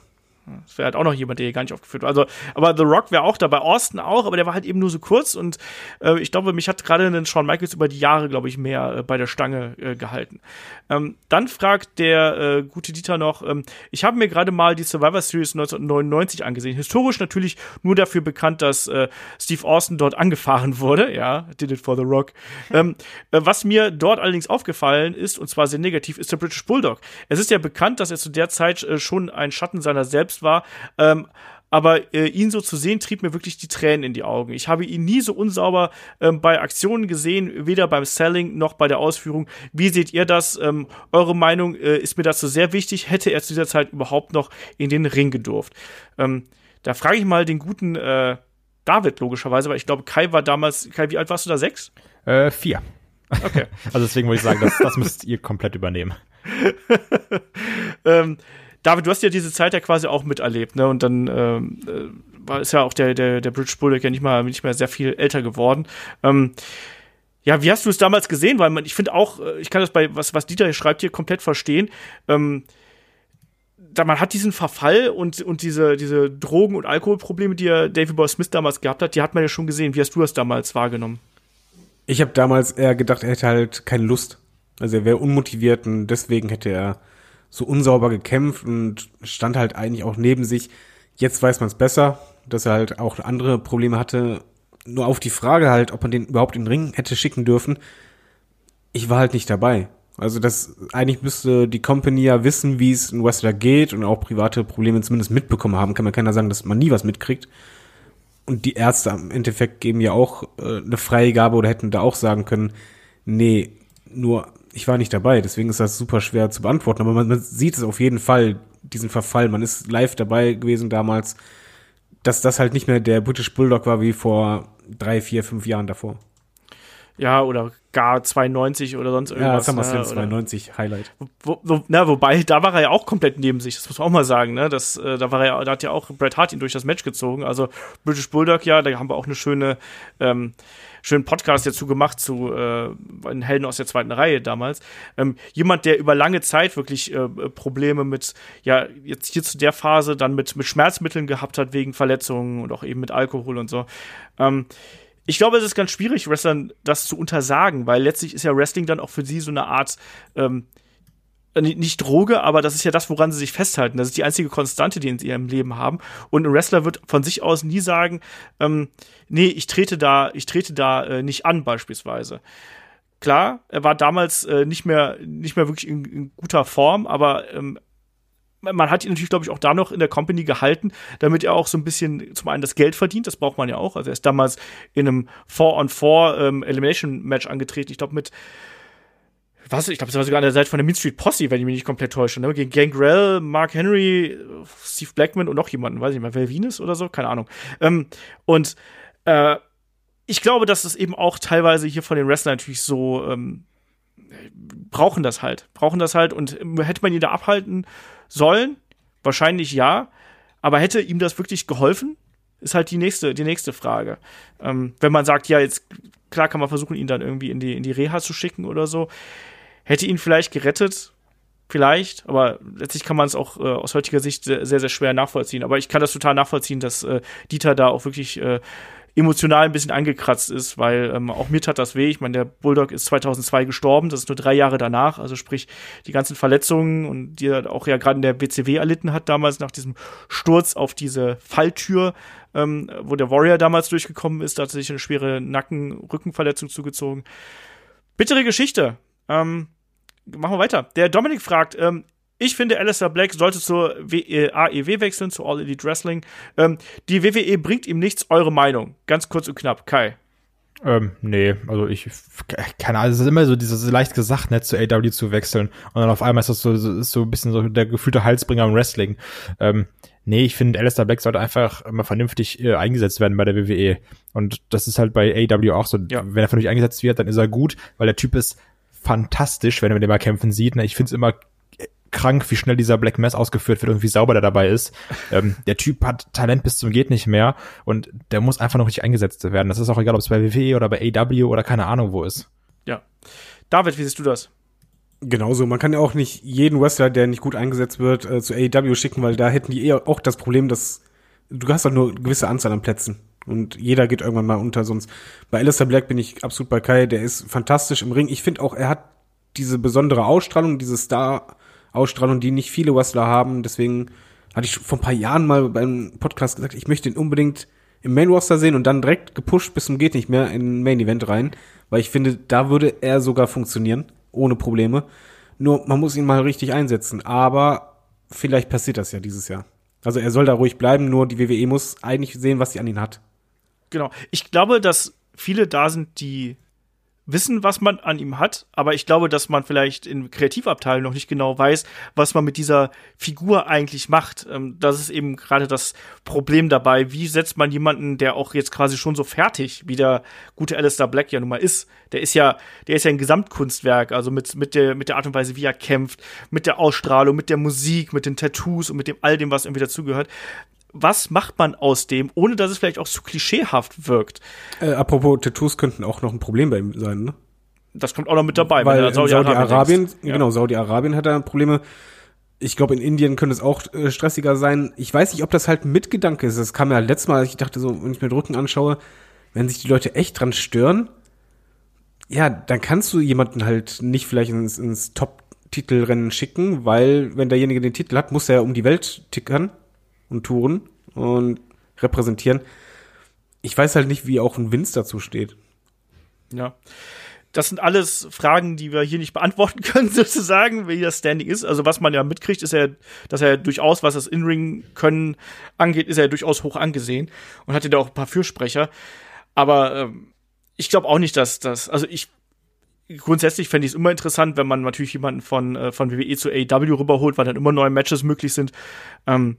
Speaker 2: Das wäre halt auch noch jemand, der hier gar nicht aufgeführt war. Also, aber The Rock wäre auch dabei, Austin auch, aber der war halt eben nur so kurz und äh, ich glaube, mich hat gerade einen Shawn Michaels über die Jahre, glaube ich, mehr äh, bei der Stange äh, gehalten. Ähm, dann fragt der äh, gute Dieter noch, ähm, ich habe mir gerade mal die Survivor Series 1999 angesehen. Historisch natürlich nur dafür bekannt, dass äh, Steve Austin dort angefahren wurde. Ja, did it for The Rock. ähm, äh, was mir dort allerdings aufgefallen ist, und zwar sehr negativ, ist der British Bulldog. Es ist ja bekannt, dass er zu der Zeit schon ein Schatten seiner selbst war. Ähm, aber äh, ihn so zu sehen, trieb mir wirklich die Tränen in die Augen. Ich habe ihn nie so unsauber ähm, bei Aktionen gesehen, weder beim Selling noch bei der Ausführung. Wie seht ihr das? Ähm, eure Meinung äh, ist mir dazu sehr wichtig. Hätte er zu dieser Zeit überhaupt noch in den Ring gedurft? Ähm, da frage ich mal den guten äh, David logischerweise, weil ich glaube, Kai war damals, Kai, wie alt warst du da? Sechs?
Speaker 4: Äh, vier.
Speaker 2: Okay.
Speaker 4: Also deswegen würde ich sagen, das, das müsst ihr komplett übernehmen.
Speaker 2: ähm, David, du hast ja diese Zeit ja quasi auch miterlebt, ne? Und dann ähm, äh, ist ja auch der der der British Bulldog ja nicht mal nicht mehr sehr viel älter geworden. Ähm, ja, wie hast du es damals gesehen? Weil man, ich finde auch, äh, ich kann das bei was was Dieter hier schreibt hier komplett verstehen. Ähm, man hat diesen Verfall und und diese diese Drogen und Alkoholprobleme, die ja David Boy Smith damals gehabt hat, die hat man ja schon gesehen. Wie hast du das damals wahrgenommen?
Speaker 3: Ich habe damals eher gedacht, er hätte halt keine Lust. Also er wäre unmotiviert und deswegen hätte er so unsauber gekämpft und stand halt eigentlich auch neben sich. Jetzt weiß man es besser, dass er halt auch andere Probleme hatte. Nur auf die Frage halt, ob man den überhaupt in den Ring hätte schicken dürfen. Ich war halt nicht dabei. Also das eigentlich müsste die Company ja wissen, wie es in Wrestler geht und auch private Probleme zumindest mitbekommen haben. Kann man keiner sagen, dass man nie was mitkriegt. Und die Ärzte im Endeffekt geben ja auch äh, eine Freigabe oder hätten da auch sagen können, nee, nur ich war nicht dabei, deswegen ist das super schwer zu beantworten. Aber man, man sieht es auf jeden Fall, diesen Verfall. Man ist live dabei gewesen damals, dass das halt nicht mehr der British Bulldog war wie vor drei, vier, fünf Jahren davor.
Speaker 2: Ja, oder gar 92 oder sonst irgendwas.
Speaker 3: Ja, SummerSlam
Speaker 2: ne, oder-
Speaker 3: 92 Highlight.
Speaker 2: Wo, wo, na, wobei, da war er ja auch komplett neben sich, das muss man auch mal sagen, ne? Das, äh, da war er ja, da hat ja auch Bret Hart ihn durch das Match gezogen. Also British Bulldog, ja, da haben wir auch eine schöne, ähm, schönen Podcast dazu gemacht zu äh, den Helden aus der zweiten Reihe damals. Ähm, jemand, der über lange Zeit wirklich äh, Probleme mit, ja, jetzt hier zu der Phase dann mit, mit Schmerzmitteln gehabt hat wegen Verletzungen und auch eben mit Alkohol und so. Ähm, ich glaube, es ist ganz schwierig, Wrestlern das zu untersagen, weil letztlich ist ja Wrestling dann auch für sie so eine Art, ähm, äh, nicht nicht Droge, aber das ist ja das, woran sie sich festhalten. Das ist die einzige Konstante, die sie in ihrem Leben haben. Und ein Wrestler wird von sich aus nie sagen, ähm, nee, ich trete da, ich trete da äh, nicht an, beispielsweise. Klar, er war damals äh, nicht mehr, nicht mehr wirklich in, in guter Form, aber ähm, man hat ihn natürlich, glaube ich, auch da noch in der Company gehalten, damit er auch so ein bisschen zum einen das Geld verdient, das braucht man ja auch. Also er ist damals in einem 4-on-4 ähm, Elimination-Match angetreten, ich glaube mit was, ich glaube, es war sogar an der Seite von der Mean Street Posse, wenn ich mich nicht komplett täusche, ne? Gegen Gangrel, Mark Henry, Steve Blackman und noch jemanden, weiß ich nicht mal, Val Venus oder so, keine Ahnung. Ähm, und äh, ich glaube, dass es eben auch teilweise hier von den Wrestlern natürlich so ähm, brauchen das halt, brauchen das halt und hätte man ihn da abhalten sollen? Wahrscheinlich ja, aber hätte ihm das wirklich geholfen? Ist halt die nächste, die nächste Frage. Ähm, wenn man sagt, ja, jetzt klar kann man versuchen, ihn dann irgendwie in die, in die Reha zu schicken oder so. Hätte ihn vielleicht gerettet, vielleicht, aber letztlich kann man es auch äh, aus heutiger Sicht sehr, sehr, schwer nachvollziehen. Aber ich kann das total nachvollziehen, dass äh, Dieter da auch wirklich äh, emotional ein bisschen angekratzt ist, weil ähm, auch mir tat das weh. Ich meine, der Bulldog ist 2002 gestorben, das ist nur drei Jahre danach, also sprich die ganzen Verletzungen und die er auch ja gerade in der WCW erlitten hat damals nach diesem Sturz auf diese Falltür, ähm, wo der Warrior damals durchgekommen ist, da hat er sich eine schwere Nacken-Rückenverletzung zugezogen. Bittere Geschichte. Ähm, machen wir weiter. Der Dominik fragt, ähm, ich finde, Alistair Black sollte zur w äh, AEW wechseln, zu All Elite Wrestling. Ähm, die WWE bringt ihm nichts. Eure Meinung? Ganz kurz und knapp. Kai.
Speaker 4: Ähm, nee, also ich, keine Ahnung, es ist immer so dieses leicht gesagt, ne, zu AW zu wechseln. Und dann auf einmal ist das so, so, ist so ein bisschen so der gefühlte Halsbringer im Wrestling. Ähm, nee, ich finde, Alistair Black sollte einfach immer vernünftig äh, eingesetzt werden bei der WWE. Und das ist halt bei AW auch so.
Speaker 2: Ja.
Speaker 4: Wenn er vernünftig eingesetzt wird, dann ist er gut, weil der Typ ist fantastisch, wenn man den mal kämpfen sieht. Ne? Ich finde es immer krank, wie schnell dieser Black Mass ausgeführt wird und wie sauber der dabei ist. Ähm, der Typ hat Talent bis zum geht nicht mehr und der muss einfach noch richtig eingesetzt werden. Das ist auch egal, ob es bei WWE oder bei AW oder keine Ahnung wo ist.
Speaker 2: Ja. David, wie siehst du das?
Speaker 3: Genauso, man kann ja auch nicht jeden Wrestler, der nicht gut eingesetzt wird, äh, zu AEW schicken, weil da hätten die eher auch das Problem, dass du hast doch nur eine gewisse Anzahl an Plätzen. Und jeder geht irgendwann mal unter, sonst bei Alistair Black bin ich absolut bei Kai, der ist fantastisch im Ring. Ich finde auch, er hat diese besondere Ausstrahlung, diese Star-Ausstrahlung, die nicht viele Wrestler haben. Deswegen hatte ich vor ein paar Jahren mal beim Podcast gesagt, ich möchte ihn unbedingt im Main Roster sehen und dann direkt gepusht bis zum geht nicht mehr in Main Event rein, weil ich finde, da würde er sogar funktionieren, ohne Probleme. Nur man muss ihn mal richtig einsetzen, aber vielleicht passiert das ja dieses Jahr. Also er soll da ruhig bleiben, nur die WWE muss eigentlich sehen, was sie an ihn hat.
Speaker 2: Genau. Ich glaube, dass viele da sind, die wissen, was man an ihm hat, aber ich glaube, dass man vielleicht in Kreativabteilung noch nicht genau weiß, was man mit dieser Figur eigentlich macht. Ähm, das ist eben gerade das Problem dabei. Wie setzt man jemanden, der auch jetzt quasi schon so fertig, wie der gute Alistair Black ja nun mal ist? Der ist ja, der ist ja ein Gesamtkunstwerk, also mit, mit der, mit der Art und Weise, wie er kämpft, mit der Ausstrahlung, mit der Musik, mit den Tattoos und mit dem all dem, was irgendwie dazugehört was macht man aus dem, ohne dass es vielleicht auch zu klischeehaft wirkt.
Speaker 3: Äh, apropos Tattoos könnten auch noch ein Problem bei ihm sein, ne?
Speaker 2: Das kommt auch noch mit dabei.
Speaker 3: Weil Saudi-Arabien, Saudi ja. genau, Saudi-Arabien hat da Probleme. Ich glaube, in Indien könnte es auch äh, stressiger sein. Ich weiß nicht, ob das halt ein Mitgedanke ist. Das kam ja letztes Mal, ich dachte so, wenn ich mir den Rücken anschaue, wenn sich die Leute echt dran stören, ja, dann kannst du jemanden halt nicht vielleicht ins, ins Top-Titelrennen schicken, weil wenn derjenige den Titel hat, muss er um die Welt tickern und touren und repräsentieren. Ich weiß halt nicht, wie auch ein Vince dazu steht.
Speaker 2: Ja. Das sind alles Fragen, die wir hier nicht beantworten können, sozusagen, wie das Standing ist. Also, was man ja mitkriegt, ist ja, dass er durchaus, was das In-Ring-Können angeht, ist er durchaus hoch angesehen und hatte da auch ein paar Fürsprecher. Aber ähm, ich glaube auch nicht, dass das, also ich grundsätzlich fände ich es immer interessant, wenn man natürlich jemanden von, äh, von WWE zu AEW rüberholt, weil dann immer neue Matches möglich sind. Ähm,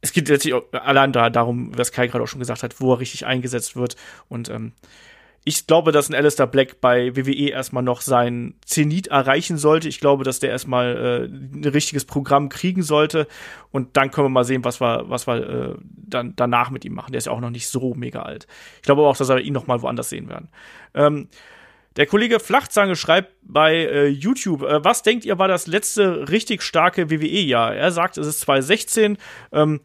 Speaker 2: es geht letztlich allein da darum, was Kai gerade auch schon gesagt hat, wo er richtig eingesetzt wird. Und ähm, ich glaube, dass ein Alistair Black bei WWE erstmal noch sein Zenit erreichen sollte. Ich glaube, dass der erstmal äh, ein richtiges Programm kriegen sollte. Und dann können wir mal sehen, was wir, was wir äh, dann danach mit ihm machen. Der ist ja auch noch nicht so mega alt. Ich glaube aber auch, dass wir ihn noch mal woanders sehen werden. Ähm, der Kollege Flachzange schreibt bei äh, YouTube, äh, was denkt ihr war das letzte richtig starke WWE-Jahr? Er sagt, es ist 2016. Ähm,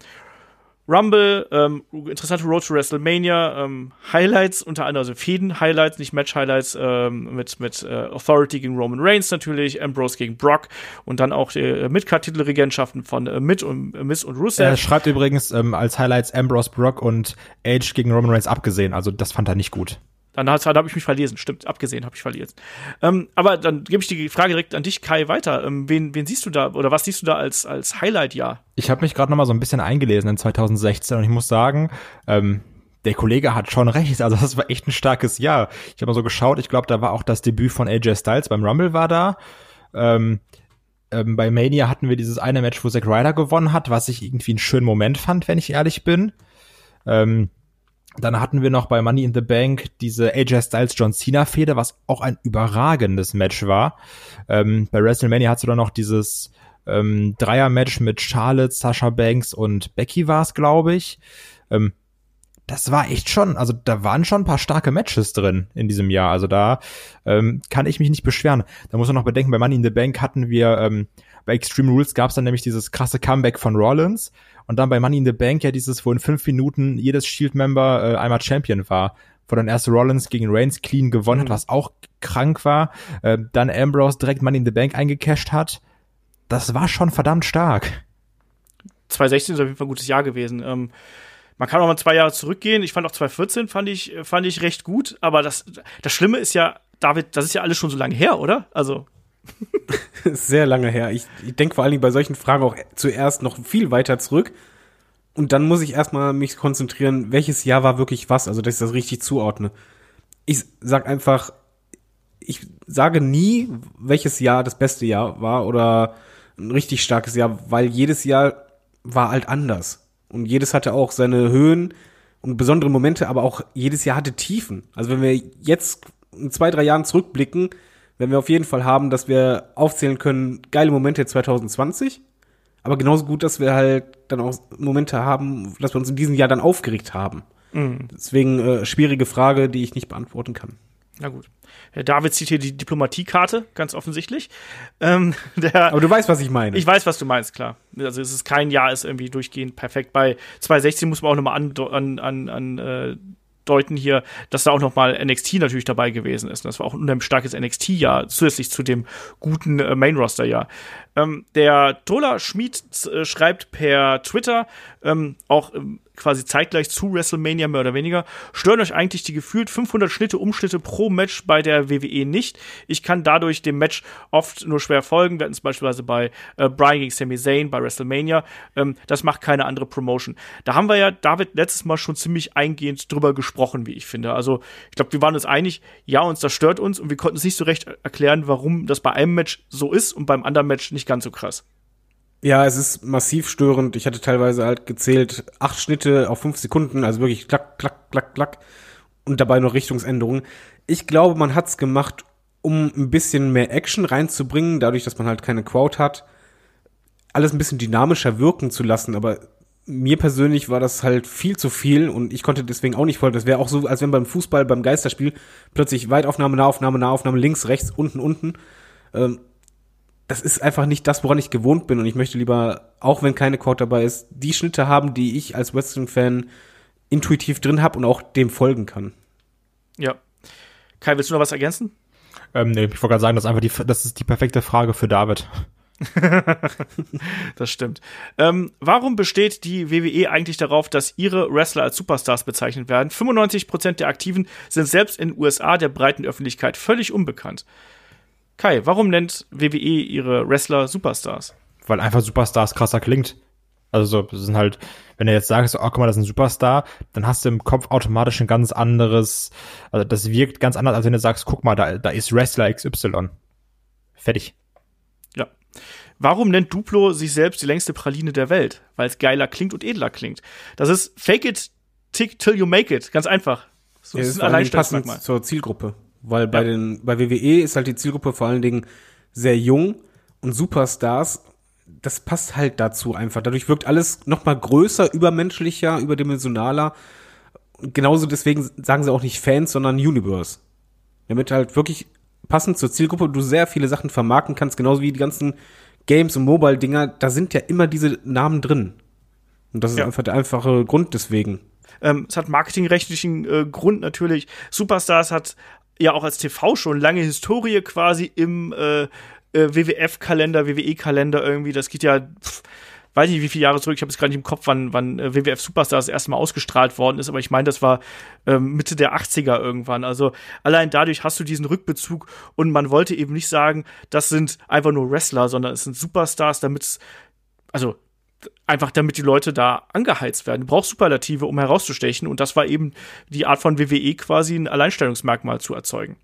Speaker 2: Rumble, ähm, interessante Road to WrestleMania, ähm, Highlights, unter anderem also Fäden-Highlights, nicht Match-Highlights, ähm, mit, mit äh, Authority gegen Roman Reigns natürlich, Ambrose gegen Brock und dann auch die äh, Midcard-Titelregentschaften von äh, Mid und äh, Miss und Rusev.
Speaker 4: Er schreibt übrigens ähm, als Highlights Ambrose, Brock und Edge gegen Roman Reigns abgesehen, also das fand er nicht gut.
Speaker 2: Dann, dann habe ich mich verlesen, stimmt, abgesehen habe ich verlesen. Ähm, aber dann gebe ich die Frage direkt an dich, Kai, weiter. Ähm, wen, wen siehst du da oder was siehst du da als, als Highlight-Jahr?
Speaker 4: Ich habe mich gerade noch mal so ein bisschen eingelesen in 2016 und ich muss sagen, ähm, der Kollege hat schon recht. Also das war echt ein starkes Jahr. Ich habe mal so geschaut, ich glaube, da war auch das Debüt von AJ Styles beim Rumble war da. Ähm, ähm, bei Mania hatten wir dieses eine Match, wo Zack Ryder gewonnen hat, was ich irgendwie einen schönen Moment fand, wenn ich ehrlich bin. Ähm, dann hatten wir noch bei Money in the Bank diese AJ Styles John Cena Fehde, was auch ein überragendes Match war. Ähm, bei WrestleMania hast du dann noch dieses ähm, Dreier-Match mit Charlotte, Sasha Banks und Becky war es, glaube ich. Ähm, das war echt schon, also da waren schon ein paar starke Matches drin in diesem Jahr. Also da ähm, kann ich mich nicht beschweren. Da muss man noch bedenken, bei Money in the Bank hatten wir, ähm, bei Extreme Rules gab es dann nämlich dieses krasse Comeback von Rollins und dann bei Money in the Bank ja dieses, wo in fünf Minuten jedes Shield-Member äh, einmal Champion war. Wo dann erst Rollins gegen Reigns clean gewonnen hat, mhm. was auch krank war. Äh, dann Ambrose direkt Money in the Bank eingecashed hat. Das war schon verdammt stark.
Speaker 2: 2016 ist auf jeden Fall ein gutes Jahr gewesen. Ähm, man kann auch mal zwei Jahre zurückgehen. Ich fand auch 2014 fand ich, fand ich recht gut. Aber das, das Schlimme ist ja, David, das ist ja alles schon so lange her, oder? Also.
Speaker 3: Sehr lange her. Ich, ich denke vor allen Dingen bei solchen Fragen auch zuerst noch viel weiter zurück. Und dann muss ich erstmal mich konzentrieren, welches Jahr war wirklich was, also dass ich das richtig zuordne. Ich sag einfach, ich sage nie, welches Jahr das beste Jahr war oder ein richtig starkes Jahr, weil jedes Jahr war halt anders. Und jedes hatte auch seine Höhen und besondere Momente, aber auch jedes Jahr hatte Tiefen. Also wenn wir jetzt in zwei, drei Jahren zurückblicken, werden wir auf jeden Fall haben, dass wir aufzählen können, geile Momente 2020, aber genauso gut, dass wir halt dann auch Momente haben, dass wir uns in diesem Jahr dann aufgeregt haben. Mhm. Deswegen äh, schwierige Frage, die ich nicht beantworten kann.
Speaker 2: Na gut. Herr David zieht hier die Diplomatiekarte, ganz offensichtlich. Ähm, der,
Speaker 3: Aber du weißt, was ich meine.
Speaker 2: Ich weiß, was du meinst, klar. Also es ist kein Jahr, ist irgendwie durchgehend perfekt. Bei 2016 muss man auch nochmal an, an, an, an äh, deuten hier, dass da auch noch mal NXT natürlich dabei gewesen ist. Das war auch ein starkes NXT-Jahr, zusätzlich zu dem guten äh, Main-Roster-Jahr. Ähm, der Tola Schmid äh, schreibt per Twitter, ähm, auch ähm, quasi zeitgleich zu WrestleMania mehr oder weniger, stören euch eigentlich die gefühlt 500 Schnitte, Umschnitte pro Match bei der WWE nicht. Ich kann dadurch dem Match oft nur schwer folgen. Wir hatten es beispielsweise bei äh, Brian gegen Sami Zayn bei WrestleMania. Ähm, das macht keine andere Promotion. Da haben wir ja David letztes Mal schon ziemlich eingehend drüber gesprochen, wie ich finde. Also ich glaube, wir waren uns einig, ja, uns das stört uns und wir konnten es nicht so recht erklären, warum das bei einem Match so ist und beim anderen Match nicht ganz so krass.
Speaker 3: Ja, es ist massiv störend. Ich hatte teilweise halt gezählt, acht Schnitte auf fünf Sekunden, also wirklich klack, klack, klack, klack. Und dabei noch Richtungsänderungen. Ich glaube, man hat's gemacht, um ein bisschen mehr Action reinzubringen, dadurch, dass man halt keine Crowd hat. Alles ein bisschen dynamischer wirken zu lassen, aber mir persönlich war das halt viel zu viel und ich konnte deswegen auch nicht folgen. Das wäre auch so, als wenn beim Fußball, beim Geisterspiel plötzlich Weitaufnahme, Nahaufnahme, Nahaufnahme, links, rechts, unten, unten. Ähm, das ist einfach nicht das, woran ich gewohnt bin und ich möchte lieber, auch wenn keine Quote dabei ist, die Schnitte haben, die ich als Wrestling-Fan intuitiv drin habe und auch dem folgen kann.
Speaker 2: Ja. Kai, willst du noch was ergänzen?
Speaker 4: Ähm, nee, ich wollte gerade sagen, das ist einfach die, das ist die perfekte Frage für David.
Speaker 2: das stimmt. Ähm, warum besteht die WWE eigentlich darauf, dass ihre Wrestler als Superstars bezeichnet werden? 95% der Aktiven sind selbst in den USA der breiten Öffentlichkeit völlig unbekannt. Kai, warum nennt WWE ihre Wrestler Superstars?
Speaker 4: Weil einfach Superstars krasser klingt. Also das sind halt, wenn du jetzt sagst, oh guck mal, das ist ein Superstar, dann hast du im Kopf automatisch ein ganz anderes, also das wirkt ganz anders, als wenn du sagst, guck mal, da, da ist Wrestler XY. Fertig.
Speaker 2: Ja. Warum nennt Duplo sich selbst die längste Praline der Welt? Weil es geiler klingt und edler klingt. Das ist Fake it, tick till you make it. Ganz einfach.
Speaker 3: So, ja, das ist ein Alleinstellungsmerkmal. zur Zielgruppe. Weil bei ja. den, bei WWE ist halt die Zielgruppe vor allen Dingen sehr jung und Superstars, das passt halt dazu einfach. Dadurch wirkt alles noch mal größer, übermenschlicher, überdimensionaler. Genauso deswegen sagen sie auch nicht Fans, sondern Universe. Damit halt wirklich passend zur Zielgruppe du sehr viele Sachen vermarkten kannst, genauso wie die ganzen Games und Mobile-Dinger, da sind ja immer diese Namen drin. Und das ist ja. einfach der einfache Grund deswegen.
Speaker 2: Ähm, es hat marketingrechtlichen äh, Grund natürlich. Superstars hat ja auch als TV schon lange Historie quasi im äh, äh, WWF-Kalender, WWE-Kalender irgendwie. Das geht ja, pff, weiß nicht wie viele Jahre zurück, ich habe es gerade nicht im Kopf, wann, wann äh, WWF Superstar das erste Mal ausgestrahlt worden ist, aber ich meine, das war ähm, Mitte der 80er irgendwann. Also allein dadurch hast du diesen Rückbezug und man wollte eben nicht sagen, das sind einfach nur Wrestler, sondern es sind Superstars, damit es, also einfach damit die Leute da angeheizt werden. Du brauchst Superlative, um herauszustechen. Und das war eben die Art von WWE quasi ein Alleinstellungsmerkmal zu erzeugen.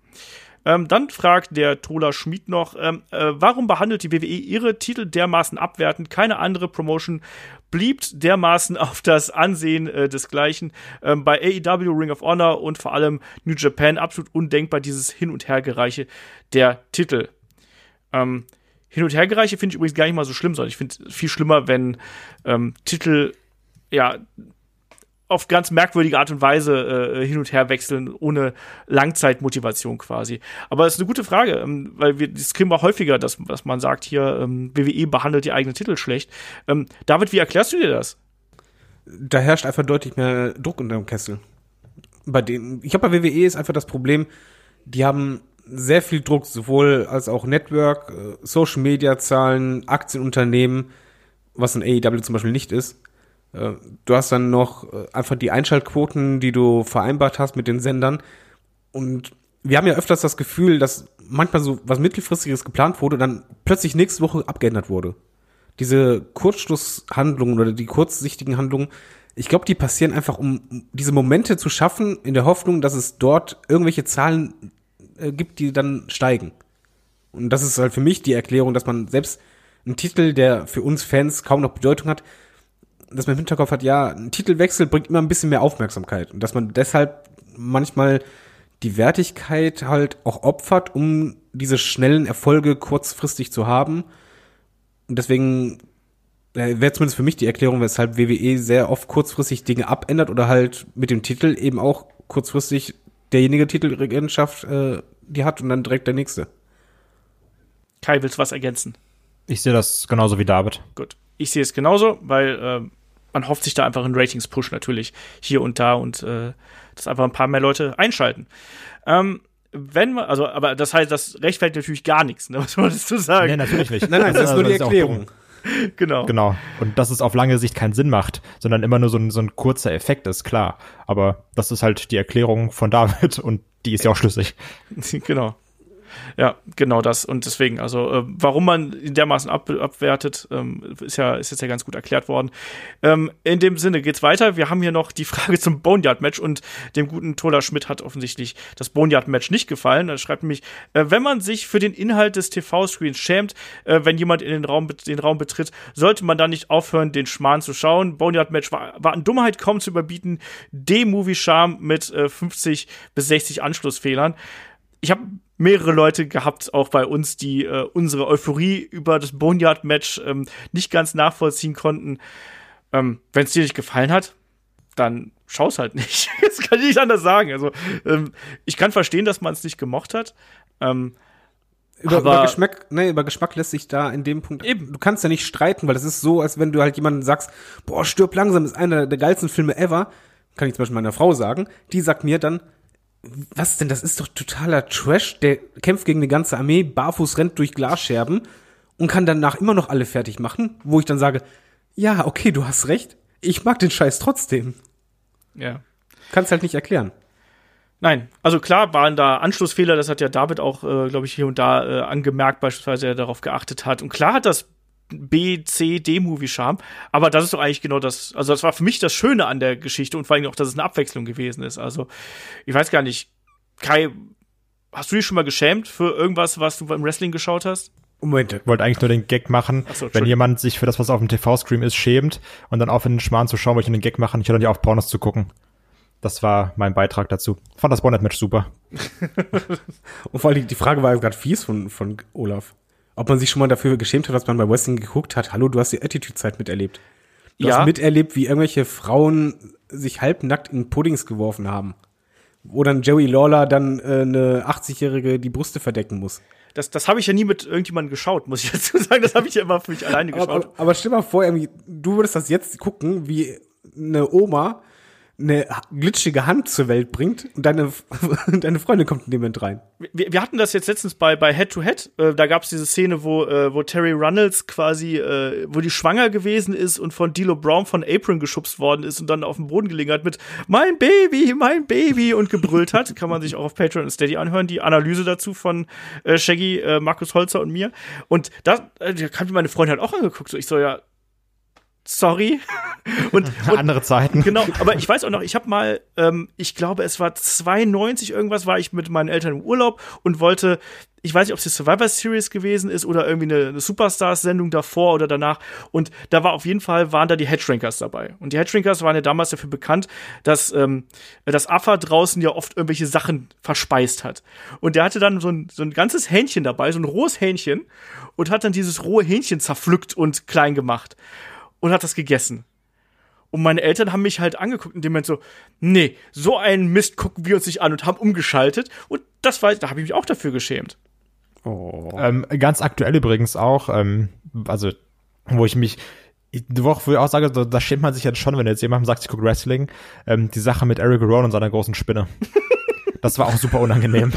Speaker 2: Ähm, dann fragt der Tola Schmid noch, ähm, äh, warum behandelt die WWE ihre Titel dermaßen abwertend? Keine andere Promotion blieb dermaßen auf das Ansehen äh, desgleichen. Ähm, bei AEW, Ring of Honor und vor allem New Japan absolut undenkbar dieses Hin- und Hergereiche der Titel. Ähm, hin- und Hergereiche finde ich übrigens gar nicht mal so schlimm, sondern ich finde es viel schlimmer, wenn ähm, Titel ja auf ganz merkwürdige Art und Weise äh, hin und her wechseln, ohne Langzeitmotivation quasi. Aber es ist eine gute Frage, ähm, weil wir, das kriegen wir häufiger, dass, dass man sagt, hier, ähm, WWE behandelt die eigenen Titel schlecht. Ähm, David, wie erklärst du dir das?
Speaker 3: Da herrscht einfach deutlich mehr Druck unter dem Kessel. Bei denen, ich glaube, bei WWE ist einfach das Problem, die haben sehr viel Druck, sowohl als auch Network, äh, Social Media Zahlen, Aktienunternehmen, was ein AEW zum Beispiel nicht ist. Äh, du hast dann noch äh, einfach die Einschaltquoten, die du vereinbart hast mit den Sendern. Und wir haben ja öfters das Gefühl, dass manchmal so was mittelfristiges geplant wurde, dann plötzlich nächste Woche abgeändert wurde. Diese Kurzschlusshandlungen oder die kurzsichtigen Handlungen, ich glaube, die passieren einfach, um diese Momente zu schaffen, in der Hoffnung, dass es dort irgendwelche Zahlen äh, gibt, die dann steigen. Und das ist halt für mich die Erklärung, dass man selbst einen Titel, der für uns Fans kaum noch Bedeutung hat, dass man im Hinterkopf hat, ja, ein Titelwechsel bringt immer ein bisschen mehr Aufmerksamkeit. Und dass man deshalb manchmal die Wertigkeit halt auch opfert, um diese schnellen Erfolge kurzfristig zu haben. Und deswegen äh, wäre zumindest für mich die Erklärung, weshalb WWE sehr oft kurzfristig Dinge abändert oder halt mit dem Titel eben auch kurzfristig derjenige Titelregentschaft äh, die hat und dann direkt der nächste.
Speaker 2: Kai, willst du was ergänzen?
Speaker 4: Ich sehe das genauso wie David.
Speaker 2: Gut. Ich sehe es genauso, weil äh, man hofft sich da einfach einen Ratings-Push natürlich hier und da und äh, dass einfach ein paar mehr Leute einschalten. Ähm, wenn man, also, aber das heißt, das rechtfertigt natürlich gar nichts, ne? Was wolltest du sagen?
Speaker 4: Nee, natürlich nicht.
Speaker 3: Nein, nein, das ist nur die Erklärung.
Speaker 2: Genau.
Speaker 4: Genau. Und dass es auf lange Sicht keinen Sinn macht, sondern immer nur so ein, so ein kurzer Effekt ist, klar. Aber das ist halt die Erklärung von David und die ist ja auch schlüssig.
Speaker 2: genau. Ja, genau das. Und deswegen, also, äh, warum man ihn dermaßen ab, abwertet, ähm, ist ja, ist jetzt ja ganz gut erklärt worden. Ähm, in dem Sinne geht's weiter. Wir haben hier noch die Frage zum Boneyard-Match und dem guten Tola Schmidt hat offensichtlich das Boneyard-Match nicht gefallen. Er schreibt nämlich, äh, wenn man sich für den Inhalt des TV-Screens schämt, äh, wenn jemand in den Raum, den Raum betritt, sollte man dann nicht aufhören, den Schmarrn zu schauen. Boneyard-Match war, war an Dummheit kaum zu überbieten. D-Movie-Charme mit äh, 50 bis 60 Anschlussfehlern ich habe mehrere Leute gehabt, auch bei uns, die äh, unsere Euphorie über das Boneyard-Match ähm, nicht ganz nachvollziehen konnten. Ähm, Wenn es dir nicht gefallen hat, dann schau's halt nicht. das kann ich nicht anders sagen. Also ähm, ich kann verstehen, dass man es nicht gemocht hat. Ähm,
Speaker 3: Über, über Geschmack, nee, über Geschmack lässt sich da in dem Punkt
Speaker 2: Eben.
Speaker 3: Du kannst ja nicht streiten, weil das ist so, als wenn du halt jemanden sagst, boah, stirb langsam ist einer der geilsten Filme ever. Kann ich zum Beispiel meiner Frau sagen. Die sagt mir dann, was denn, das ist doch totaler Trash. Der kämpft gegen eine ganze Armee, barfuß rennt durch Glasscherben und kann danach immer noch alle fertig machen, wo ich dann sage, ja, okay, du hast recht. Ich mag den Scheiß trotzdem.
Speaker 2: ja.
Speaker 3: Kannst halt nicht erklären.
Speaker 2: Nein, also klar waren da Anschlussfehler, das hat ja David auch, äh, glaube ich, hier und da äh, angemerkt, beispielsweise er darauf geachtet hat. Und klar hat das B, C, D-Movie-Charme, aber das ist doch eigentlich genau das, also das war für mich das Schöne an der Geschichte und vor allem auch, dass es eine Abwechslung gewesen ist. Also, ich weiß gar nicht, Kai, hast du dich schon mal geschämt für irgendwas, was du beim Wrestling geschaut hast?
Speaker 3: Moment,
Speaker 4: Ich wollte eigentlich nur den Gag machen,
Speaker 2: Ach so,
Speaker 4: wenn jemand sich für das, was auf dem TV-Screen ist, schämt und dann aufhört, den Schmarrn zu schauen, wollte ich den Gag machen, ich höre dann nicht auf, Pornos zu gucken. Das war mein Beitrag dazu. Fand das Bonnet-Match super.
Speaker 3: Und vor allem die Frage war gerade fies von, von Olaf. Ob man sich schon mal dafür geschämt hat, dass man bei Wrestling geguckt hat. Hallo, du hast die Attitude-Zeit miterlebt. Du
Speaker 2: Ja.
Speaker 3: hast miterlebt, wie irgendwelche Frauen sich halbnackt in Puddings geworfen haben. Wo dann Joey Lawler dann äh, eine 80-Jährige die Brüste verdecken muss.
Speaker 2: Das, das habe ich ja nie mit irgendjemandem geschaut, muss ich dazu sagen. Das habe ich ja immer für mich alleine
Speaker 3: Aber,
Speaker 2: geschaut.
Speaker 3: aber, aber stell mal vor, du würdest das jetzt gucken, wie eine Oma eine glitschige Hand zur Welt bringt und deine, deine Freundin kommt in dem Moment rein.
Speaker 2: wir, wir hatten das jetzt letztens bei, bei Head to Head. Äh, da gab es diese Szene, wo, äh, wo Terry Runnels quasi, äh, wo die schwanger gewesen ist und von D'Lo Brown von Apron geschubst worden ist und dann auf dem Boden gelegen hat mit Mein Baby, mein Baby und gebrüllt hat. Kann man sich auch auf Patreon und Steady anhören. Die Analyse dazu von äh, Shaggy, äh, Markus Holzer und mir. Und da, äh, da hat mir meine Freundin halt auch angeguckt. So, ich so, ja, sorry. und, und
Speaker 4: Andere Zeiten.
Speaker 2: Genau, aber ich weiß auch noch, ich habe mal, ähm, ich glaube, es war 92 irgendwas, war ich mit meinen Eltern im Urlaub und wollte, ich weiß nicht, ob es die Survivor Series gewesen ist oder irgendwie eine, eine Superstars-Sendung davor oder danach. Und da war auf jeden Fall, waren da die Headshrinkers dabei. Und die Headshrinkers waren ja damals dafür bekannt, dass ähm, das Affa draußen ja oft irgendwelche Sachen verspeist hat. Und der hatte dann so ein, so ein ganzes Hähnchen dabei, so ein rohes Hähnchen und hat dann dieses rohe Hähnchen zerpflückt und klein gemacht und hat das gegessen. Und meine Eltern haben mich halt angeguckt in dem Moment so, nee, so einen Mist gucken wir uns nicht an und haben umgeschaltet. Und das war, da habe ich mich auch dafür geschämt.
Speaker 4: Ähm, ganz aktuell übrigens auch, ähm, also wo ich mich, ich- wo ich wo ich auch sage, da, da schämt man sich jetzt schon, wenn jetzt jemand sagt, ich gucke Wrestling, ähm, die Sache mit Eric Rowan und seiner großen Spinne. das war auch super unangenehm.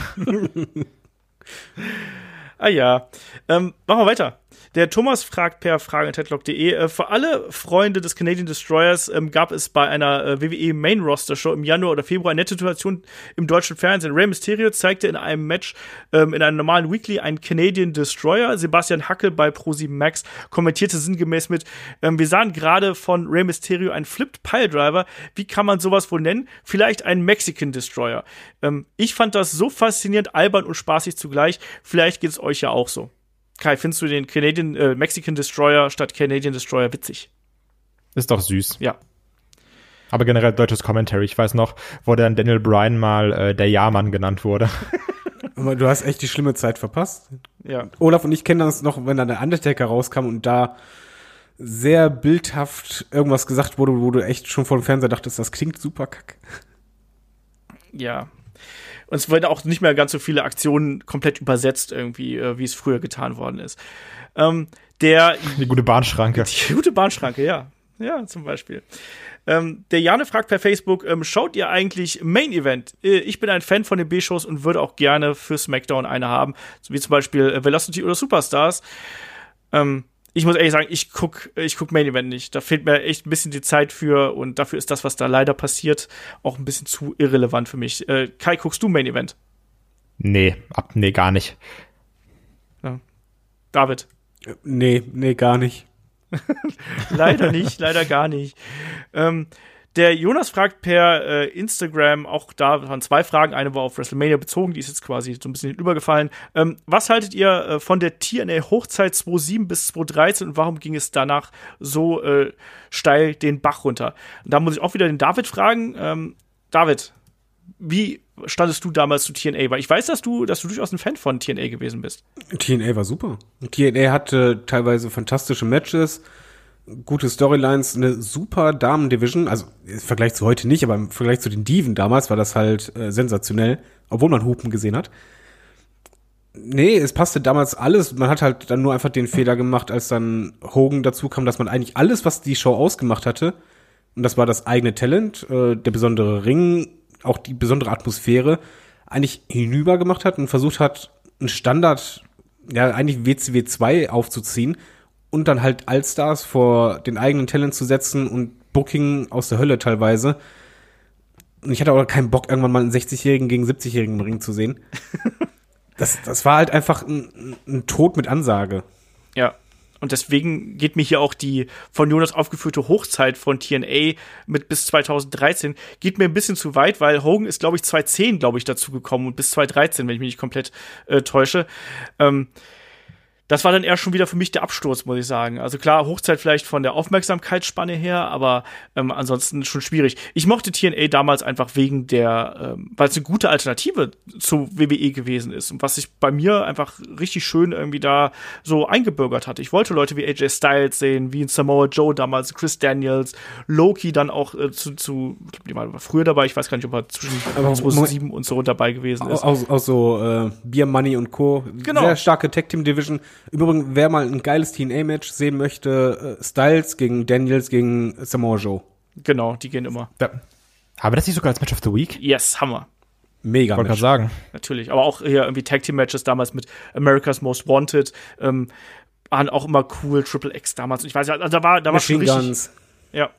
Speaker 2: Ah ja. Ähm, machen wir weiter. Der Thomas fragt per fragen.headlock.de, äh, für alle Freunde des Canadian Destroyers ähm, gab es bei einer äh, WWE Main Roster Show im Januar oder Februar eine nette Situation im deutschen Fernsehen. Rey Mysterio zeigte in einem Match ähm, in einem normalen Weekly einen Canadian Destroyer. Sebastian Hackel bei Pro7 Max kommentierte sinngemäß mit, ähm, wir sahen gerade von Rey Mysterio einen Flipped Piledriver. Wie kann man sowas wohl nennen? Vielleicht einen Mexican Destroyer. Ähm, ich fand das so faszinierend, albern und spaßig zugleich. Vielleicht geht es euch ja auch so. Kai, findest du den Canadian, äh, Mexican Destroyer statt Canadian Destroyer witzig?
Speaker 4: Ist doch süß.
Speaker 2: Ja.
Speaker 4: Aber generell deutsches Commentary. Ich weiß noch, wo dann Daniel Bryan mal äh, der Jahrmann genannt wurde.
Speaker 3: Du hast echt die schlimme Zeit verpasst.
Speaker 2: Ja.
Speaker 3: Olaf und ich kennen das noch, wenn dann der Undertaker rauskam und da sehr bildhaft irgendwas gesagt wurde, wo du echt schon vor dem Fernseher dachtest, das klingt super kack.
Speaker 2: Ja. Und es werden auch nicht mehr ganz so viele Aktionen komplett übersetzt, irgendwie, äh, wie es früher getan worden ist. Ähm, der
Speaker 4: Die gute Bahnschranke.
Speaker 2: Die gute Bahnschranke, ja. Ja, zum Beispiel. Ähm, der Jane fragt per Facebook, ähm, schaut ihr eigentlich Main Event? Äh, ich bin ein Fan von den B-Shows und würde auch gerne für SmackDown eine haben, so wie zum Beispiel äh, Velocity oder Superstars. Ähm, ich muss ehrlich sagen, ich guck, ich guck Main Event nicht. Da fehlt mir echt ein bisschen die Zeit für und dafür ist das, was da leider passiert, auch ein bisschen zu irrelevant für mich. Äh, Kai, guckst du Main Event?
Speaker 4: Nee, ab, nee, gar nicht.
Speaker 2: David?
Speaker 3: Nee, nee, gar nicht.
Speaker 2: leider nicht, leider gar nicht. Ähm, der Jonas fragt per äh, Instagram, auch da waren zwei Fragen, eine war auf WrestleMania bezogen, die ist jetzt quasi so ein bisschen übergefallen. Ähm, was haltet ihr äh, von der TNA Hochzeit 2007 bis 2013 und warum ging es danach so äh, steil den Bach runter? Und da muss ich auch wieder den David fragen. Ähm, David, wie standest du damals zu TNA? Weil ich weiß, dass du, dass du durchaus ein Fan von TNA gewesen bist.
Speaker 3: TNA war super. TNA hatte teilweise fantastische Matches, gute Storylines, eine super Damen-Division. Also im Vergleich zu heute nicht, aber im Vergleich zu den Diven damals war das halt äh, sensationell, obwohl man Hupen gesehen hat. Nee, es passte damals alles. Man hat halt dann nur einfach den Fehler gemacht, als dann Hogan dazu kam, dass man eigentlich alles, was die Show ausgemacht hatte, und das war das eigene Talent, äh, der besondere Ring, auch die besondere Atmosphäre, eigentlich hinüber gemacht hat und versucht hat, einen Standard, ja, eigentlich WCW 2 aufzuziehen und dann halt Allstars vor den eigenen Talent zu setzen und Booking aus der Hölle teilweise. Und ich hatte auch keinen Bock, irgendwann mal einen 60-Jährigen gegen 70-Jährigen im Ring zu sehen. Das, das war halt einfach ein, ein Tod mit Ansage.
Speaker 2: Ja. Und deswegen geht mir hier auch die von Jonas aufgeführte Hochzeit von TNA mit bis 2013 geht mir ein bisschen zu weit, weil Hogan ist, glaube ich, 2010, glaube ich, dazu gekommen und bis 2013, wenn ich mich nicht komplett äh, täusche. Ähm, das war dann eher schon wieder für mich der Absturz, muss ich sagen. Also klar, Hochzeit vielleicht von der Aufmerksamkeitsspanne her, aber ähm, ansonsten schon schwierig. Ich mochte TNA damals einfach wegen der, ähm, weil es eine gute Alternative zu WWE gewesen ist und was sich bei mir einfach richtig schön irgendwie da so eingebürgert hat. Ich wollte Leute wie AJ Styles sehen, wie in Samoa Joe damals, Chris Daniels, Loki dann auch äh, zu, zu die war früher dabei, ich weiß gar nicht, ob er zwischen
Speaker 3: Aber
Speaker 2: 2007 und so dabei gewesen ist.
Speaker 3: Aus, aus so äh, Beer Money und Co.
Speaker 2: Genau.
Speaker 3: Sehr starke Tag Team Division. Übrigens, wer mal ein geiles TNA-Match sehen möchte, äh, Styles gegen Daniels gegen Samoa Joe.
Speaker 2: Genau, die gehen immer.
Speaker 4: Da, haben wir das nicht sogar als Match of the Week?
Speaker 2: Yes, Hammer.
Speaker 3: Mega
Speaker 4: Wollte gerade sagen.
Speaker 2: natürlich. Aber auch hier irgendwie Tag Team Matches damals mit America's Most Wanted ähm, waren auch immer cool. Triple X damals. Ich weiß ja, also da war, da war schon
Speaker 3: Machine
Speaker 2: richtig.
Speaker 3: Guns.
Speaker 2: Ja.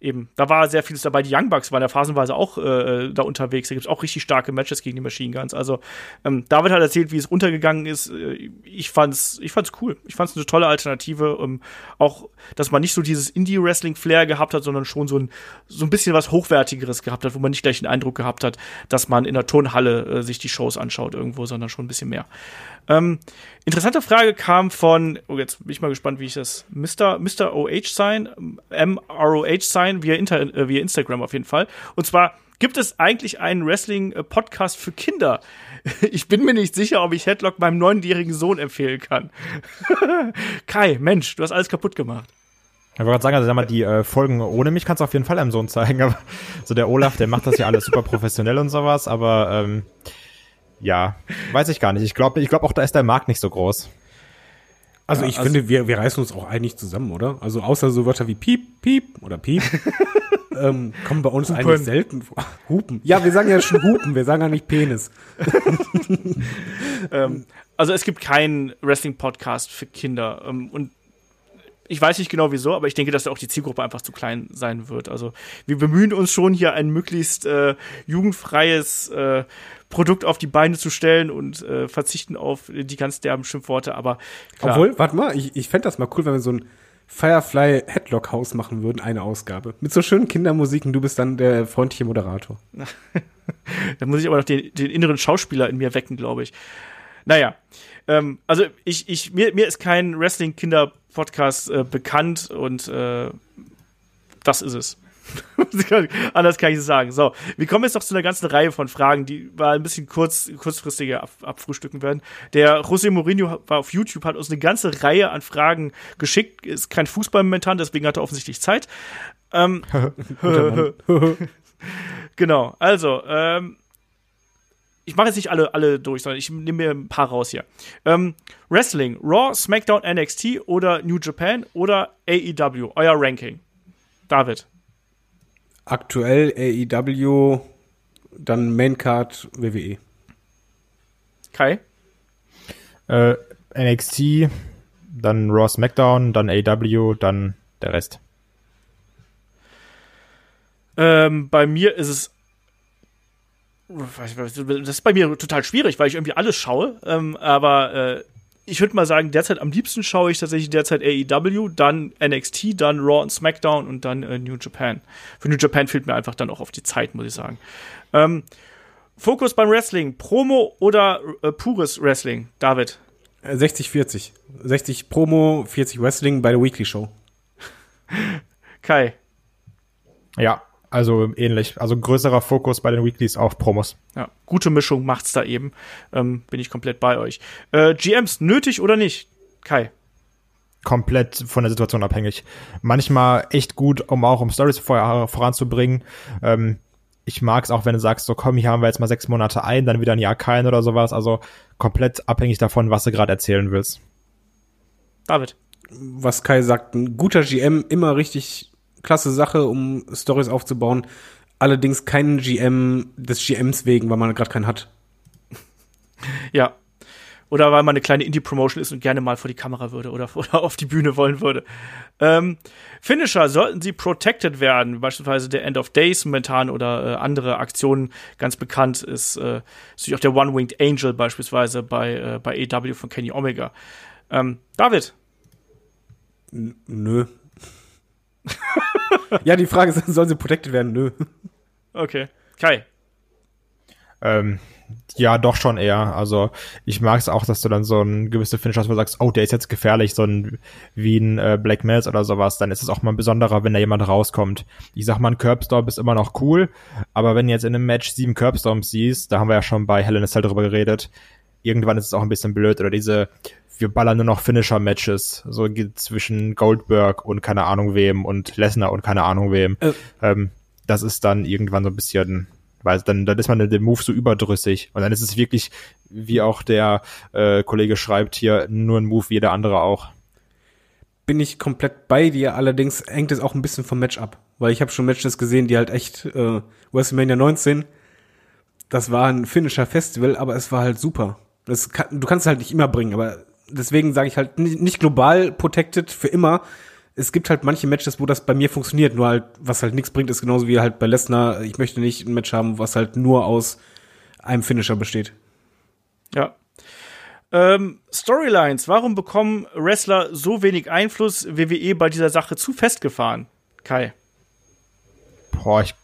Speaker 2: Eben. Da war sehr vieles dabei. Die Young Bucks waren ja phasenweise auch äh, da unterwegs. Da gibt es auch richtig starke Matches gegen die Machine Guns. Also, ähm, David hat erzählt, wie es untergegangen ist. Äh, Ich fand's, ich fand's cool. Ich fand's eine tolle Alternative. Ähm, auch, dass man nicht so dieses Indie-Wrestling-Flair gehabt hat, sondern schon so ein, so ein bisschen was Hochwertigeres gehabt hat, wo man nicht gleich den Eindruck gehabt hat, dass man in der Turnhalle äh, sich die Shows anschaut irgendwo, sondern schon ein bisschen mehr. Ähm, interessante Frage kam von, oh, jetzt bin ich mal gespannt, wie ich das, Mr. Mr. OH sein, MROH sein, via, Inter, äh, via Instagram auf jeden Fall. Und zwar, gibt es eigentlich einen Wrestling-Podcast für Kinder? Ich bin mir nicht sicher, ob ich Headlock meinem neunjährigen Sohn empfehlen kann. Kai, Mensch, du hast alles kaputt gemacht.
Speaker 4: Ich wollte gerade sagen, also sag mal, die äh, Folgen ohne mich kannst du auf jeden Fall einem Sohn zeigen. Aber so der Olaf, der macht das ja alles super professionell und sowas, aber ähm, ja, weiß ich gar nicht. Ich glaube ich glaub auch, da ist der Markt nicht so groß.
Speaker 3: Also ich finde, wir, wir reißen uns auch eigentlich zusammen, oder? Also außer so Wörter wie Piep, Piep oder Piep ähm, kommen bei uns eigentlich selten vor. Hupen. Ja, wir sagen ja schon Hupen, wir sagen ja nicht Penis.
Speaker 2: Ähm, also es gibt keinen Wrestling-Podcast für Kinder. Ähm, und ich weiß nicht genau wieso, aber ich denke, dass auch die Zielgruppe einfach zu klein sein wird. Also wir bemühen uns schon hier ein möglichst äh, jugendfreies äh, Produkt auf die Beine zu stellen und äh, verzichten auf die ganz derben Schimpfworte, aber klar,
Speaker 3: Obwohl, warte mal, ich, ich fände das mal cool, wenn wir so ein Firefly Headlock Haus machen würden, eine Ausgabe. Mit so schönen Kindermusiken, du bist dann der freundliche Moderator.
Speaker 2: Da muss ich aber noch den, den inneren Schauspieler in mir wecken, glaube ich. Naja, ähm, also ich, ich, mir, mir ist kein Wrestling-Kinder-Podcast äh, bekannt und äh, das ist es. Anders kann ich es sagen. So, wir kommen jetzt noch zu einer ganzen Reihe von Fragen, die mal ein bisschen kurz, kurzfristiger ab, abfrühstücken werden. Der José Mourinho war auf YouTube, hat uns eine ganze Reihe an Fragen geschickt. Ist kein Fußball momentan, deswegen hat er offensichtlich Zeit. Ähm, genau, also, ähm, ich mache jetzt nicht alle, alle durch, sondern ich nehme mir ein paar raus hier. Ähm, Wrestling, Raw, SmackDown, NXT oder New Japan oder AEW, euer Ranking. David.
Speaker 3: Aktuell AEW, dann Maincard WWE.
Speaker 2: Kai?
Speaker 4: Äh, NXT, dann Raw SmackDown, dann AW, dann der Rest.
Speaker 2: Ähm, bei mir ist es. Das ist bei mir total schwierig, weil ich irgendwie alles schaue. Ähm, aber äh, ich würde mal sagen, derzeit am liebsten schaue ich tatsächlich derzeit AEW, dann NXT, dann Raw und SmackDown und dann äh, New Japan. Für New Japan fehlt mir einfach dann auch auf die Zeit, muss ich sagen. Ähm, Fokus beim Wrestling, Promo oder äh, pures Wrestling, David?
Speaker 3: 60-40. 60 Promo, 40 Wrestling bei der Weekly Show.
Speaker 2: Kai.
Speaker 4: Ja, also ähnlich. Also größerer Fokus bei den Weeklies auf Promos.
Speaker 2: Ja, gute Mischung macht's da eben. Ähm, bin ich komplett bei euch. Äh, GMs, nötig oder nicht? Kai.
Speaker 4: Komplett von der Situation abhängig. Manchmal echt gut, um auch um Stories vor, voranzubringen. Ähm, ich mag's auch, wenn du sagst, so komm, hier haben wir jetzt mal sechs Monate ein, dann wieder ein Jahr kein oder sowas. Also komplett abhängig davon, was du gerade erzählen willst.
Speaker 2: David.
Speaker 3: Was Kai sagt, ein guter GM immer richtig klasse Sache, um Stories aufzubauen. Allerdings keinen GM des GMs wegen, weil man gerade keinen hat.
Speaker 2: Ja. Oder weil man eine kleine Indie-Promotion ist und gerne mal vor die Kamera würde oder, oder auf die Bühne wollen würde. Ähm, Finisher, sollten sie protected werden, beispielsweise der End of Days momentan oder äh, andere Aktionen, ganz bekannt ist, äh, ist auch der One-Winged Angel beispielsweise bei, äh, bei AW von Kenny Omega. Ähm, David?
Speaker 3: N nö. Ja, die Frage ist, sollen sie protected werden? Nö.
Speaker 2: Okay. Kai.
Speaker 4: Ähm, ja, doch schon eher. Also ich mag es auch, dass du dann so ein gewisse Finish hast, wo du sagst, oh, der ist jetzt gefährlich, so ein wie ein äh, Black Mails oder sowas, dann ist es auch mal besonderer, wenn da jemand rauskommt. Ich sag mal, ein Curbstorm ist immer noch cool, aber wenn du jetzt in einem Match sieben Curbstorms siehst, da haben wir ja schon bei a Cell drüber geredet, irgendwann ist es auch ein bisschen blöd. Oder diese, wir ballern nur noch Finisher-Matches, so zwischen Goldberg und keine Ahnung wem und Lesnar und keine Ahnung wem. Äh. Ähm, das ist dann irgendwann so ein bisschen, weil dann, dann ist man in dem Move so überdrüssig. Und dann ist es wirklich, wie auch der äh, Kollege schreibt hier, nur ein Move wie jeder andere auch.
Speaker 3: Bin ich komplett bei dir, allerdings hängt es auch ein bisschen vom Match ab. Weil ich habe schon Matches gesehen, die halt echt, äh, WrestleMania 19, das war ein Finisher Festival, aber es war halt super. Kann, du kannst es halt nicht immer bringen, aber deswegen sage ich halt nicht global protected für immer, es gibt halt manche Matches, wo das bei mir funktioniert, nur halt, was halt nichts bringt, ist genauso wie halt bei Lesnar, ich möchte nicht ein Match haben, was halt nur aus einem Finisher besteht.
Speaker 2: Ja. Ähm, Storylines, warum bekommen Wrestler so wenig Einfluss, WWE bei dieser Sache zu festgefahren? Kai.
Speaker 4: Boah, ich,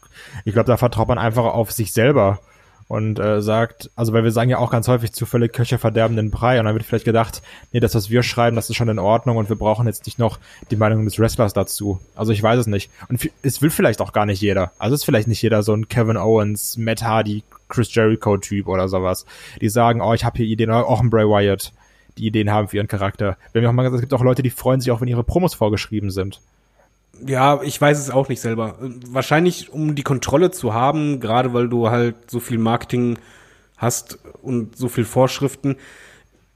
Speaker 4: ich glaube, da vertraut man einfach auf sich selber und äh, sagt, also weil wir sagen ja auch ganz häufig zufällig Köche verderben Brei und dann wird vielleicht gedacht, nee, das, was wir schreiben, das ist schon in Ordnung und wir brauchen jetzt nicht noch die Meinung des Wrestlers dazu. Also ich weiß es nicht. Und es will vielleicht auch gar nicht jeder. Also es ist vielleicht nicht jeder so ein Kevin Owens, Matt Hardy, Chris Jericho Typ oder sowas. Die sagen, oh, ich habe hier Ideen, auch ein Bray Wyatt, die Ideen haben für ihren Charakter. Wir haben auch mal gesagt, es gibt auch Leute, die freuen sich auch, wenn ihre Promos vorgeschrieben sind.
Speaker 3: Ja, ich weiß es auch nicht selber. Wahrscheinlich, um die Kontrolle zu haben, gerade weil du halt so viel Marketing hast und so viel Vorschriften.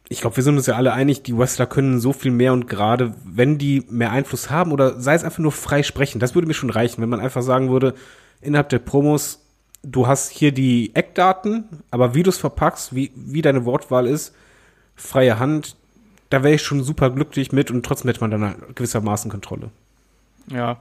Speaker 3: Ich glaube, wir sind uns ja alle einig, die Wrestler können so viel mehr und gerade wenn die mehr Einfluss haben oder sei es einfach nur frei sprechen, das würde mir schon reichen, wenn man einfach sagen würde, innerhalb der Promos, du hast hier die Eckdaten, aber wie du es verpackst, wie, wie deine Wortwahl ist, freie Hand, da wäre ich schon super glücklich mit und trotzdem hätte man dann gewissermaßen Kontrolle.
Speaker 2: Ja.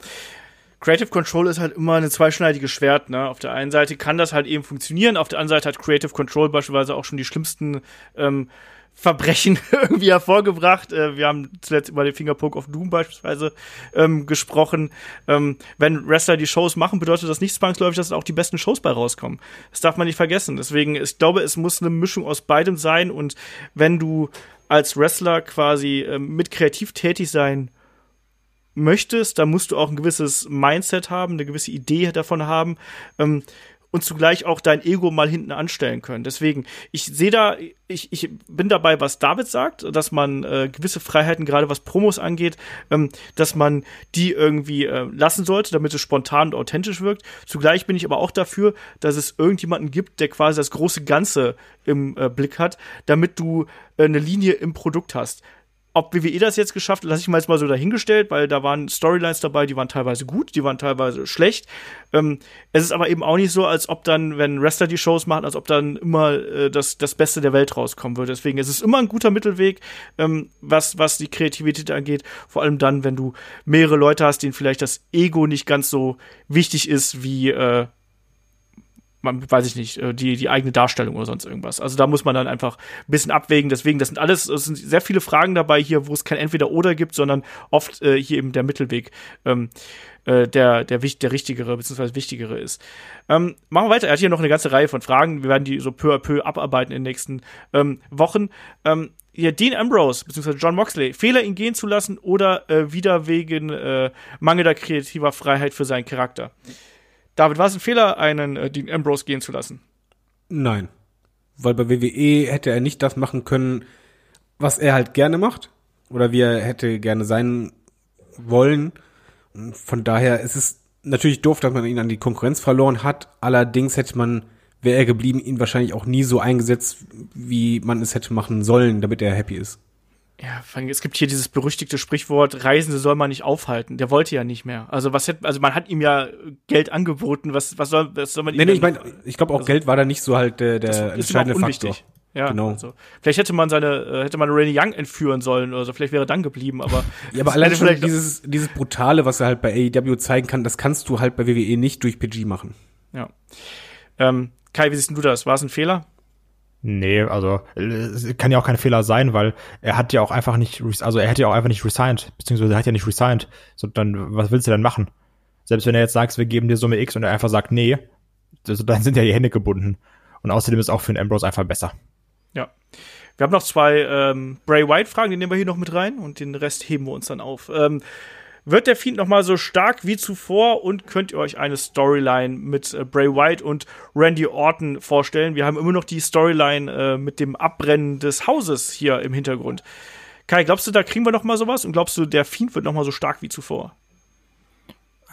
Speaker 2: Creative Control ist halt immer ein zweischneidiges Schwert. Ne? Auf der einen Seite kann das halt eben funktionieren, auf der anderen Seite hat Creative Control beispielsweise auch schon die schlimmsten ähm, Verbrechen irgendwie hervorgebracht. Äh, wir haben zuletzt über den Fingerpoke of Doom beispielsweise ähm, gesprochen. Ähm, wenn Wrestler die Shows machen, bedeutet das nicht zwangsläufig, dass auch die besten Shows bei rauskommen. Das darf man nicht vergessen. Deswegen, ich glaube, es muss eine Mischung aus beidem sein. Und wenn du als Wrestler quasi ähm, mit kreativ tätig sein möchtest, dann musst du auch ein gewisses Mindset haben, eine gewisse Idee davon haben. Ähm, und zugleich auch dein Ego mal hinten anstellen können. Deswegen, ich sehe da, ich, ich bin dabei, was David sagt, dass man äh, gewisse Freiheiten, gerade was Promos angeht, ähm, dass man die irgendwie äh, lassen sollte, damit es spontan und authentisch wirkt. Zugleich bin ich aber auch dafür, dass es irgendjemanden gibt, der quasi das große Ganze im äh, Blick hat, damit du äh, eine Linie im Produkt hast. Ob WWE das jetzt geschafft hat, lasse ich mal jetzt mal so dahingestellt, weil da waren Storylines dabei, die waren teilweise gut, die waren teilweise schlecht. Ähm, es ist aber eben auch nicht so, als ob dann, wenn Wrestler die Shows machen, als ob dann immer äh, das, das Beste der Welt rauskommen würde. Deswegen es ist es immer ein guter Mittelweg, ähm, was, was die Kreativität angeht. Vor allem dann, wenn du mehrere Leute hast, denen vielleicht das Ego nicht ganz so wichtig ist wie äh, man weiß ich nicht, äh, die, die eigene Darstellung oder sonst irgendwas. Also da muss man dann einfach ein bisschen abwägen. Deswegen, das sind alles, es sind sehr viele Fragen dabei hier, wo es kein Entweder-Oder gibt, sondern oft äh, hier eben der Mittelweg, ähm, äh, der, der, der richtigere, beziehungsweise wichtigere ist. Ähm, machen wir weiter. Er hat hier noch eine ganze Reihe von Fragen. Wir werden die so peu à peu abarbeiten in den nächsten ähm, Wochen. Ähm, hier Dean Ambrose beziehungsweise John Moxley Fehler ihn gehen zu lassen oder äh, wieder wegen äh, mangelnder kreativer Freiheit für seinen Charakter. David, war es ein Fehler, einen äh, Dean Ambrose gehen zu lassen?
Speaker 3: Nein. Weil bei WWE hätte er nicht das machen können, was er halt gerne macht. Oder wie er hätte gerne sein wollen. Und von daher ist es natürlich doof, dass man ihn an die Konkurrenz verloren hat. Allerdings hätte man, wäre er geblieben, ihn wahrscheinlich auch nie so eingesetzt, wie man es hätte machen sollen, damit er happy ist.
Speaker 2: Ja, es gibt hier dieses berüchtigte Sprichwort, Reisende soll man nicht aufhalten. Der wollte ja nicht mehr. Also was hätte, also man hat ihm ja Geld angeboten, was, was soll, was soll man ihm
Speaker 3: Nee, nee, ich meine, ich glaube auch
Speaker 2: also,
Speaker 3: Geld war da nicht so halt der, der entscheidende Faktor.
Speaker 2: Ja, genau. Also, vielleicht hätte man seine, äh, hätte man Randy Young entführen sollen oder so, vielleicht wäre er dann geblieben, aber.
Speaker 3: ja, aber alleine schon dieses, dieses Brutale, was er halt bei AEW zeigen kann, das kannst du halt bei WWE nicht durch PG machen.
Speaker 2: Ja. Ähm, Kai, wie siehst du das? War es ein Fehler?
Speaker 4: Nee, also kann ja auch kein Fehler sein, weil er hat ja auch einfach nicht, also er hätte ja auch einfach nicht resigned, beziehungsweise er hat ja nicht resigned. So, dann, was willst du denn machen? Selbst wenn er jetzt sagt, wir geben dir Summe X und er einfach sagt, nee, also, dann sind ja die Hände gebunden. Und außerdem ist auch für den Ambrose einfach besser.
Speaker 2: Ja. Wir haben noch zwei ähm, Bray White-Fragen, die nehmen wir hier noch mit rein und den Rest heben wir uns dann auf. Ähm, wird der Fiend noch mal so stark wie zuvor und könnt ihr euch eine Storyline mit äh, Bray Wyatt und Randy Orton vorstellen? Wir haben immer noch die Storyline äh, mit dem Abbrennen des Hauses hier im Hintergrund. Kai, glaubst du, da kriegen wir noch mal sowas und glaubst du, der Fiend wird noch mal so stark wie zuvor?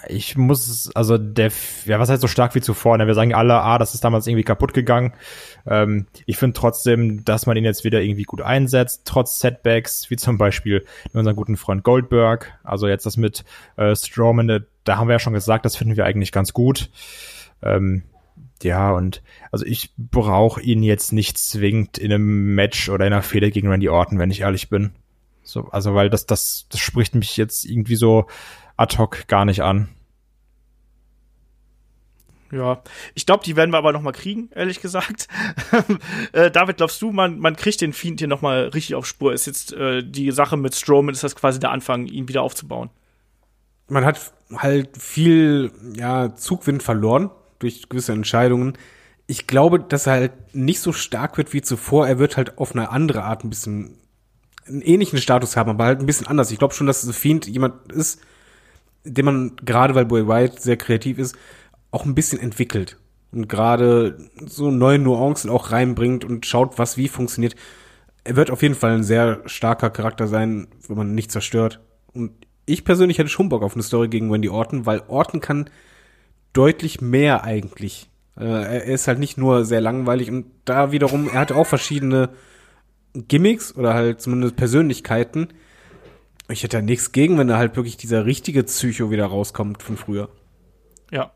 Speaker 4: Ich muss, also der, ja, was heißt so stark wie zuvor? Ne? Wir sagen alle, ah, das ist damals irgendwie kaputt gegangen. Ähm, ich finde trotzdem, dass man ihn jetzt wieder irgendwie gut einsetzt, trotz Setbacks, wie zum Beispiel unseren guten Freund Goldberg. Also jetzt das mit äh, Strowman, da haben wir ja schon gesagt, das finden wir eigentlich ganz gut. Ähm, ja, und also ich brauche ihn jetzt nicht zwingend in einem Match oder in einer Fehde gegen Randy Orton, wenn ich ehrlich bin. So, also weil das, das, das spricht mich jetzt irgendwie so ad hoc gar nicht an.
Speaker 2: Ja, ich glaube, die werden wir aber noch mal kriegen, ehrlich gesagt. äh, David, glaubst du, man, man kriegt den Fiend hier noch mal richtig auf Spur? Ist jetzt äh, die Sache mit Strowman, ist das quasi der Anfang, ihn wieder aufzubauen?
Speaker 3: Man hat halt viel ja, Zugwind verloren durch gewisse Entscheidungen. Ich glaube, dass er halt nicht so stark wird wie zuvor. Er wird halt auf eine andere Art ein bisschen einen ähnlichen Status haben, aber halt ein bisschen anders. Ich glaube schon, dass The Fiend jemand ist, den man gerade, weil Boy White sehr kreativ ist, auch ein bisschen entwickelt und gerade so neue Nuancen auch reinbringt und schaut, was wie funktioniert. Er wird auf jeden Fall ein sehr starker Charakter sein, wenn man nicht zerstört. Und ich persönlich hätte schon Bock auf eine Story gegen Wendy Orton, weil Orton kann deutlich mehr eigentlich. Äh, er ist halt nicht nur sehr langweilig und da wiederum, er hat auch verschiedene Gimmicks oder halt zumindest Persönlichkeiten, ich hätte ja nichts gegen, wenn da halt wirklich dieser richtige Psycho wieder rauskommt von früher.
Speaker 2: Ja.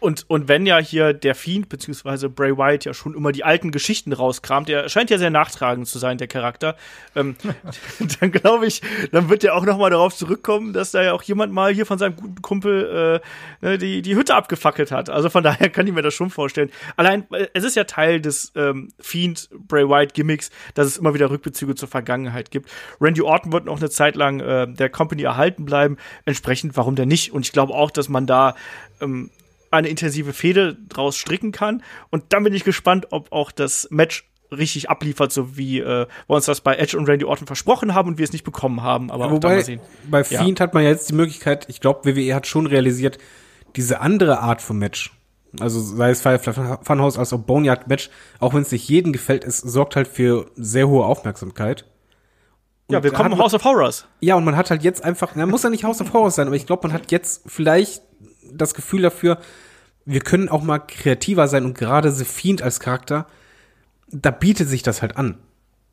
Speaker 2: Und, und wenn ja hier der Fiend beziehungsweise Bray Wyatt ja schon immer die alten Geschichten rauskramt, der scheint ja sehr nachtragend zu sein, der Charakter, ähm, dann glaube ich, dann wird er auch noch mal darauf zurückkommen, dass da ja auch jemand mal hier von seinem guten Kumpel äh, ne, die, die Hütte abgefackelt hat. Also von daher kann ich mir das schon vorstellen. Allein, äh, es ist ja Teil des ähm, Fiend Bray Wyatt Gimmicks, dass es immer wieder Rückbezüge zur Vergangenheit gibt. Randy Orton wird noch eine Zeit lang äh, der Company erhalten bleiben. Entsprechend, warum denn nicht? Und ich glaube auch, dass man da ähm, eine intensive Fehde draus stricken kann. Und dann bin ich gespannt, ob auch das Match richtig abliefert, so wie äh, wir uns das bei Edge und Randy Orton versprochen haben und wir es nicht bekommen haben. Aber
Speaker 3: Ja, wobei,
Speaker 2: mal sehen.
Speaker 3: bei
Speaker 2: Ja.
Speaker 3: Fiend hat man ja jetzt die Möglichkeit, ich glaube, WWE hat schon realisiert, diese andere Art von Match, also sei es Firefly Funhouse als auch Boneyard Match, auch wenn es nicht jedem gefällt, es sorgt halt für sehr hohe Aufmerksamkeit.
Speaker 2: Ja,
Speaker 3: Und
Speaker 2: wir
Speaker 3: da
Speaker 2: kommen
Speaker 3: man-
Speaker 2: House of Horrors.
Speaker 3: Ja, und man hat halt jetzt einfach, na, muss ja nicht House of Horrors sein, aber ich glaube, man hat jetzt vielleicht das Gefühl dafür, wir können auch mal kreativer sein und gerade The Fiend als Charakter, da bietet sich das halt an.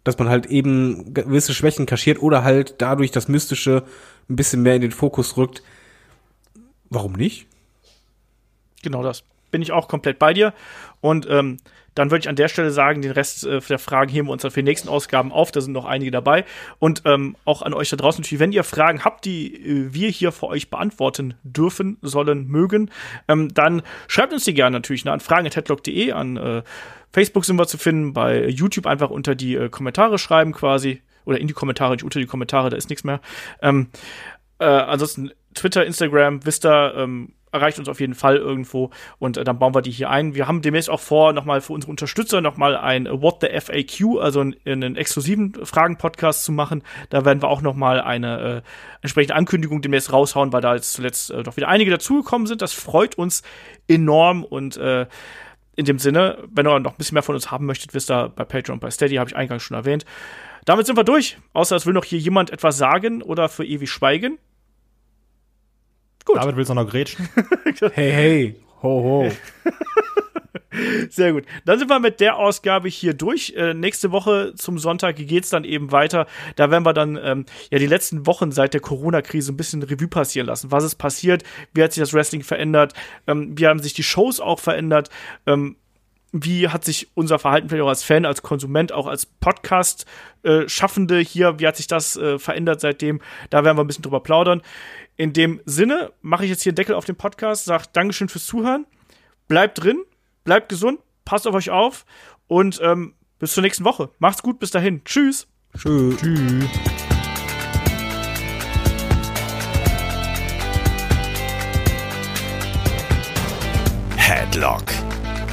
Speaker 3: Dass man halt eben gewisse Schwächen kaschiert oder halt dadurch das Mystische ein bisschen mehr in den Fokus rückt. Warum nicht?
Speaker 2: Genau das. Bin ich auch komplett bei dir. Und ähm, dann würde ich an der Stelle sagen, den Rest äh, der Fragen heben wir uns dann für die nächsten Ausgaben auf. Da sind noch einige dabei. Und ähm, auch an euch da draußen natürlich, wenn ihr Fragen habt, die äh, wir hier für euch beantworten dürfen, sollen, mögen, ähm, dann schreibt uns die gerne natürlich ne, an fragen.headlock.de, an äh, Facebook sind wir zu finden, bei YouTube einfach unter die äh, Kommentare schreiben quasi. Oder in die Kommentare, nicht unter die Kommentare, da ist nichts mehr. Ähm, äh, ansonsten Twitter, Instagram, Vista ähm, erreicht uns auf jeden Fall irgendwo und äh, dann bauen wir die hier ein. Wir haben demnächst auch vor, nochmal für unsere Unterstützer nochmal ein What the FAQ, also einen, einen exklusiven Fragen-Podcast zu machen. Da werden wir auch nochmal eine äh, entsprechende Ankündigung demnächst raushauen, weil da jetzt zuletzt äh, doch wieder einige dazugekommen sind. Das freut uns enorm und äh, in dem Sinne, wenn ihr noch ein bisschen mehr von uns haben möchtet, wisst ihr, bei Patreon bei Steady, habe ich eingangs schon erwähnt. Damit sind wir durch. Außer es will noch hier jemand etwas sagen oder für ewig schweigen. Gut.
Speaker 4: David willst du noch grätschen?
Speaker 3: Hey, hey, ho, ho.
Speaker 2: Sehr gut. Dann sind wir mit der Ausgabe hier durch. Äh, nächste Woche zum Sonntag geht's dann eben weiter. Da werden wir dann ähm, ja die letzten Wochen seit der Corona-Krise ein bisschen Revue passieren lassen. Was ist passiert? Wie hat sich das Wrestling verändert? Ähm, wie haben sich die Shows auch verändert? Ähm, wie hat sich unser Verhalten vielleicht auch als Fan, als Konsument, auch als Podcast-Schaffende hier, wie hat sich das äh, verändert seitdem? Da werden wir ein bisschen drüber plaudern. In dem Sinne mache ich jetzt hier einen Deckel auf den Podcast, sage Dankeschön fürs Zuhören. Bleibt drin, bleibt gesund, passt auf euch auf und ähm, bis zur nächsten Woche. Macht's gut, bis dahin. Tschüss.
Speaker 3: Tschüss.
Speaker 4: Tschüss.
Speaker 1: Headlock,